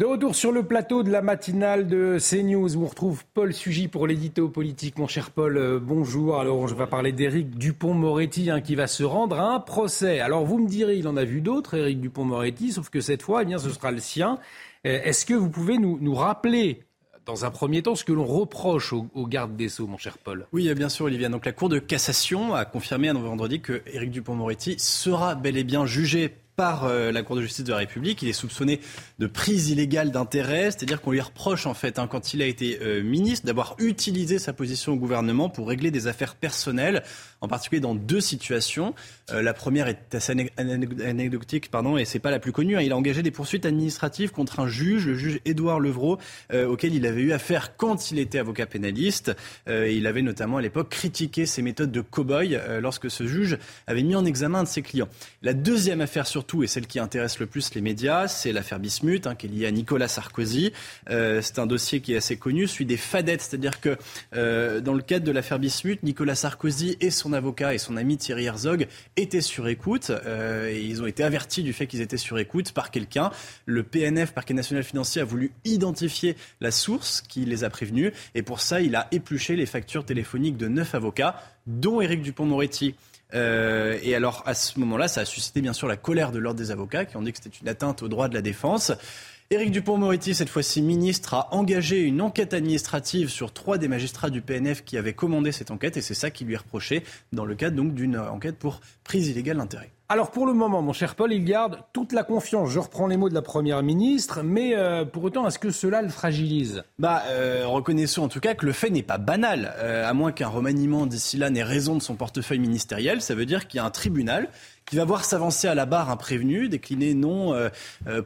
De retour sur le plateau de la matinale de CNews, où on retrouve Paul Sugy pour l'édito politique. Mon cher Paul, euh, bonjour. Alors, je vais parler d'Éric Dupont-Moretti hein, qui va se rendre à un procès. Alors, vous me direz, il en a vu d'autres, Éric Dupont-Moretti, sauf que cette fois, eh bien, ce sera le sien. Euh, est-ce que vous pouvez nous, nous rappeler dans un premier temps, ce que l'on reproche au, garde des Sceaux, mon cher Paul? Oui, bien sûr, Olivier. Donc, la Cour de cassation a confirmé un vendredi que Éric Dupont-Moretti sera bel et bien jugé par euh, la Cour de justice de la République. Il est soupçonné de prise illégale d'intérêt, c'est-à-dire qu'on lui reproche en fait, hein, quand il a été euh, ministre, d'avoir utilisé sa position au gouvernement pour régler des affaires personnelles, en particulier dans deux situations. Euh, la première est assez anecdotique, pardon, et c'est pas la plus connue. Hein. Il a engagé des poursuites administratives contre un juge, le juge Édouard Levrault, auquel il avait eu affaire quand il était avocat pénaliste. il avait notamment à l'époque critiqué ses méthodes de cow-boy lorsque ce juge avait mis en examen un de ses clients. La deuxième affaire surtout, et celle qui intéresse le plus les médias, c'est l'affaire Bismuth, hein, qui est liée à Nicolas Sarkozy. Euh, c'est un dossier qui est assez connu, celui des fadettes, c'est-à-dire que euh, dans le cadre de l'affaire Bismuth, Nicolas Sarkozy et son avocat et son ami Thierry Herzog étaient sur écoute. Euh, et ils ont été avertis du fait qu'ils étaient sur écoute par quelqu'un. Le PNF, Parquet national financier, a voulu identifier la source qui les a prévenus. Et pour ça, il a épluché les factures téléphoniques de neuf avocats, dont Éric Dupont-Moretti. Euh, et alors, à ce moment-là, ça a suscité bien sûr la colère de l'ordre des avocats qui ont dit que c'était une atteinte aux droits de la défense. Éric Dupont-Moretti, cette fois-ci ministre, a engagé une enquête administrative sur trois des magistrats du PNF qui avaient commandé cette enquête et c'est ça qui lui est reproché dans le cadre donc d'une enquête pour prise illégale d'intérêt. Alors pour le moment, mon cher Paul, il garde toute la confiance. Je reprends les mots de la Première ministre, mais euh, pour autant, est-ce que cela le fragilise? Bah, euh, reconnaissons en tout cas que le fait n'est pas banal. Euh, à moins qu'un remaniement d'ici là n'ait raison de son portefeuille ministériel, ça veut dire qu'il y a un tribunal qui va voir s'avancer à la barre un prévenu, décliné non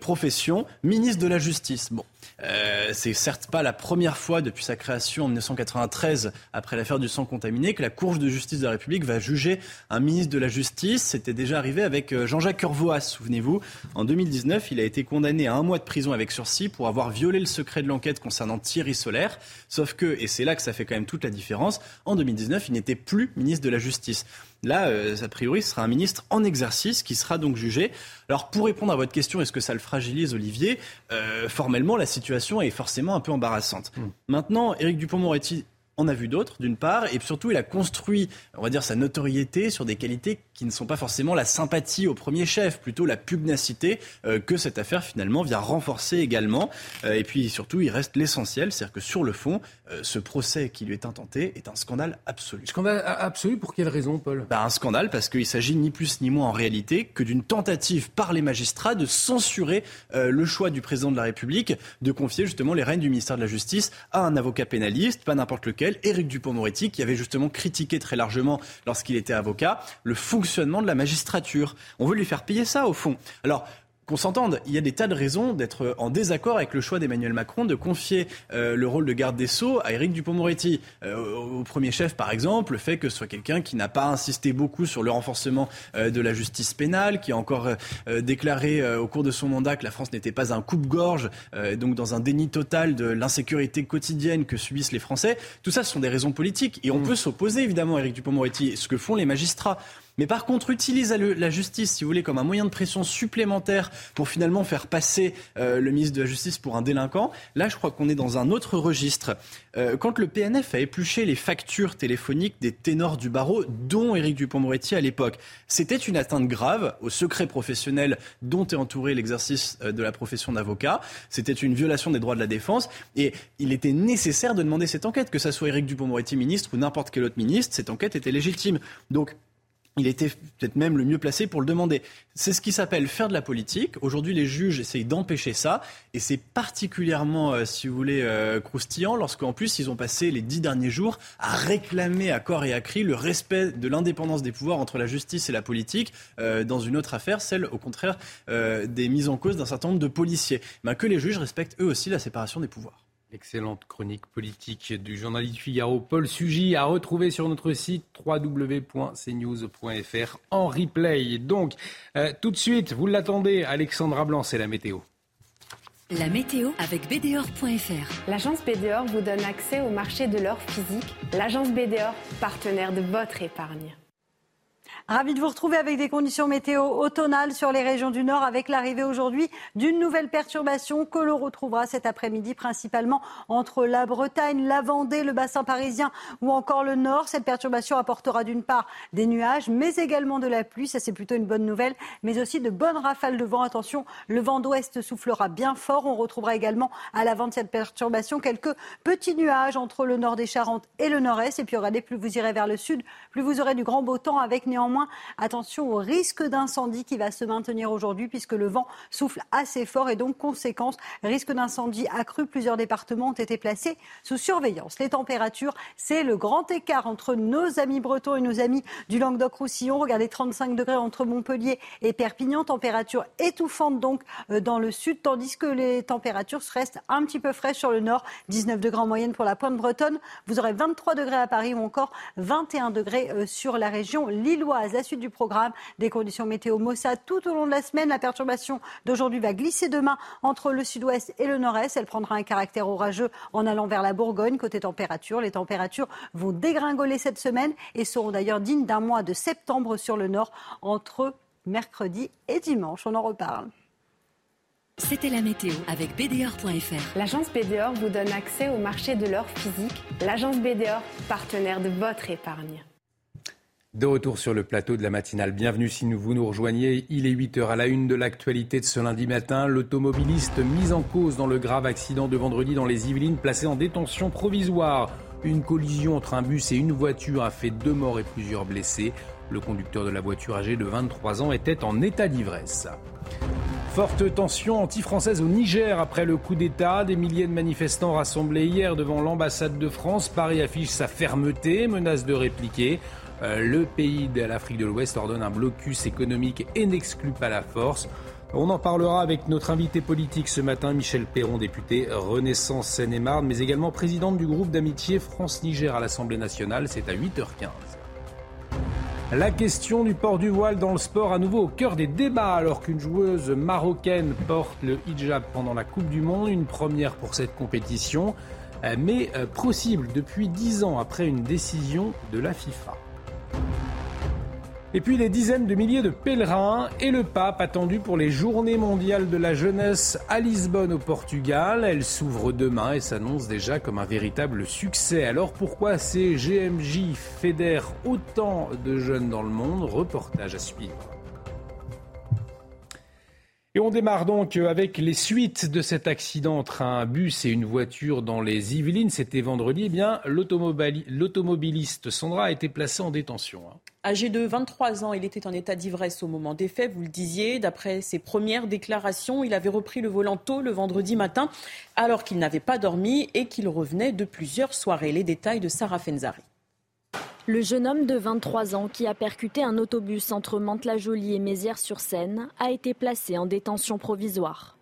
profession, ministre de la Justice. Bon, euh, c'est certes pas la première fois depuis sa création en 1993, après l'affaire du sang contaminé, que la Cour de justice de la République va juger un ministre de la Justice. C'était déjà arrivé avec euh, Jean-Jacques Urvoas, souvenez-vous. En 2019, il a été condamné à un mois de prison avec sursis pour avoir violé le secret de l'enquête concernant Thierry Solaire. Sauf que, et c'est là que ça fait quand même toute la différence, en 2019, il n'était plus ministre de la Justice. Là, euh, a priori, ce sera un ministre en exercice qui sera donc jugé. Alors, pour répondre à votre question, est-ce que ça le fragilise, Olivier? Euh, Formellement, la situation est forcément un peu embarrassante. Hmm. Maintenant, Éric Dupont-Moretti on a vu d'autres, d'une part, et surtout, il a construit, on va dire, sa notoriété sur des qualités qui ne sont pas forcément la sympathie au premier chef, plutôt la pugnacité euh, que cette affaire finalement vient renforcer également. Euh, et puis surtout, il reste l'essentiel, c'est-à-dire que sur le fond, euh, ce procès qui lui est intenté est un scandale absolu. Scandale absolu pour quelle raison, Paul? Bah, Un scandale parce qu'il s'agit ni plus ni moins en réalité que d'une tentative par les magistrats de censurer le choix du président de la République de confier justement les règnes du ministère de la Justice à un avocat pénaliste, pas n'importe lequel, Éric Dupond-Moretti, qui avait justement critiqué très largement lorsqu'il était avocat le fonctionnement de la magistrature. On veut lui faire payer ça, au fond. Qu'on s'entende, il y a des tas de raisons d'être en désaccord avec le choix d'Emmanuel Macron de confier euh, le rôle de garde des Sceaux à Éric Dupond-Moretti. Euh, au, premier chef, par exemple, le fait que ce soit quelqu'un qui n'a pas insisté beaucoup sur le renforcement euh, de la justice pénale, qui a encore déclaré au cours de son mandat que la France n'était pas un coupe-gorge, donc dans un déni total de l'insécurité quotidienne que subissent les Français. Tout ça, ce sont des raisons politiques. Et on mmh. peut s'opposer, évidemment, à Éric Dupond-Moretti, ce que font les magistrats. Mais par contre, utilise la justice, si vous voulez, comme un moyen de pression supplémentaire pour finalement faire passer euh, le ministre de la Justice pour un délinquant, là, je crois qu'on est dans un autre registre. Euh, quand le PNF a épluché les factures téléphoniques des ténors du barreau, dont Éric Dupond-Moretti à l'époque, c'était une atteinte grave au secret professionnel dont est entouré l'exercice euh, de la profession d'avocat. C'était une violation des droits de la défense. Et il était nécessaire de demander cette enquête, que ce soit Éric Dupond-Moretti ministre ou n'importe quel autre ministre. Cette enquête était légitime. Donc, il était peut-être même le mieux placé pour le demander. C'est ce qui s'appelle faire de la politique. Aujourd'hui, les juges essayent d'empêcher ça. Et c'est particulièrement, euh, si vous voulez, euh, croustillant lorsqu'en plus, ils ont passé les dix derniers jours à réclamer à corps et à cri le respect de l'indépendance des pouvoirs entre la justice et la politique euh, dans une autre affaire, celle, au contraire, des mises en cause d'un certain nombre de policiers. Ben, que les juges respectent eux aussi la séparation des pouvoirs. Excellente chronique politique du journaliste Figaro Paul Sugy à retrouver sur notre site www.cnews.fr en replay. Donc, euh, tout de suite, vous l'attendez, Alexandra Blanc, c'est la météo. La météo avec BDOR.fr. L'agence BDOR vous donne accès au marché de l'or physique. L'agence BDOR, partenaire de votre épargne. Ravi de vous retrouver avec des conditions météo automnales sur les régions du Nord avec l'arrivée aujourd'hui d'une nouvelle perturbation que l'on retrouvera cet après-midi principalement entre la Bretagne, la Vendée, le bassin parisien ou encore le Nord. Cette perturbation apportera d'une part des nuages mais également de la pluie, ça c'est plutôt une bonne nouvelle, mais aussi de bonnes rafales de vent. Attention, le vent d'ouest soufflera bien fort. On retrouvera également à l'avant de cette perturbation quelques petits nuages entre le nord des Charentes et le nord-est. Et puis regardez, plus vous irez vers le sud, plus vous aurez du grand beau temps avec néanmoins Attention au risque d'incendie qui va se maintenir aujourd'hui puisque le vent souffle assez fort et donc conséquence, risque d'incendie accru. Plusieurs départements ont été placés sous surveillance. Les températures, c'est le grand écart entre nos amis bretons et nos amis du Languedoc-Roussillon. Regardez 35 degrés entre Montpellier et Perpignan, température étouffante donc euh, dans le sud, tandis que les températures restent un petit peu fraîches sur le nord, 19 degrés en moyenne pour la pointe bretonne. Vous aurez 23 degrés à Paris ou encore 21 degrés euh, sur la région lilloise. La suite du programme, des conditions météo Mossa tout au long de la semaine. La perturbation d'aujourd'hui va glisser demain entre le sud-ouest et le nord-est. Elle prendra un caractère orageux en allant vers la Bourgogne. Côté température, les températures vont dégringoler cette semaine et seront d'ailleurs dignes d'un mois de septembre sur le nord entre mercredi et dimanche. On en reparle. C'était la météo avec BDOR.fr. L'agence BDOR vous donne accès au marché de l'or physique. L'agence BDOR, partenaire de votre épargne. De retour sur le plateau de la matinale. Bienvenue si vous nous rejoignez. Il est 8h à la une de l'actualité de ce lundi matin. L'automobiliste mis en cause dans le grave accident de vendredi dans les Yvelines, placé en détention provisoire. Une collision entre un bus et une voiture a fait deux morts et plusieurs blessés. Le conducteur de la voiture âgé de 23 ans était en état d'ivresse. Forte tension anti-française au Niger après le coup d'État. Des milliers de manifestants rassemblés hier devant l'ambassade de France. Paris affiche sa fermeté, menace de répliquer. Euh, le pays de l'Afrique de l'Ouest ordonne un blocus économique et n'exclut pas la force. On en parlera avec notre invité politique ce matin, Michel Perron, député Renaissance Seine-et-Marne, mais également présidente du groupe d'amitié France-Niger à l'Assemblée nationale. C'est à 8h15. La question du port du voile dans le sport à nouveau au cœur des débats alors qu'une joueuse marocaine porte le hijab pendant la Coupe du Monde, une première pour cette compétition, euh, mais euh, possible depuis dix ans après une décision de la FIFA. Et puis les dizaines de milliers de pèlerins et le pape attendu pour les journées mondiales de la jeunesse à Lisbonne au Portugal. Elles s'ouvrent demain et s'annoncent déjà comme un véritable succès. Alors pourquoi ces GMJ fédèrent autant de jeunes dans le monde? Reportage à suivre. Et on démarre donc avec les suites de cet accident entre un bus et une voiture dans les Yvelines. C'était vendredi. Eh bien, l'automobiliste Sandra a été placé en détention. Hein. Âgé de 23 ans, il était en état d'ivresse au moment des faits, vous le disiez. D'après ses premières déclarations, il avait repris le volant tôt le vendredi matin, alors qu'il n'avait pas dormi et qu'il revenait de plusieurs soirées. Les détails de Sarah Fenzari. Le jeune homme de 23 ans qui a percuté un autobus entre Mantes-la-Jolie et Mézières-sur-Seine a été placé en détention provisoire.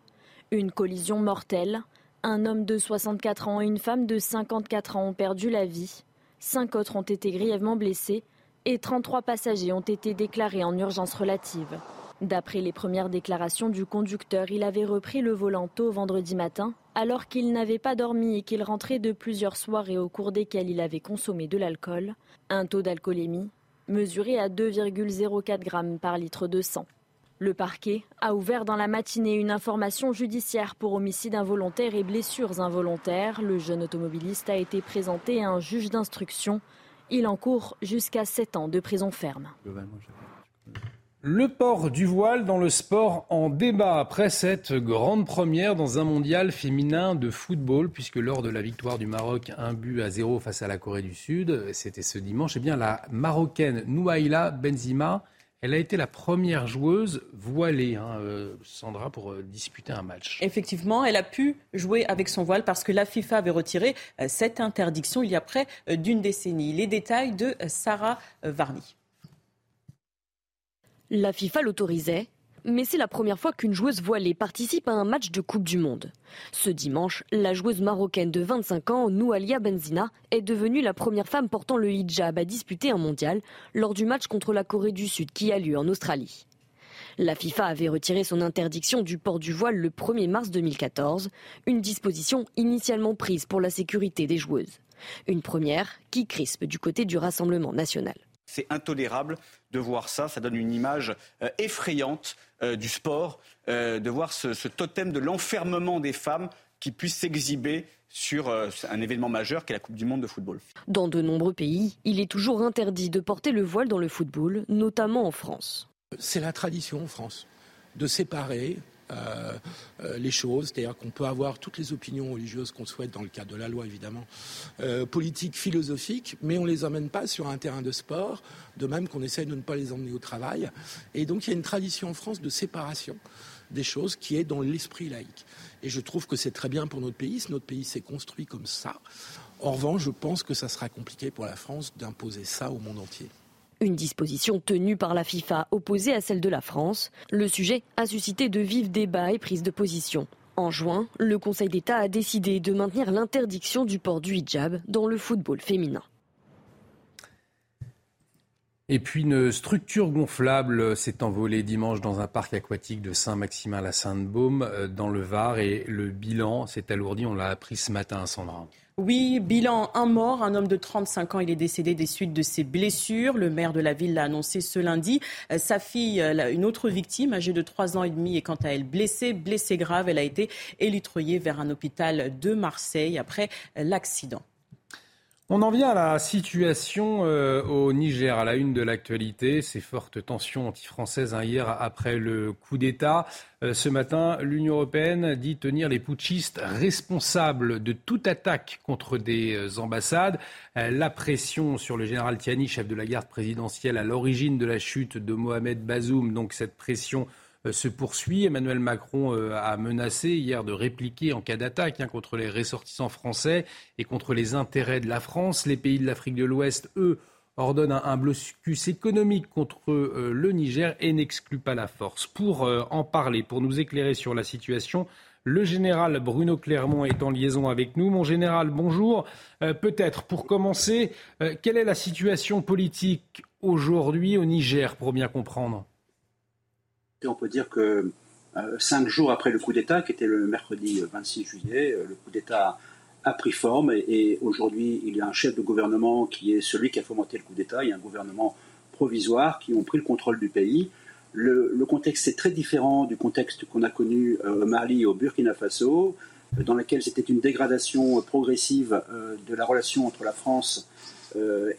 Une collision mortelle. Un homme de 64 ans et une femme de 54 ans ont perdu la vie. Cinq autres ont été grièvement blessés et 33 passagers ont été déclarés en urgence relative. D'après les premières déclarations du conducteur, il avait repris le volant tôt vendredi matin, alors qu'il n'avait pas dormi et qu'il rentrait de plusieurs soirées au cours desquelles il avait consommé de l'alcool, un taux d'alcoolémie mesuré à 2,04 grammes par litre de sang. Le parquet a ouvert dans la matinée une information judiciaire pour homicide involontaire et blessures involontaires. Le jeune automobiliste a été présenté à un juge d'instruction. Il encourt jusqu'à 7 ans de prison ferme. Le port du voile dans le sport en débat après cette grande première dans un mondial féminin de football, puisque lors de la victoire du Maroc, un but à zéro face à la Corée du Sud, c'était ce dimanche, eh bien la Marocaine Nouaïla Benzima, elle a été la première joueuse voilée, hein, euh, Sandra, pour euh, disputer un match. Effectivement, elle a pu jouer avec son voile parce que la FIFA avait retiré euh, cette interdiction il y a près d'une décennie. Les détails de Sarah Varny. La FIFA l'autorisait, mais c'est la première fois qu'une joueuse voilée participe à un match de Coupe du Monde. Ce dimanche, la joueuse marocaine de 25 ans, Noualia Benzina, est devenue la première femme portant le hijab à disputer un mondial lors du match contre la Corée du Sud qui a lieu en Australie. La FIFA avait retiré son interdiction du port du voile le 1er mars 2014, une disposition initialement prise pour la sécurité des joueuses. Une première qui crispe du côté du Rassemblement national. C'est intolérable de voir ça. Ça donne une image euh, effrayante euh, du sport, euh, de voir ce, totem de l'enfermement des femmes qui puisse s'exhiber sur un événement majeur qu'est la Coupe du Monde de football. Dans de nombreux pays, il est toujours interdit de porter le voile dans le football, notamment en France. C'est la tradition en France de séparer euh, euh, les choses, c'est-à-dire qu'on peut avoir toutes les opinions religieuses qu'on souhaite dans le cadre de la loi évidemment, euh, politiques, philosophiques, mais on les emmène pas sur un terrain de sport, de même qu'on essaye de ne pas les emmener au travail. Et donc il y a une tradition en France de séparation des choses qui est dans l'esprit laïque. Et je trouve que c'est très bien pour notre pays, notre pays s'est construit comme ça. En revanche, je pense que ça sera compliqué pour la France d'imposer ça au monde entier. Une disposition tenue par la FIFA opposée à celle de la France. Le sujet a suscité de vifs débats et prises de position. En juin, le Conseil d'État a décidé de maintenir l'interdiction du port du hijab dans le football féminin. Et puis une structure gonflable s'est envolée dimanche dans un parc aquatique de Saint-Maximin-la-Sainte-Baume euh, dans le Var et le bilan s'est alourdi, on l'a appris ce matin, Sandra. Oui, bilan un mort, un homme de 35 ans, il est décédé des suites de ses blessures. Le maire de la ville l'a annoncé ce lundi. Euh, sa fille, euh, une autre victime, âgée de 3 ans et demi, est quant à elle blessée, blessée grave. Elle a été élitreillée vers un hôpital de Marseille après l'accident. On en vient à la situation euh, au Niger, à la une de l'actualité. Ces fortes tensions anti-françaises hein, hier après le coup d'État. Euh, ce matin, l'Union européenne dit tenir les putschistes responsables de toute attaque contre des euh, ambassades. la pression sur le général Tiani, chef de la garde présidentielle, à l'origine de la chute de Mohamed Bazoum, donc cette pression se poursuit. Emmanuel Macron euh, a menacé hier de répliquer en cas d'attaque hein, contre les ressortissants français et contre les intérêts de la France. Les pays de l'Afrique de l'Ouest, eux, ordonnent un, blocus économique contre euh, le Niger et n'excluent pas la force. Pour en parler, pour nous éclairer sur la situation, le général Bruno Clermont est en liaison avec nous. Mon général, bonjour. Peut-être pour commencer, quelle est la situation politique aujourd'hui au Niger pour bien comprendre? On peut dire que euh, cinq jours après le coup d'État, qui était le mercredi 26 juillet, euh, le coup d'État a pris forme et, aujourd'hui il y a un chef de gouvernement qui est celui qui a fomenté le coup d'État, il y a un gouvernement provisoire qui ont pris le contrôle du pays. Le, contexte est très différent du contexte qu'on a connu euh, au Mali et au Burkina Faso, dans lequel c'était une dégradation progressive de la relation entre la France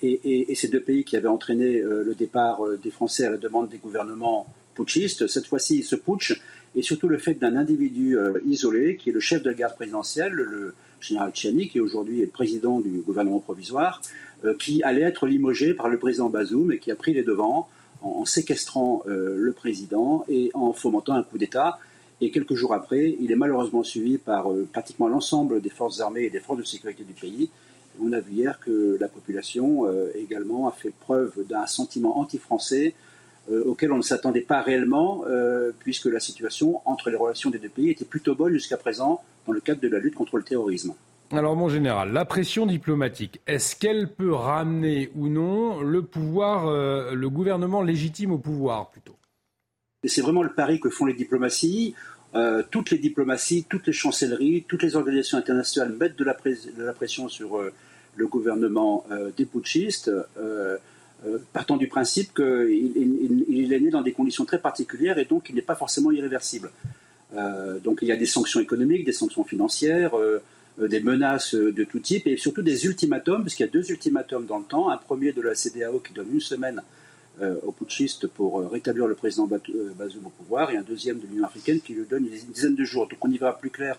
et, ces deux pays qui avaient entraîné le départ des Français à la demande des gouvernements putschiste. Cette fois-ci, ce putsch et surtout le fait d'un individu euh, isolé, qui est le chef de la garde présidentielle, le général Tchiani, qui aujourd'hui est le président du gouvernement provisoire, euh, qui allait être limogé par le président Bazoum et qui a pris les devants en, séquestrant euh, le président et en fomentant un coup d'État. Et quelques jours après, il est malheureusement suivi par pratiquement l'ensemble des forces armées et des forces de sécurité du pays. On a vu hier que la population également a fait preuve d'un sentiment anti-français euh, auquel on ne s'attendait pas réellement, euh, puisque la situation entre les relations des deux pays était plutôt bonne jusqu'à présent dans le cadre de la lutte contre le terrorisme. Alors mon général, la pression diplomatique, est-ce qu'elle peut ramener ou non le pouvoir, euh, le gouvernement légitime au pouvoir plutôt? C'est vraiment le pari que font les diplomaties. toutes les diplomaties, toutes les chancelleries, toutes les organisations internationales mettent de la, de la pression sur le gouvernement des putschistes. Euh, partant du principe qu'il est né dans des conditions très particulières et donc il n'est pas forcément irréversible. Euh, donc il y a des sanctions économiques, des sanctions financières, euh, des menaces de tout type et surtout des ultimatums, parce qu'il y a deux ultimatums dans le temps. Un premier de la CDAO qui donne une semaine aux putschistes pour rétablir le président Bazoum au pouvoir et un deuxième de l'Union africaine qui lui donne une dizaine de jours. Donc on y verra plus clair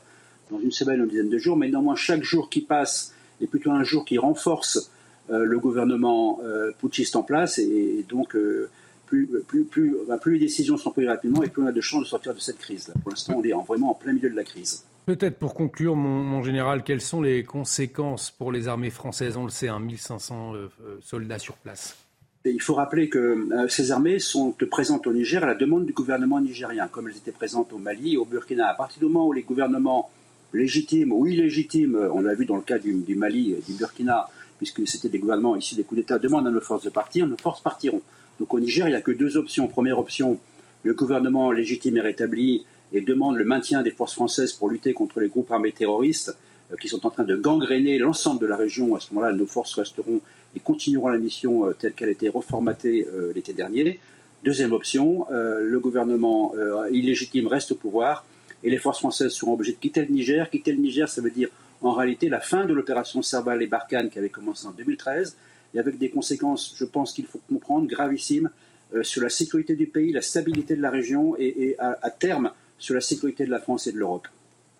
dans une semaine ou une dizaine de jours, mais néanmoins chaque jour qui passe est plutôt un jour qui renforce le gouvernement euh, putschiste en place et, donc euh, plus, plus, plus, plus, les décisions sont prises rapidement et plus on a de chances de sortir de cette crise. Pour l'instant, on est vraiment en plein milieu de la crise. Peut-être pour conclure, mon, général, quelles sont les conséquences pour les armées françaises? On le sait, 1500 hein, soldats sur place. il faut rappeler que ces armées sont présentes au Niger à la demande du gouvernement nigérien, comme elles étaient présentes au Mali et au Burkina. À partir du moment où les gouvernements légitimes ou illégitimes, on l'a vu dans le cas du, du Mali et du Burkina, puisque c'était des gouvernements ici des coups d'État, demandent à nos forces de partir, nos forces partiront. Donc au Niger, il n'y a que deux options. Première option, le gouvernement légitime est rétabli et demande le maintien des forces françaises pour lutter contre les groupes armés terroristes euh, qui sont en train de gangréner l'ensemble de la région. À ce moment-là, nos forces resteront et continueront la mission euh, telle qu'elle a été reformatée euh, l'été dernier. Deuxième option, le gouvernement illégitime reste au pouvoir et les forces françaises seront obligées de quitter le Niger. Quitter le Niger, ça veut dire en réalité la fin de l'opération Serval et Barkhane qui avait commencé en 2013, et avec des conséquences, je pense qu'il faut comprendre, gravissimes euh, sur la sécurité du pays, la stabilité de la région et, à, terme sur la sécurité de la France et de l'Europe.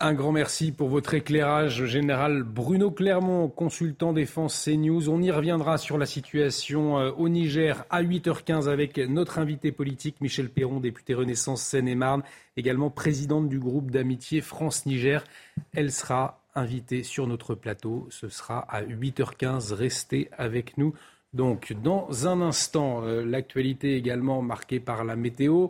Un grand merci pour votre éclairage, général Bruno Clermont, consultant défense CNews. On y reviendra sur la situation euh, au Niger à 8h15 avec notre invité politique Michel Perron, député Renaissance Seine-et-Marne, également présidente du groupe d'amitié France-Niger. Elle sera invitée sur notre plateau. Ce sera à 8h15. Restez avec nous. Donc, dans un instant, euh, l'actualité également marquée par la météo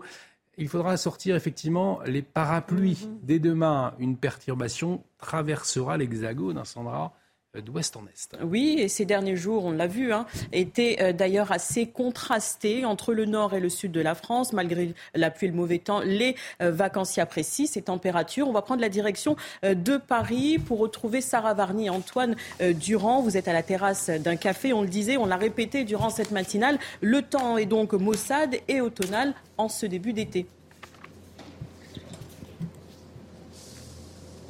il faudra sortir effectivement les parapluies. Mhm. Dès demain, une perturbation traversera l'hexagone, hein, Sandra d'ouest en est. Oui, et ces derniers jours, on l'a vu, hein, étaient euh, d'ailleurs assez contrastés entre le nord et le sud de la France, malgré la pluie et le mauvais temps. Les euh, vacanciers apprécient ces températures. On va prendre la direction de Paris pour retrouver Sarah Varny et Antoine Durand. Vous êtes à la terrasse d'un café, on le disait, on l'a répété durant cette matinale. Le temps est donc maussade et automnal en ce début d'été.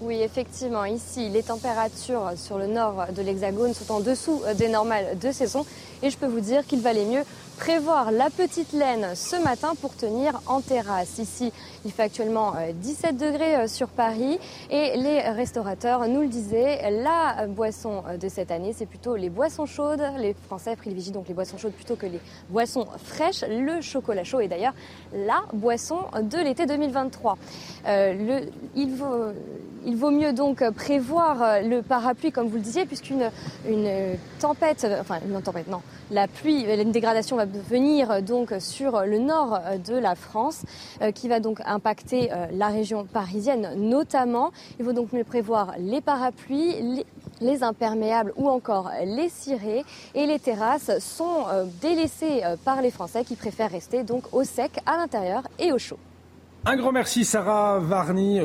Oui, effectivement, ici, les températures sur le nord de l'Hexagone sont en dessous des normales de saison et je peux vous dire qu'il valait mieux prévoir la petite laine ce matin pour tenir en terrasse. Ici, il fait actuellement 17 euh, degrés euh, sur Paris et les restaurateurs nous le disaient, la boisson euh, de cette année, c'est plutôt les boissons chaudes. Les Français privilégient donc les boissons chaudes plutôt que les boissons fraîches. Le chocolat chaud est d'ailleurs la boisson de l'été 2023. il, vaut, il vaut mieux donc prévoir le parapluie, comme vous le disiez, puisqu'une une tempête, enfin une tempête, non, la pluie, une dégradation va venir donc sur le nord de la France, qui va donc impacter euh, la région parisienne notamment. Il faut donc mieux prévoir les parapluies, les, imperméables ou encore les cirés. Et les terrasses sont euh, délaissées euh, par les Français qui préfèrent rester donc au sec, à l'intérieur et au chaud. Un grand merci Sarah Varny.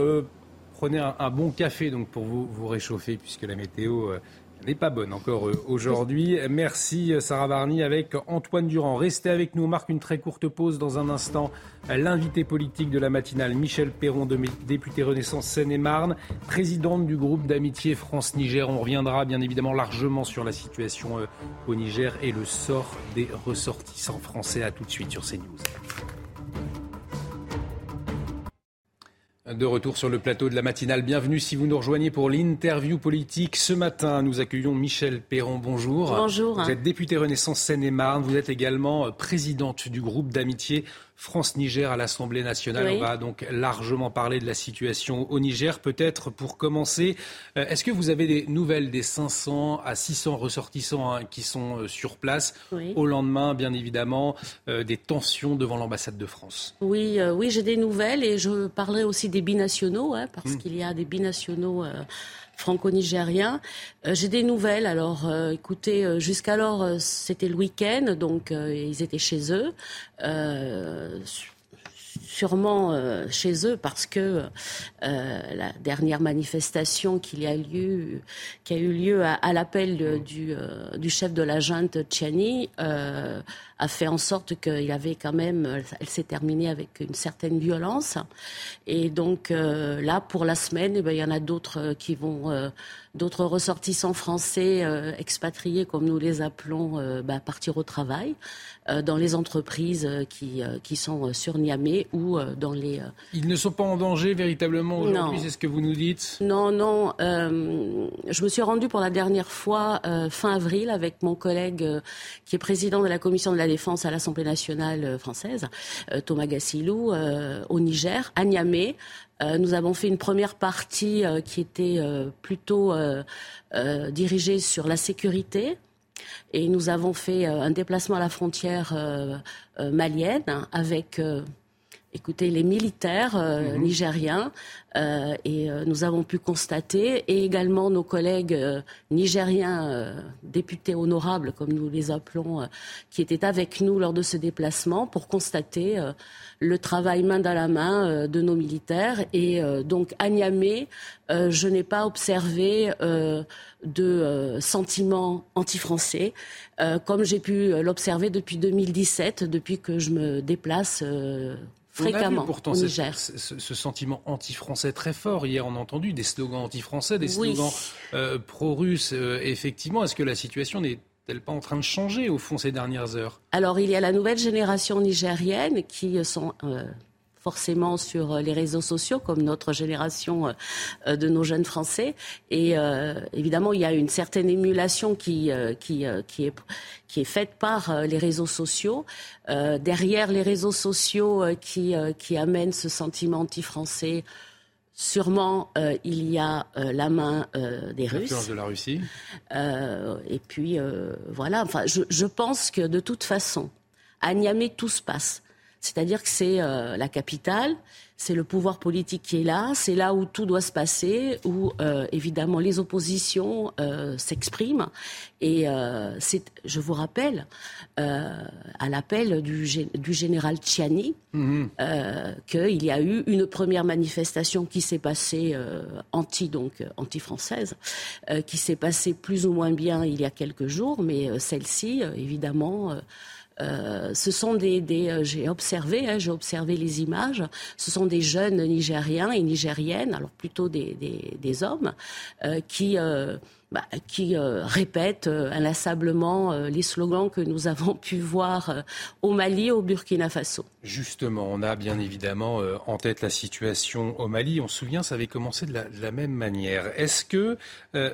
Prenez un, bon café donc pour vous, réchauffer puisque la météo n'est pas bonne encore euh, aujourd'hui. Merci euh, Sarah Barny avec Antoine Durand. Restez avec nous, on marque une très courte pause dans un instant. L'invité politique de la matinale, Michel Perron, député Renaissance Seine-et-Marne, présidente du groupe d'amitié France-Niger. On reviendra bien évidemment largement sur la situation euh, au Niger et le sort des ressortissants français. À tout de suite sur CNews. De retour sur le plateau de la matinale. Bienvenue si vous nous rejoignez pour l'interview politique. Ce matin, nous accueillons Michel Perron. Bonjour. Bonjour. Vous êtes député Renaissance Seine-et-Marne. Vous êtes également présidente du groupe d'amitié France-Niger à l'Assemblée nationale. On va donc largement parler de la situation au Niger. Peut-être pour commencer, euh, est-ce que vous avez des nouvelles des 500 à 600 ressortissants hein, qui sont euh, sur place au lendemain, bien évidemment, euh, des tensions devant l'ambassade de France? Oui, oui, j'ai des nouvelles et je parlerai aussi des binationaux, hein, parce hmm. qu'il y a des binationaux franco-nigérien. Euh, j'ai des nouvelles. Alors, euh, écoutez, euh, jusqu'alors, c'était le week-end, donc ils étaient chez eux sûrement chez eux parce que la dernière manifestation qu'il a qui a eu lieu à, l'appel du, du, chef de la junte Tchiani a fait en sorte qu'il avait quand même, elle s'est terminée avec une certaine violence. Et donc là, pour la semaine, eh ben, il y en a d'autres qui vont d'autres ressortissants français euh, expatriés, comme nous les appelons, euh, bah, partir au travail euh, dans les entreprises qui, qui sont sur Niamey ou dans les... Ils ne sont pas en danger véritablement aujourd'hui, c'est ce que vous nous dites? Non, non. je me suis rendue pour la dernière fois fin avril avec mon collègue qui est président de la commission de la défense à l'Assemblée nationale française, Thomas Gassilou, au Niger, à Niamey, euh, nous avons fait une première partie euh, qui était euh, plutôt dirigée sur la sécurité. Et nous avons fait un déplacement à la frontière malienne avec écoutez, les militaires mhm. nigériens et nous avons pu constater, et également nos collègues nigériens, députés honorables, comme nous les appelons, qui étaient avec nous lors de ce déplacement pour constater le travail main dans la main euh, de nos militaires. Et euh, donc à Niamey, euh, je n'ai pas observé de sentiments anti-français, comme j'ai pu l'observer depuis 2017, depuis que je me déplace fréquemment pourtant au Niger. Ce, sentiment anti-français très fort. Hier, on a entendu des slogans anti-français, des slogans pro-russes. effectivement, est-ce que la situation n'est n'est-elle pas en train de changer au fond ces dernières heures? Alors il y a la nouvelle génération nigérienne qui sont euh, forcément sur les réseaux sociaux, comme notre génération de nos jeunes Français. Et évidemment, il y a une certaine émulation qui, qui, qui, est, qui est faite par les réseaux sociaux. derrière les réseaux sociaux qui, qui amènent ce sentiment anti-français, Sûrement, euh, il y a euh, la main euh, des Russes. de la Russie. et puis, voilà. Enfin, je, je, pense que de toute façon, à Niamey, tout se passe. C'est-à-dire que c'est la capitale, c'est le pouvoir politique qui est là, c'est là où tout doit se passer, où euh, évidemment les oppositions euh, s'expriment. Et euh, je vous rappelle, à l'appel du, du, général Tchiani, mhm. qu'il y a eu une première manifestation qui s'est passée anti donc anti-française, qui s'est passée plus ou moins bien il y a quelques jours, mais celle-ci, évidemment euh, ce sont des, euh, j'ai observé, hein, j'ai observé les images. Ce sont des jeunes Nigériens et Nigériennes, alors plutôt des, hommes, euh, qui bah, qui répètent inlassablement les slogans que nous avons pu voir au Mali, au Burkina Faso. Justement, on a bien évidemment en tête la situation au Mali. On se souvient, ça avait commencé de la même manière. Est-ce que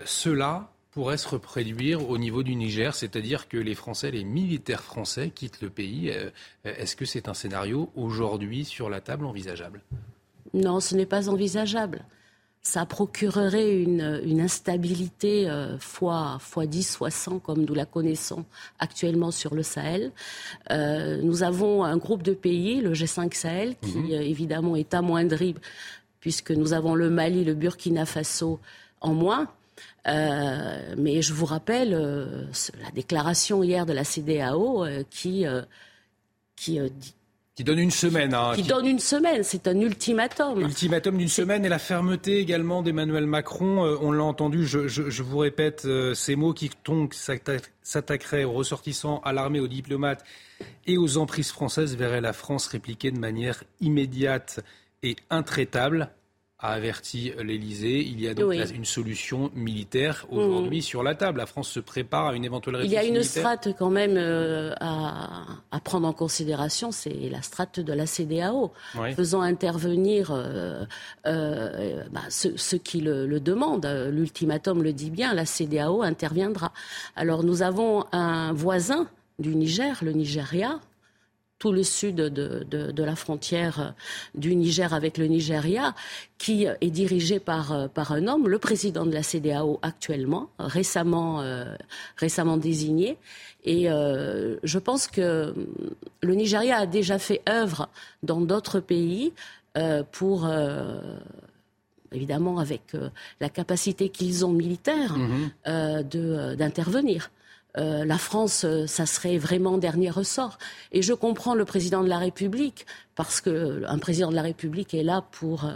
cela pourrait se reproduire au niveau du Niger, c'est-à-dire que les Français, les militaires français quittent le pays. Euh, est-ce que c'est un scénario aujourd'hui sur la table envisageable? Non, ce n'est pas envisageable. Ça procurerait une, instabilité euh, fois, fois 10, fois 100, comme nous la connaissons actuellement sur le Sahel. Euh, nous avons un groupe de pays, le G5 Sahel, qui mhm. évidemment est amoindri, puisque nous avons le Mali, le Burkina Faso en moins. Euh, mais je vous rappelle euh, la déclaration hier de la CDAO euh, qui, qui qui donne une semaine. Hein, qui, donne une semaine, c'est un ultimatum. Ultimatum d'une semaine et la fermeté également d'Emmanuel Macron. on l'a entendu, je, je, je, vous répète ces mots qui s'attaqueraient aux ressortissants, à l'armée, aux diplomates et aux emprises françaises verraient la France répliquer de manière immédiate et intraitable a averti l'Elysée. Il y a donc une solution militaire aujourd'hui mm. sur la table. La France se prépare à une éventuelle réponse Il y a une strate quand même euh, à, prendre en considération, c'est la strate de la CDAO, faisant intervenir euh, euh, bah, ceux, qui le, le demandent. L'ultimatum le dit bien, la CDAO interviendra. Alors nous avons un voisin du Niger, le Nigeria, tout le sud de, la frontière du Niger avec le Nigeria, qui est dirigé par, euh, par un homme, le président de la CDAO actuellement, récemment, euh, récemment désigné. Et euh, je pense que le Nigeria a déjà fait œuvre dans d'autres pays pour évidemment avec la capacité qu'ils ont militaire mm-hmm. d'intervenir. Euh, la France, euh, ça serait vraiment dernier ressort. Et je comprends le président de la République, parce qu'un président de la République est là pour,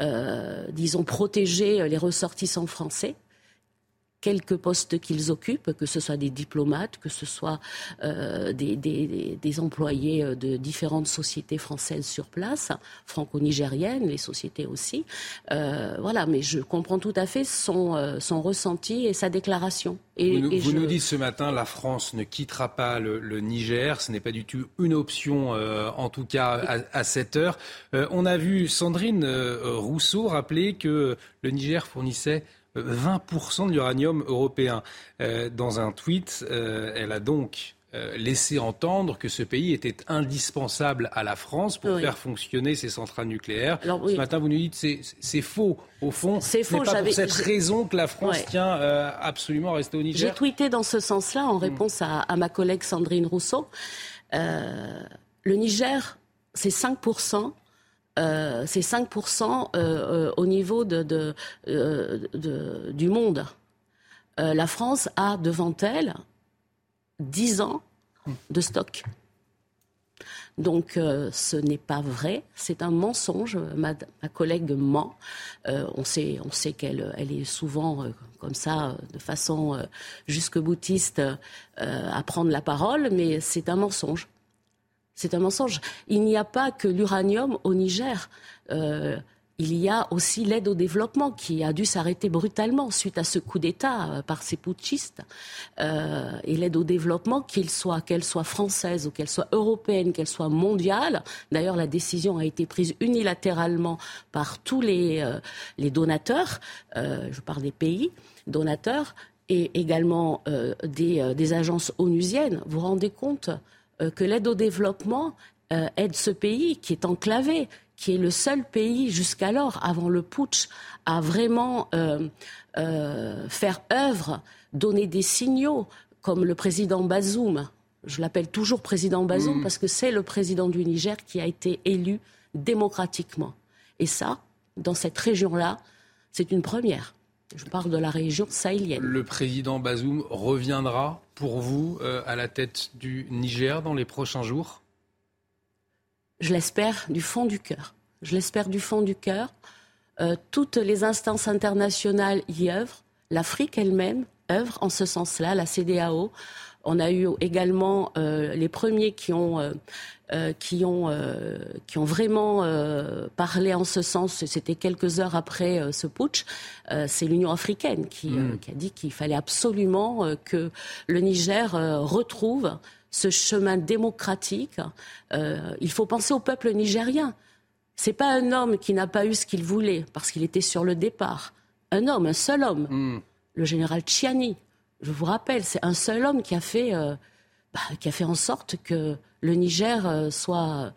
euh, disons, protéger les ressortissants français quelques postes qu'ils occupent, que ce soit des diplomates, que ce soit euh, des, employés euh, de différentes sociétés françaises sur place, franco-nigériennes, les sociétés aussi. Euh, voilà, mais je comprends tout à fait son, son ressenti et sa déclaration. Et, vous, nous, dites ce matin, la France ne quittera pas le, Niger, ce n'est pas du tout une option, en tout cas à, à cette heure. on a vu Sandrine Rousseau rappeler que le Niger fournissait 20% de l'uranium européen. Euh, dans un tweet, euh, elle a donc euh, laissé entendre que ce pays était indispensable à la France pour faire fonctionner ses centrales nucléaires. Ce matin, vous nous dites que c'est faux. Au fond, c'est pas pour cette raison que la France tient absolument à rester au Niger. J'ai tweeté dans ce sens-là en hmm. réponse à, à, ma collègue Sandrine Rousseau. le Niger, c'est 5% euh, c'est 5% euh, euh, au niveau du monde. la France a devant elle 10 ans de stock. Donc ce n'est pas vrai, c'est un mensonge. Ma, collègue ment. on sait, qu'elle elle est souvent comme ça, de façon jusque boutiste, à prendre la parole, mais c'est un mensonge. C'est un mensonge. Il n'y a pas que l'uranium au Niger. Euh, il y a aussi l'aide au développement qui a dû s'arrêter brutalement suite à ce coup d'État euh, par ces putschistes. Euh, et l'aide au développement, qu'elle soit, française ou qu'elle soit européenne, qu'elle soit mondiale. D'ailleurs, la décision a été prise unilatéralement par tous les, les donateurs. je parle des pays donateurs et également des, des, agences onusiennes. Vous vous rendez compte que l'aide au développement aide ce pays qui est enclavé qui est le seul pays jusqu'alors, avant le putsch, à vraiment euh, euh, faire œuvre, donner des signaux, comme le président Bazoum. Je l'appelle toujours président Bazoum mm. parce que c'est le président du Niger qui a été élu démocratiquement. Et ça, dans cette région-là, c'est une première. Je parle de la région sahélienne. Le président Bazoum reviendra pour vous euh, à la tête du Niger dans les prochains jours? Je l'espère du fond du cœur. Je l'espère du fond du cœur. Euh, toutes les instances internationales y œuvrent. L'Afrique elle-même œuvre en ce sens-là, la CDAO. On a eu également euh, les premiers qui ont, euh, qui ont, qui ont vraiment parlé en ce sens. C'était quelques heures après ce putsch. C'est l'Union africaine qui, hmm. qui, a dit qu'il fallait absolument que le Niger retrouve ce chemin démocratique. Euh, il faut penser au peuple nigérien. C'est pas un homme qui n'a pas eu ce qu'il voulait parce qu'il était sur le départ. Un homme, un seul homme, hmm. le général Chiani. Je vous rappelle, c'est un seul homme qui a fait, euh, bah, qui a fait en sorte que le Niger euh, soit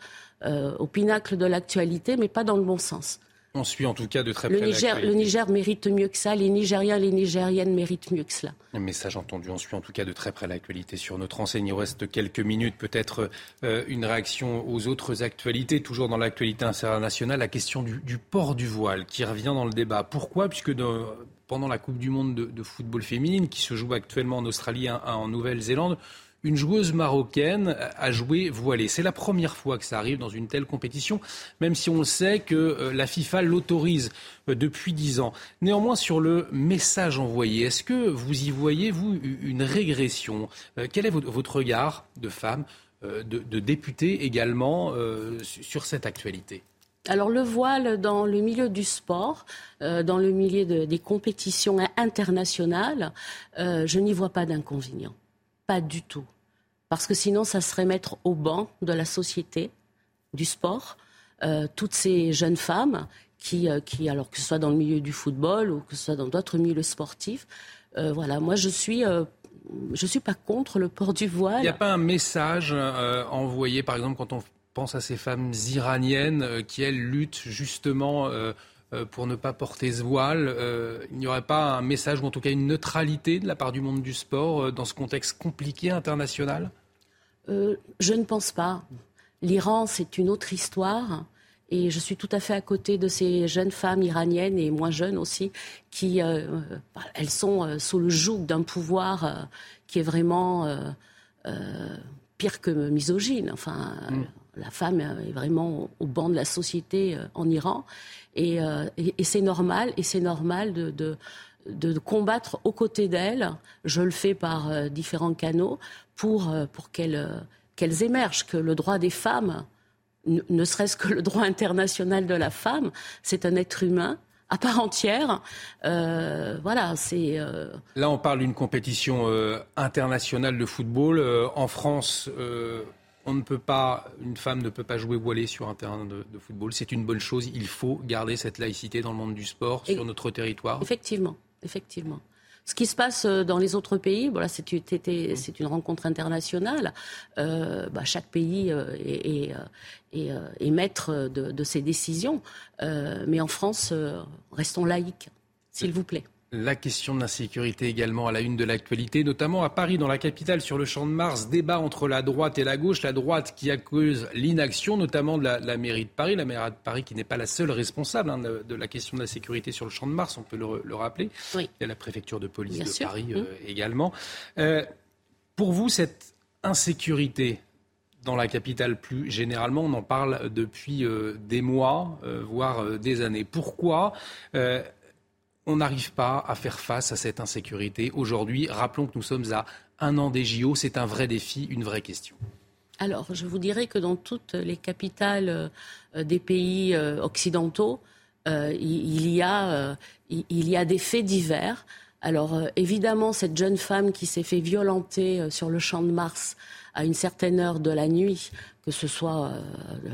au pinacle de l'actualité, mais pas dans le bon sens. On suit en tout cas de très près le Niger, le Niger mérite mieux que ça, les Nigériens, les Nigériennes méritent mieux que cela. Un message entendu. On suit en tout cas de très près l'actualité sur notre enseigne. Il reste quelques minutes, peut-être euh, une réaction aux autres actualités. Toujours dans l'actualité internationale, la question du, port du voile qui revient dans le débat. Pourquoi? Puisque pendant la Coupe du Monde de, football féminine qui se joue actuellement en Australie et en Nouvelle-Zélande, une joueuse marocaine a joué voilée. C'est la première fois que ça arrive dans une telle compétition, même si on sait que euh, la FIFA l'autorise euh, depuis dix ans. Néanmoins, sur le message envoyé, est-ce que vous y voyez, vous, une régression? Euh, Quel est votre regard de femme, de, député également, sur cette actualité? Alors le voile dans le milieu du sport, dans le milieu des compétitions internationales, je n'y vois pas d'inconvénient. Pas du tout. Parce que sinon, ça serait mettre au banc de la société, du sport, euh, toutes ces jeunes femmes qui, euh, alors que ce soit dans le milieu du football ou que ce soit dans d'autres milieux sportifs, euh, voilà, moi je suis je ne suis pas contre le port du voile. Il n'y a pas un message envoyé, par exemple, quand on pense à ces femmes iraniennes qui, elles, luttent justement euh, pour ne pas porter ce voile euh, Il n'y aurait pas un message ou en tout cas une neutralité de la part du monde du sport euh, dans ce contexte compliqué international? Je ne pense pas. L'Iran, c'est une autre histoire. Et je suis tout à fait à côté de ces jeunes femmes iraniennes et moins jeunes aussi, qui elles sont sous le joug d'un pouvoir qui est vraiment pire que misogyne. Enfin, mm. La femme est vraiment au banc de la société en Iran. Euh, et, c'est normal, et c'est normal de, de, combattre aux côtés d'elles. Je le fais par euh, différents canaux pour, euh, pour qu'elles qu'elles émergent, que le droit des femmes, ne serait-ce que le droit international de la femme, c'est un être humain à part entière. voilà, c'est. Là, on parle d'une compétition internationale de football. en France, on ne peut pas, une femme ne peut pas jouer voilée sur un terrain de, football. C'est une bonne chose. Il faut garder cette laïcité dans le monde du sport, sur notre territoire. Effectivement, effectivement. Ce qui se passe euh, dans les autres pays, voilà, c'est une rencontre internationale. Euh, bah, chaque pays euh, est, maître de, ses décisions. mais en France, restons laïcs, s'il vous plaît. La question de l'insécurité également à la une de l'actualité, notamment à Paris, dans la capitale, sur le champ de Mars, débat entre la droite et la gauche. La droite qui accuse l'inaction, notamment de la, mairie de Paris, la mairie de Paris qui n'est pas la seule responsable hein, de, la question de la sécurité sur le champ de Mars, on peut le, rappeler. Il y a la préfecture de police de Paris euh, également. Euh, pour vous, cette insécurité, dans la capitale plus généralement. On en parle depuis euh, des mois, voire des années. Pourquoi on n'arrive pas à faire face à cette insécurité. Aujourd'hui, rappelons que nous sommes à un an des JO, c'est un vrai défi, une vraie question. Alors, je vous dirais que dans toutes les capitales euh, des pays euh, occidentaux, il, y a, il y a des faits divers. Alors évidemment, cette jeune femme qui s'est fait violenter sur le champ de Mars à une certaine heure de la nuit, que ce soit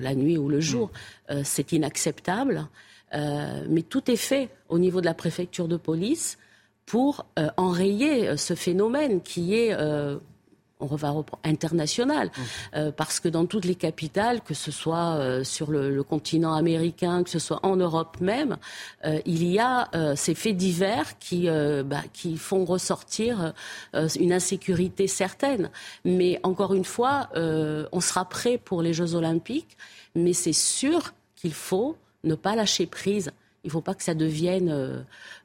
la nuit ou le jour, mm. c'est inacceptable. Mais tout est fait au niveau de la préfecture de police pour euh, enrayer euh, ce phénomène qui est euh, on va international, mmh. parce que dans toutes les capitales, que ce soit sur le, continent américain, que ce soit en Europe même, il y a ces faits divers qui, bah, qui font ressortir une insécurité certaine. Mais encore une fois, on sera prêt pour les Jeux olympiques, mais c'est sûr qu'il faut ne pas lâcher prise il ne faut pas que ça devienne euh,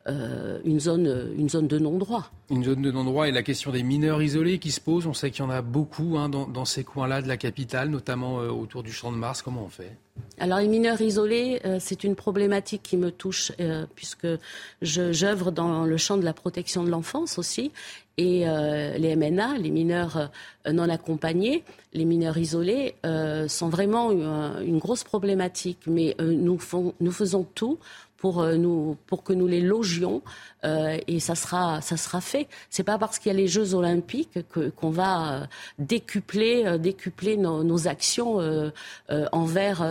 euh, une, zone, une zone de non-droit. Une zone de non-droit et la question des mineurs isolés qui se pose. On sait qu'il y en a beaucoup hein, dans, ces coins-là de la capitale, notamment euh, autour du Champ de Mars. Comment on fait? Alors les mineurs isolés, c'est une problématique qui me touche puisque j'œuvre dans le champ de la protection de l'enfance aussi et les MNA, les mineurs non accompagnés, les mineurs isolés, sont vraiment une, grosse problématique. Mais nous, nous, faisons tout pour, euh, nous, pour que nous les logions euh, et ça sera, ça sera fait. C'est pas parce qu'il y a les Jeux Olympiques que, qu'on va euh, décupler, décupler nos, nos actions envers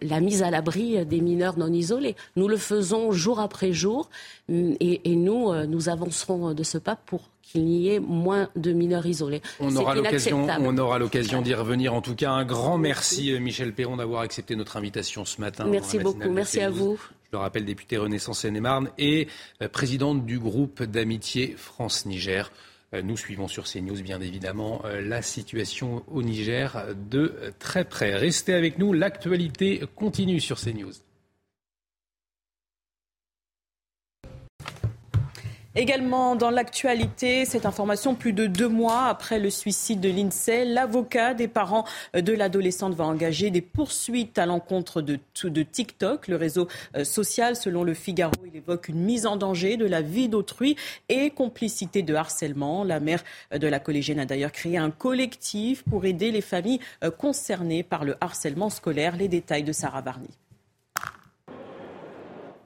la mise à l'abri des mineurs non isolés. Nous le faisons jour après jour et, et nous, nous avancerons de ce pas pour qu'il y ait moins de mineurs isolés. On aura l'occasion, on aura l'occasion d'y revenir. En tout cas, un grand merci, Michel Perron d'avoir accepté notre invitation ce matin. Merci beaucoup, merci à vous le rappelle, députée Renaissance Seine-et-Marne et euh, présidente du groupe d'amitié France-Niger. Euh, nous suivons sur CNews, bien évidemment, euh, la situation au Niger de très près. Restez avec nous, l'actualité continue sur CNews. Également dans l'actualité, cette information, plus de deux mois après le suicide de l'INSEE, l'avocat des parents de l'adolescente va engager des poursuites à l'encontre de, TikTok, le réseau euh, social. Selon le Figaro, il évoque une mise en danger de la vie d'autrui et complicité de harcèlement. La mère de la collégienne a d'ailleurs créé un collectif pour aider les familles euh, concernées par le harcèlement scolaire. Les détails de Sarah Varny.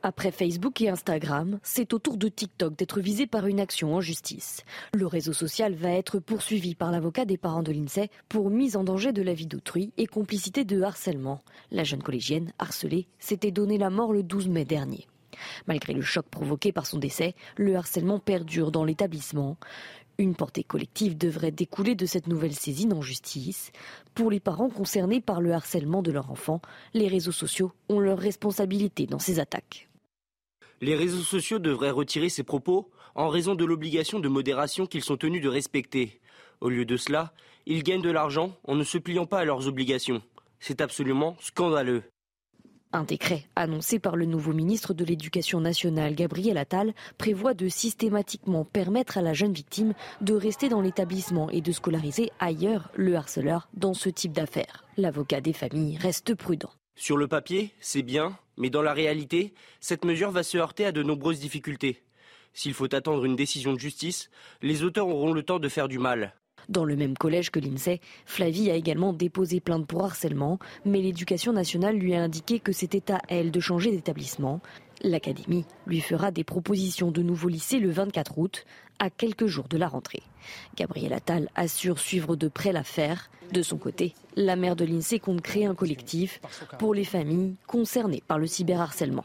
Après Facebook et Instagram, c'est au tour de TikTok d'être visé par une action en justice. Le réseau social va être poursuivi par l'avocat des parents de l'INSEE pour mise en danger de la vie d'autrui et complicité de harcèlement. La jeune collégienne, harcelée, s'était donné la mort le 12 mai dernier. Malgré le choc provoqué par son décès, le harcèlement perdure dans l'établissement. Une portée collective devrait découler de cette nouvelle saisine en justice. Pour les parents concernés par le harcèlement de leur enfant, les réseaux sociaux ont leur responsabilité dans ces attaques les réseaux sociaux devraient retirer ces propos en raison de l'obligation de modération qu'ils sont tenus de respecter. Au lieu de cela, ils gagnent de l'argent en ne se pliant pas à leurs obligations. C'est absolument scandaleux. Un décret annoncé par le nouveau ministre de l'Éducation nationale, Gabriel Attal, prévoit de systématiquement permettre à la jeune victime de rester dans l'établissement et de scolariser ailleurs le harceleur dans ce type d'affaires. L'avocat des familles reste prudent. Sur le papier, c'est bien, mais dans la réalité, cette mesure va se heurter à de nombreuses difficultés. S'il faut attendre une décision de justice, les auteurs auront le temps de faire du mal. Dans le même collège que l'INSEE, Flavie a également déposé plainte pour harcèlement, mais l'éducation nationale lui a indiqué que c'était à elle de changer d'établissement. L'Académie lui fera des propositions de nouveaux lycées le 24 août, à quelques jours de la rentrée. Gabriel Attal assure suivre de près l'affaire. De son côté, la maire de l'INSEE compte créer un collectif pour les familles concernées par le cyberharcèlement.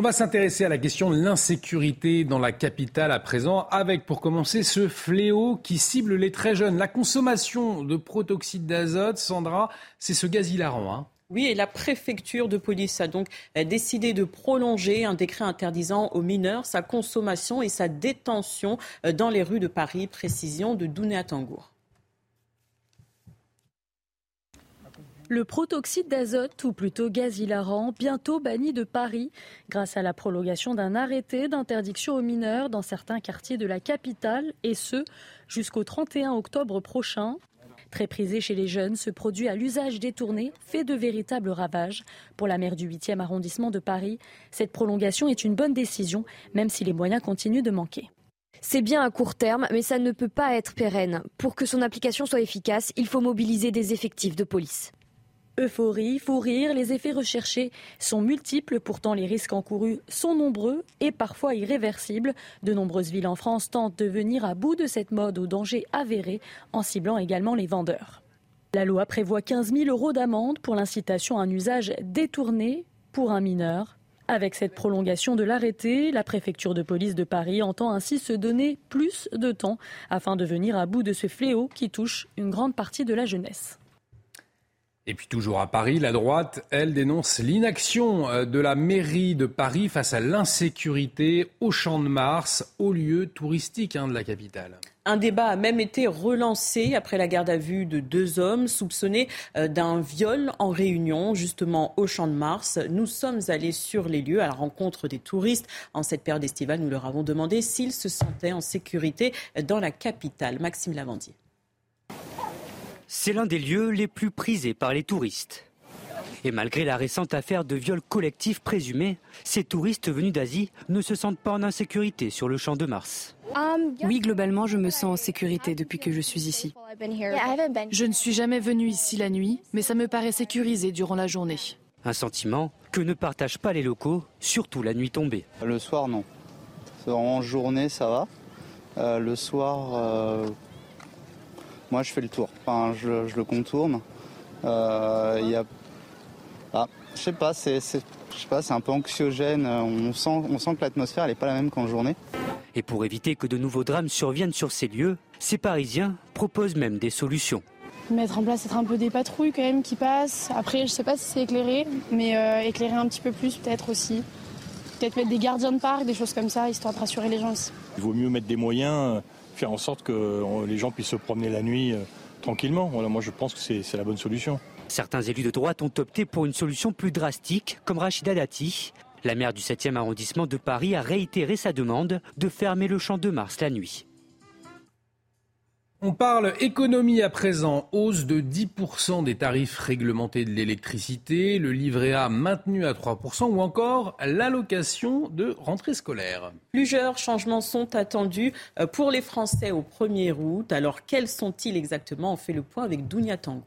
On va s'intéresser à la question de l'insécurité dans la capitale à présent, avec pour commencer ce fléau qui cible les très jeunes. La consommation de protoxyde d'azote, Sandra, c'est ce gaz hilarant. Hein. Oui, et la préfecture de police a donc euh, décidé de prolonger un décret interdisant aux mineurs sa consommation et sa détention euh, dans les rues de Paris. Précision de Dounéa Tangour. Le protoxyde d'azote, ou plutôt gaz hilarant, bientôt banni de Paris grâce à la prolongation d'un arrêté d'interdiction aux mineurs dans certains quartiers de la capitale, et ce jusqu'au 31 octobre prochain. Très prisé chez les jeunes, ce produit à l'usage détourné fait de véritables ravages. Pour la maire du 8e arrondissement de Paris, cette prolongation est une bonne décision, même si les moyens continuent de manquer. C'est bien à court terme, mais ça ne peut pas être pérenne. Pour que son application soit efficace, il faut mobiliser des effectifs de police. Euphorie, fou rire, les effets recherchés sont multiples, pourtant les risques encourus sont nombreux et parfois irréversibles. De nombreuses villes en France tentent de venir à bout de cette mode au danger avéré en ciblant également les vendeurs. La loi prévoit 15 000 euros d'amende pour l'incitation à un usage détourné pour un mineur. Avec cette prolongation de l'arrêté, la préfecture de police de Paris entend ainsi se donner plus de temps afin de venir à bout de ce fléau qui touche une grande partie de la jeunesse. Et puis toujours à Paris, la droite, elle dénonce l'inaction euh, de la mairie de Paris face à l'insécurité au Champ de Mars, au lieu touristique hein, de la capitale. Un débat a même été relancé après la garde à vue de deux hommes soupçonnés euh, d'un viol en réunion, justement au Champ de Mars. Nous sommes allés sur les lieux à la rencontre des touristes. En cette période estivale, nous leur avons demandé s'ils se sentaient en sécurité dans la capitale. Maxime Lavandier. C'est l'un des lieux les plus prisés par les touristes. Et malgré la récente affaire de viol collectif présumé, ces touristes venus d'Asie ne se sentent pas en insécurité sur le champ de Mars. Oui, globalement, je me sens en sécurité depuis que je suis ici. Je ne suis jamais venu ici la nuit, mais ça me paraît sécurisé durant la journée. Un sentiment que ne partagent pas les locaux, surtout la nuit tombée. Le soir, non. En journée, ça va. Euh, le soir, euh, moi, je fais le tour. Enfin, je, le contourne. Euh, il y a... Ah, je sais pas, c'est, je sais pas, c'est un peu anxiogène. On sent, on sent que l'atmosphère n'est pas la même qu'en journée. Et pour éviter que de nouveaux drames surviennent sur ces lieux, ces Parisiens proposent même des solutions. Mettre en place être un peu des patrouilles quand même qui passent. Après, je sais pas si c'est éclairé, mais euh, éclairer un petit peu plus peut-être aussi. Peut-être mettre des gardiens de parc, des choses comme ça, histoire de rassurer les gens aussi. Il vaut mieux mettre des moyens faire en sorte que les gens puissent se promener la nuit euh, tranquillement. Moi je pense que c'est la bonne solution. Certains élus de droite ont opté pour une solution plus drastique, comme Rachida Dati. La maire du 7e arrondissement de Paris a réitéré sa demande de fermer le champ de Mars la nuit. On parle économie à présent, hausse de 10% des tarifs réglementés de l'électricité, le livret A maintenu à 3% ou encore l'allocation de rentrée scolaire. Plusieurs changements sont attendus euh, pour les Français au 1er août. Alors quels sont-ils exactement? On fait le point avec Dounia Tango.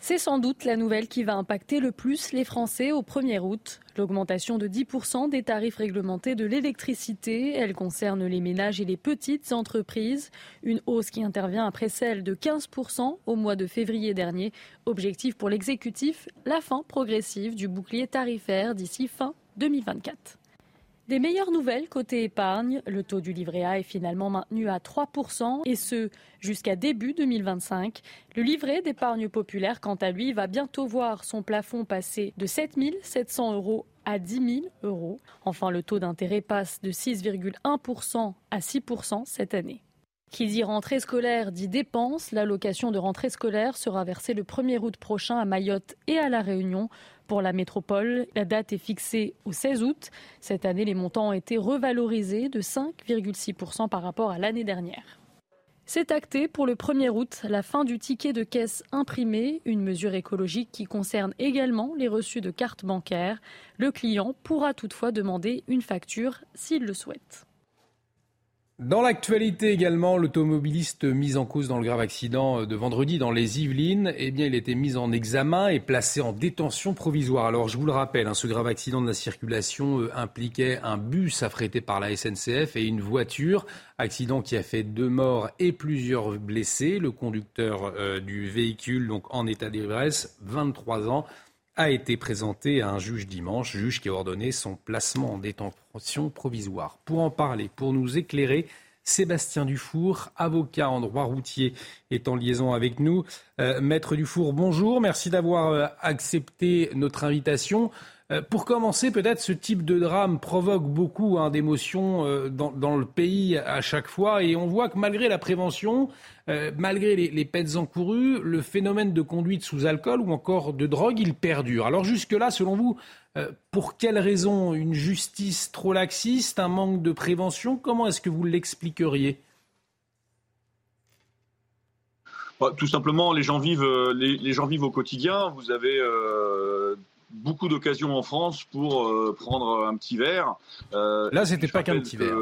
C'est sans doute la nouvelle qui va impacter le plus les Français au 1er août. L'augmentation de 10% des tarifs réglementés de l'électricité, elle concerne les ménages et les petites entreprises. Une hausse qui intervient après celle de 15% au mois de février dernier. Objectif pour l'exécutif, la fin progressive du bouclier tarifaire d'ici fin 2024. Des meilleures nouvelles côté épargne, le taux du livret A est finalement maintenu à 3% et ce jusqu'à début 2025. Le livret d'épargne populaire, quant à lui, va bientôt voir son plafond passer de 7 700 euros à 10 000 euros. Enfin, le taux d'intérêt passe de 6,1% à 6% cette année. Qui dit rentrée scolaire dit dépenses. L'allocation de rentrée scolaire sera versée le 1er août prochain à Mayotte et à La Réunion. Pour la métropole, la date est fixée au 16 août. Cette année, les montants ont été revalorisés de 5,6% par rapport à l'année dernière. C'est acté pour le 1er août la fin du ticket de caisse imprimé, une mesure écologique qui concerne également les reçus de cartes bancaires. Le client pourra toutefois demander une facture s'il le souhaite. Dans l'actualité également, l'automobiliste mis en cause dans le grave accident de vendredi dans les Yvelines, eh bien, il était mis en examen et placé en détention provisoire. Alors, je vous le rappelle, hein, ce grave accident de la circulation euh, impliquait un bus affrété par la SNCF et une voiture. Accident qui a fait deux morts et plusieurs blessés. Le conducteur euh, du véhicule, donc en état d'ivresse, 23 ans, a été présenté à un juge dimanche, juge qui a ordonné son placement en détention provisoire. Pour en parler, pour nous éclairer, Sébastien Dufour, avocat en droit routier, est en liaison avec nous. Euh, Maître Dufour, bonjour, merci d'avoir euh, accepté notre invitation. Euh, pour commencer, peut-être ce type de drame provoque beaucoup hein, d'émotions euh, dans, le pays à chaque fois, et on voit que malgré la prévention, euh, malgré les, les peines encourues, le phénomène de conduite sous alcool ou encore de drogue, il perdure. Alors jusque-là, selon vous, pour quelles raisons Une justice trop laxiste, un manque de prévention Comment est-ce que vous l'expliqueriez? Bah, tout simplement, les gens vivent, les, gens vivent au quotidien. Vous avez beaucoup d'occasions en France pour euh, prendre un petit verre. Euh, Là, c'était pas qu'un petit verre.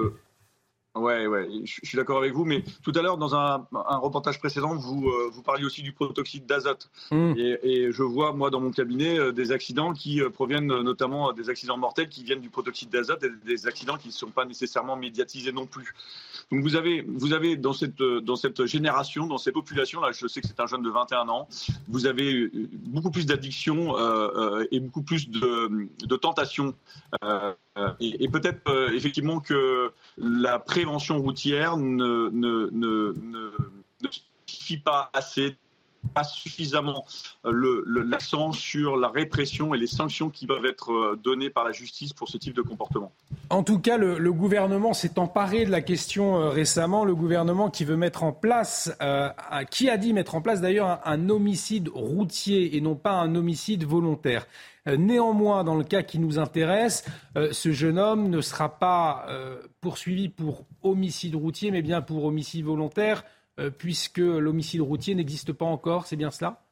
Ouais, ouais, je, suis d'accord avec vous, mais tout à l'heure, dans un, reportage précédent, vous, euh, vous parliez aussi du protoxyde d'azote. Mmh. Et, je vois, moi, dans mon cabinet, euh, des accidents qui euh, proviennent notamment des accidents mortels qui viennent du protoxyde d'azote et des accidents qui ne sont pas nécessairement médiatisés non plus. Donc vous avez, vous avez dans, cette, dans cette génération, dans cette population, là, je sais que c'est un jeune de 21 ans, vous avez beaucoup plus d'addictions et beaucoup plus de, de tentations. Et, et peut-être effectivement que la prévention routière ne suffit pas assez pas suffisamment l'accent sur la répression et les sanctions qui peuvent être euh, données par la justice pour ce type de comportement. En tout cas, le, gouvernement s'est emparé de la question euh, récemment. Le gouvernement qui veut mettre en place, euh, qui a dit mettre en place d'ailleurs un, homicide routier et non pas un homicide volontaire. Néanmoins, dans le cas qui nous intéresse, ce jeune homme ne sera pas poursuivi pour homicide routier, mais bien pour homicide volontaire, puisque l'homicide routier n'existe pas encore. C'est bien cela?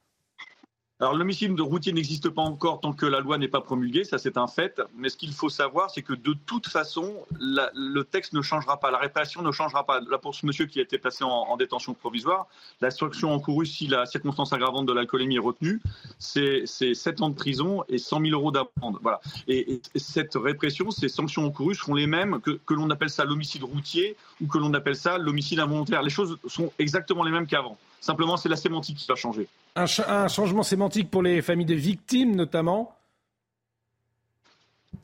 Alors l'homicide de routier n'existe pas encore tant que la loi n'est pas promulguée, ça c'est un fait. Mais ce qu'il faut savoir, c'est que de toute façon, le texte ne changera pas, la répression ne changera pas. Là pour ce monsieur qui a été placé en, détention provisoire, la sanction encourue si la circonstance aggravante de l'alcoolémie est retenue, c'est 7 ans de prison et 100 000 euros d'amende. Voilà. Et, cette répression, ces sanctions encourues seront les mêmes que, que l'on appelle ça l'homicide routier ou que l'on appelle ça l'homicide involontaire. Les choses sont exactement les mêmes qu'avant. Simplement, c'est la sémantique qui va changer. Un, changement sémantique pour les familles de victimes, notamment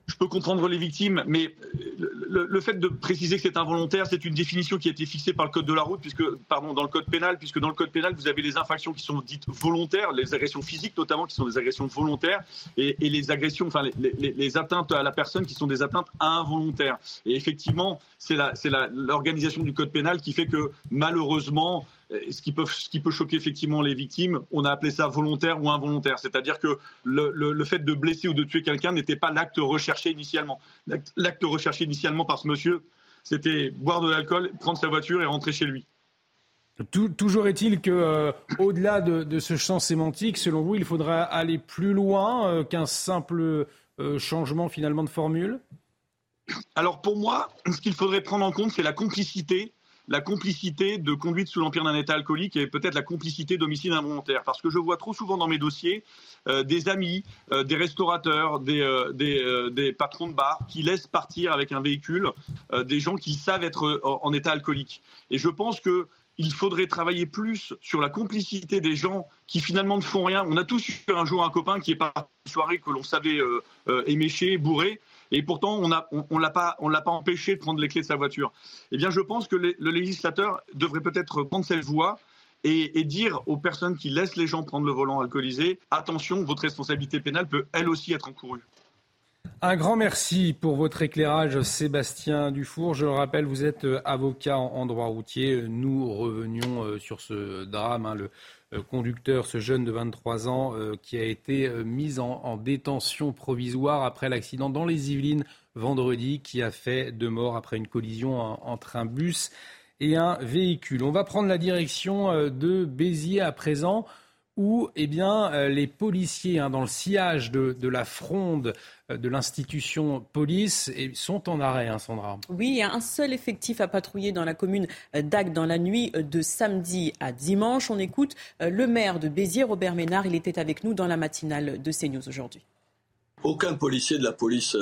je peux comprendre les victimes, mais le, fait de préciser que c'est involontaire, c'est une définition qui a été fixée par le code de la route, puisque, pardon, dans le code pénal, puisque dans le code pénal, vous avez les infractions qui sont dites volontaires, les agressions physiques notamment, qui sont des agressions volontaires, et, les agressions, enfin, les, atteintes à la personne qui sont des atteintes involontaires. Et effectivement, c'est l'organisation du code pénal qui fait que, malheureusement, ce qui, peut, ce qui peut choquer effectivement les victimes, on a appelé ça volontaire ou involontaire. C'est-à-dire que le, le, fait de blesser ou de tuer quelqu'un n'était pas l'acte recherché initialement. L'acte recherché initialement par ce monsieur, c'était boire de l'alcool, prendre sa voiture et rentrer chez lui. toujours est-il que, euh, au-delà de, ce champ sémantique, selon vous, il faudra aller plus loin euh, qu'un simple euh, changement finalement de formule? Alors pour moi, ce qu'il faudrait prendre en compte, c'est la complicité la complicité de conduite sous l'empire d'un état alcoolique et peut-être la complicité d'homicide involontaire. Parce que je vois trop souvent dans mes dossiers euh, des amis, euh, des restaurateurs, des, euh, des, patrons de bar qui laissent partir avec un véhicule des gens qui savent être en, état alcoolique. Et je pense que il faudrait travailler plus sur la complicité des gens qui finalement ne font rien. On a tous eu un jour un copain qui est parti une soirée que l'on savait émécher, bourré, et pourtant on ne l'a pas, empêché de prendre les clés de sa voiture. Eh bien, je pense que le législateur devrait peut-être prendre cette voie et, dire aux personnes qui laissent les gens prendre le volant alcoolisé, attention, votre responsabilité pénale peut elle aussi être encourue. Un grand merci pour votre éclairage, Sébastien Dufour. Je le rappelle, vous êtes avocat en droit routier. Nous revenions euh, sur ce drame, hein, conducteur, ce jeune de 23 ans, qui a été mis en, détention provisoire après l'accident dans les Yvelines vendredi, qui a fait deux morts après une collision entre un bus et un véhicule. On va prendre la direction de Béziers à présent où eh bien, euh, les policiers, hein, dans le sillage de, la fronde euh, de l'institution police, eh, sont en arrêt, hein, Sandra. Oui, il y a un seul effectif à patrouiller dans la commune d'Agde dans la nuit de samedi à dimanche. On écoute euh, le maire de Béziers, Robert Ménard. Il était avec nous dans la matinale de CNews aujourd'hui. Aucun policier de la police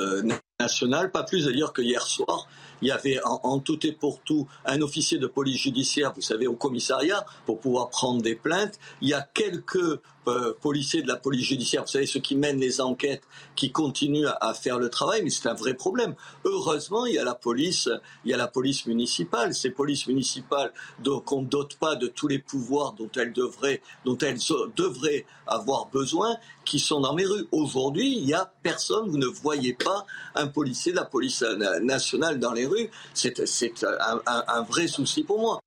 nationale, pas plus d'ailleurs que hier soir, il y avait en, tout et pour tout un officier de police judiciaire, vous savez, au commissariat, pour pouvoir prendre des plaintes. Il y a quelques euh, policiers de la police judiciaire, vous savez, ceux qui mènent les enquêtes, qui continuent à, faire le travail, mais c'est un vrai problème. Heureusement, il y a la police, il y a la police municipale. Ces polices municipales, donc on ne dote pas de tous les pouvoirs dont elles devraient, dont elles devraient avoir besoin, qui sont dans mes rues. Aujourd'hui, il n'y a personne, vous ne voyez pas un policier de la police nationale dans les rues. C'est un vrai souci pour moi.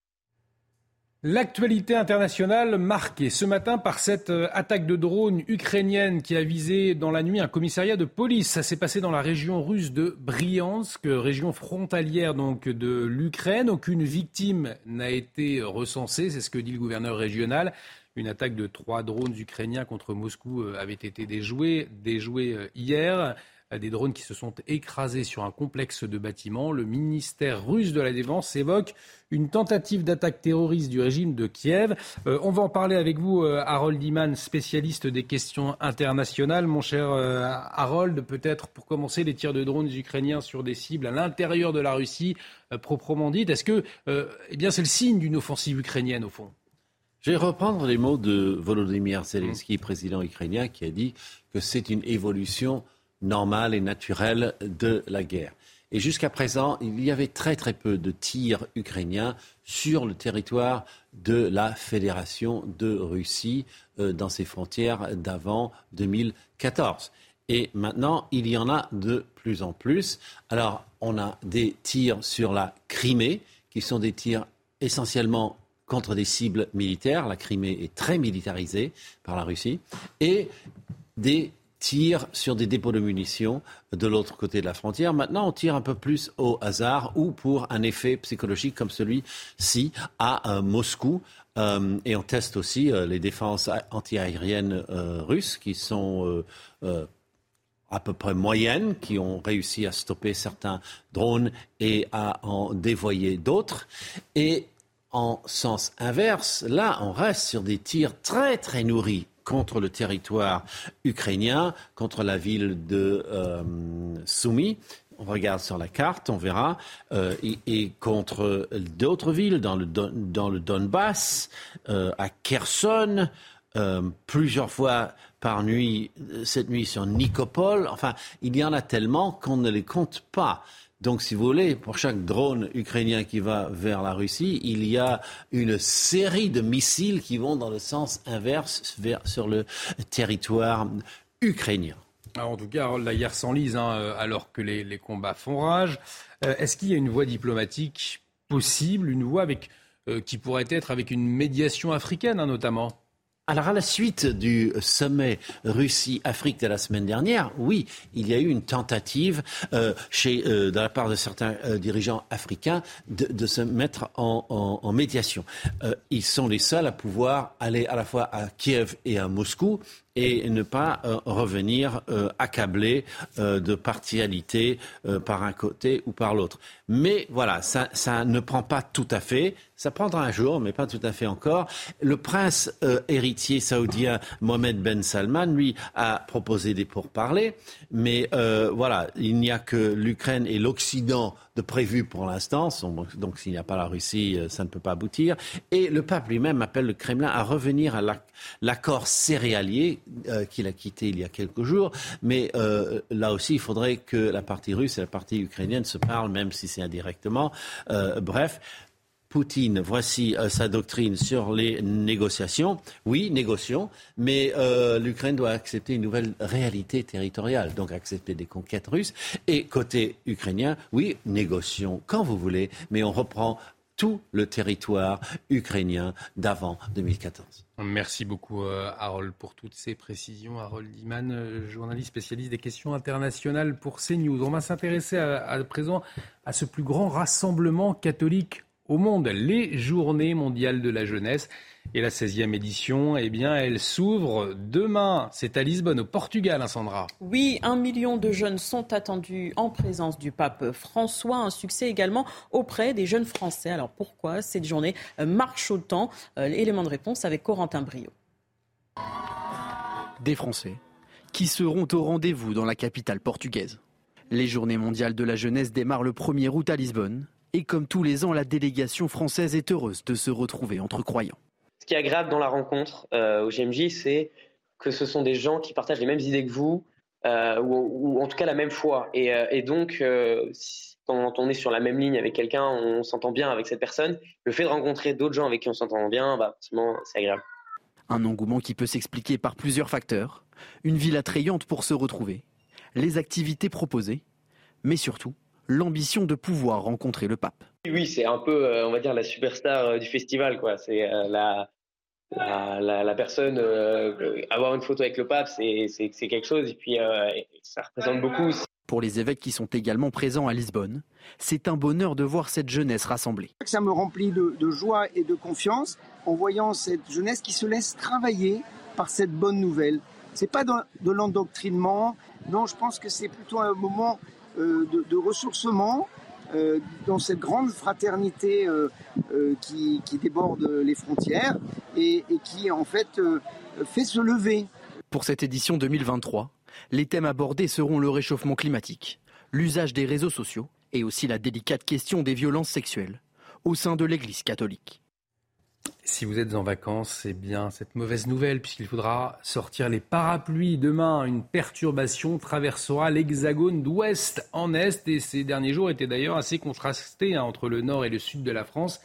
L'actualité internationale marquée ce matin par cette euh, attaque de drone ukrainienne qui a visé dans la nuit un commissariat de police. Ça s'est passé dans la région russe de Bryansk, région frontalière donc de l'Ukraine. Aucune victime n'a été recensée, c'est ce que dit le gouverneur régional. Une attaque de trois drones ukrainiens contre Moscou euh, avait été déjouée, euh, hier. Des drones qui se sont écrasés sur un complexe de bâtiments. Le ministère russe de la Défense évoque une tentative d'attaque terroriste du régime de Kiev. Euh, on va en parler avec vous, euh, Harold Iman, spécialiste des questions internationales. Mon cher euh, Harold, peut-être pour commencer, les tirs de drones ukrainiens sur des cibles à l'intérieur de la Russie, proprement dite. Est-ce que eh bien, c'est le signe d'une offensive ukrainienne, au fond? Je vais reprendre les mots de Volodymyr Zelensky, président ukrainien, qui a dit que c'est une évolution normale et naturelle de la guerre. Et jusqu'à présent, il y avait très très peu de tirs ukrainiens sur le territoire de la Fédération de Russie euh, dans ses frontières d'avant 2014. Et maintenant, il y en a de plus en plus. Alors, on a des tirs sur la Crimée, qui sont des tirs essentiellement contre des cibles militaires. La Crimée est très militarisée par la Russie. Et des tire sur des dépôts de munitions de l'autre côté de la frontière. Maintenant, on tire un peu plus au hasard ou pour un effet psychologique comme celui-ci à euh, Moscou. Euh, et on teste aussi euh, les défenses antiaériennes russes qui sont à peu près moyennes, qui ont réussi à stopper certains drones et à en dévoyer d'autres. Et en sens inverse, là, on reste sur des tirs très très nourris contre le territoire ukrainien, contre la ville de euh, Soumy. On regarde sur la carte, on verra, euh, et, contre d'autres villes dans le, Donbass, euh, à Kherson, plusieurs fois par nuit, cette nuit sur Nikopol. Enfin, il y en a tellement qu'on ne les compte pas. Donc, si vous voulez, pour chaque drone ukrainien qui va vers la Russie, il y a une série de missiles qui vont dans le sens inverse vers, sur le territoire ukrainien. en tout cas, la guerre s'enlise hein, euh, alors que les, combats font rage. Euh, est-ce qu'il y a une voie diplomatique possible, une voie avec, euh, qui pourrait être avec une médiation africaine hein, notamment? Alors à la suite du sommet Russie-Afrique de la semaine dernière, oui, il y a eu une tentative euh, chez, euh, de la part de certains euh, dirigeants africains de, se mettre en, médiation. ils sont les seuls à pouvoir aller à la fois à Kiev et à Moscou et ne pas revenir accablé de partialité par un côté ou par l'autre. Mais voilà, ça, ne prend pas tout à fait. Ça prendra un jour, mais pas tout à fait encore. Le prince euh, héritier saoudien Mohamed Ben Salman, lui, a proposé des pourparlers. Mais euh, voilà, il n'y a que l'Ukraine et l'Occident de prévu pour l'instant. Donc s'il n'y a pas la Russie, euh, ça ne peut pas aboutir. Et le pape lui-même appelle le Kremlin à revenir à l'accord céréalier qu'il a quitté il y a quelques jours. Mais là aussi, il faudrait que la partie russe et la partie ukrainienne se parlent, même si c'est indirectement. bref, Poutine, voici euh, sa doctrine sur les négociations. Oui, négocions, mais euh, l'Ukraine doit accepter une nouvelle réalité territoriale, donc accepter des conquêtes russes. Et côté ukrainien, oui, négocions quand vous voulez, mais on reprend tout le territoire ukrainien d'avant 2014. Merci beaucoup euh, Harold pour toutes ces précisions. Harold Iman, journaliste spécialiste des questions internationales pour CNews. On va s'intéresser à présent à ce plus grand rassemblement catholique au monde, les Journées mondiales de la jeunesse. Et la 16e édition, eh bien, elle s'ouvre demain. C'est à Lisbonne, au Portugal, hein, Sandra. Oui, un million de jeunes sont attendus en présence du pape François. Un succès également auprès des jeunes Français. Alors pourquoi cette journée marche autant euh, Élément de réponse avec Corentin Brio. Des Français qui seront au rendez-vous dans la capitale portugaise. Les Journées mondiales de la jeunesse démarrent le 1er août à Lisbonne et comme tous les ans, la délégation française est heureuse de se retrouver entre croyants. Ce qui est agréable dans la rencontre euh, au GMJ, c'est que ce sont des gens qui partagent les mêmes idées que vous, euh, ou, en tout cas la même foi. Et, euh, donc, quand on est sur la même ligne avec quelqu'un, on s'entend bien avec cette personne. Le fait de rencontrer d'autres gens avec qui on s'entend bien, bah, c'est agréable. Un engouement qui peut s'expliquer par plusieurs facteurs. Une ville attrayante pour se retrouver, les activités proposées, mais surtout l'ambition de pouvoir rencontrer le pape. Oui, c'est un peu, euh, on va dire, la superstar euh, du festival. quoi. C'est euh, la, la, personne, avoir une photo avec le pape, c'est quelque chose. Et puis, ça représente beaucoup. Pour les évêques qui sont également présents à Lisbonne, c'est un bonheur de voir cette jeunesse rassemblée. Ça me remplit de, de joie et de confiance en voyant cette jeunesse qui se laisse travailler par cette bonne nouvelle. C'est pas de l'endoctrinement, Non, je pense que c'est plutôt un moment de, ressourcement dans cette grande fraternité qui, déborde les frontières et, et qui en fait fait se lever. Pour cette édition 2023, les thèmes abordés seront le réchauffement climatique, l'usage des réseaux sociaux et aussi la délicate question des violences sexuelles au sein de l'Église catholique. Si vous êtes en vacances, c'est bien cette mauvaise nouvelle puisqu'il faudra sortir les parapluies. Demain, une perturbation traversera l'hexagone d'ouest en est et ces derniers jours étaient d'ailleurs assez contrastés hein, entre le nord et le sud de la France.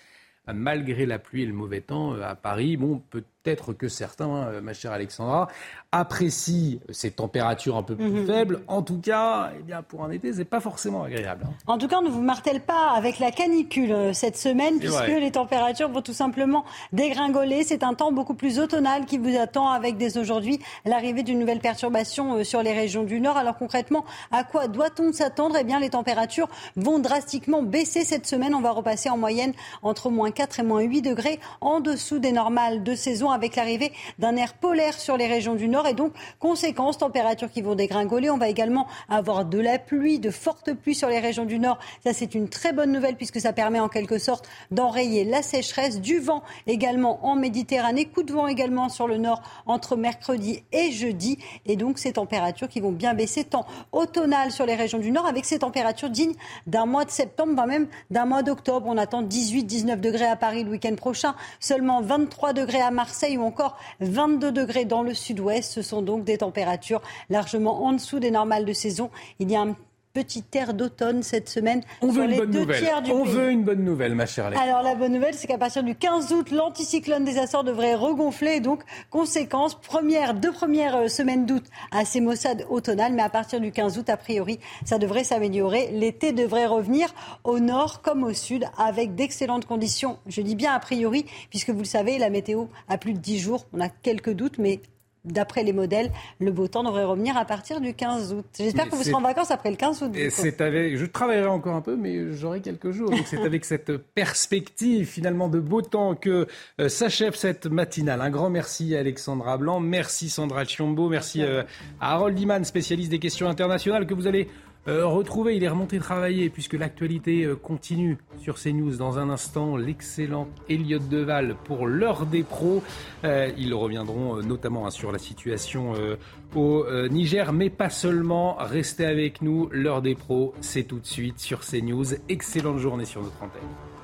Malgré la pluie et le mauvais temps euh, à Paris, bon, peut-être que certains, hein, ma chère Alexandra, apprécie ces températures un peu plus mhm. faibles. En tout cas, eh bien, pour un été, c'est pas forcément agréable. Hein. En tout cas, on ne vous martèle pas avec la canicule euh, cette semaine, puisque les températures vont tout simplement dégringoler. C'est un temps beaucoup plus automnal qui vous attend avec dès aujourd'hui l'arrivée d'une nouvelle perturbation euh, sur les régions du Nord. Alors concrètement, à quoi doit-on s'attendre? Eh bien, les températures vont drastiquement baisser cette semaine. On va repasser en moyenne entre moins 4 et moins 8 degrés en dessous des normales de saison avec l'arrivée d'un air polaire sur les régions du Nord et donc, conséquence, températures qui vont dégringoler. On va également avoir de la pluie, de fortes pluies sur les régions du Nord. Ça, c'est une très bonne nouvelle puisque ça permet en quelque sorte d'enrayer la sécheresse. Du vent également en Méditerranée. Coup de vent également sur le Nord entre mercredi et jeudi. Et donc, ces températures qui vont bien baisser, temps automnal sur les régions du Nord avec ces températures dignes d'un mois de septembre, voire même d'un mois d'octobre. On attend 18-19 degrés à Paris le week-end prochain, seulement 23 degrés à Marseille ou encore 22 degrés dans le sud-ouest. Ce sont donc des températures largement en dessous des normales de saison. Il y a un petit air d'automne cette semaine. On veut une bonne nouvelle. On veut une bonne nouvelle, ma chère Alex. Alors la bonne nouvelle, c'est qu'à partir du 15 août, l'anticyclone des Açores devrait regonfler. Donc, conséquence, première, deux premières euh, semaines d'août à ces maussades automnales. Mais à partir du 15 août, a priori, ça devrait s'améliorer. L'été devrait revenir au nord comme au sud avec d'excellentes conditions. Je dis bien a priori, puisque vous le savez, la météo a plus de 10 jours. On a quelques doutes, mais d'après les modèles, le beau temps devrait revenir à partir du 15 août. J'espère que vous serez en vacances après le 15 août. c'est avec, je travaillerai encore un peu, mais j'aurai quelques jours. C'est avec cette perspective finalement de beau temps que euh, s'achève cette matinale. Un grand merci à Alexandra Blanc, merci Sandra Chiombo, merci euh, à Harold Iman, spécialiste des questions internationales que vous allez euh, retrouver, il est remonté travailler puisque l'actualité euh, continue sur CNews. Dans un instant, l'excellent Elliot Deval pour l'heure des pros. Euh, ils reviendront notamment hein, sur la situation au Niger, mais pas seulement. Restez avec nous, l'heure des pros, c'est tout de suite sur CNews. Excellente journée sur notre antenne.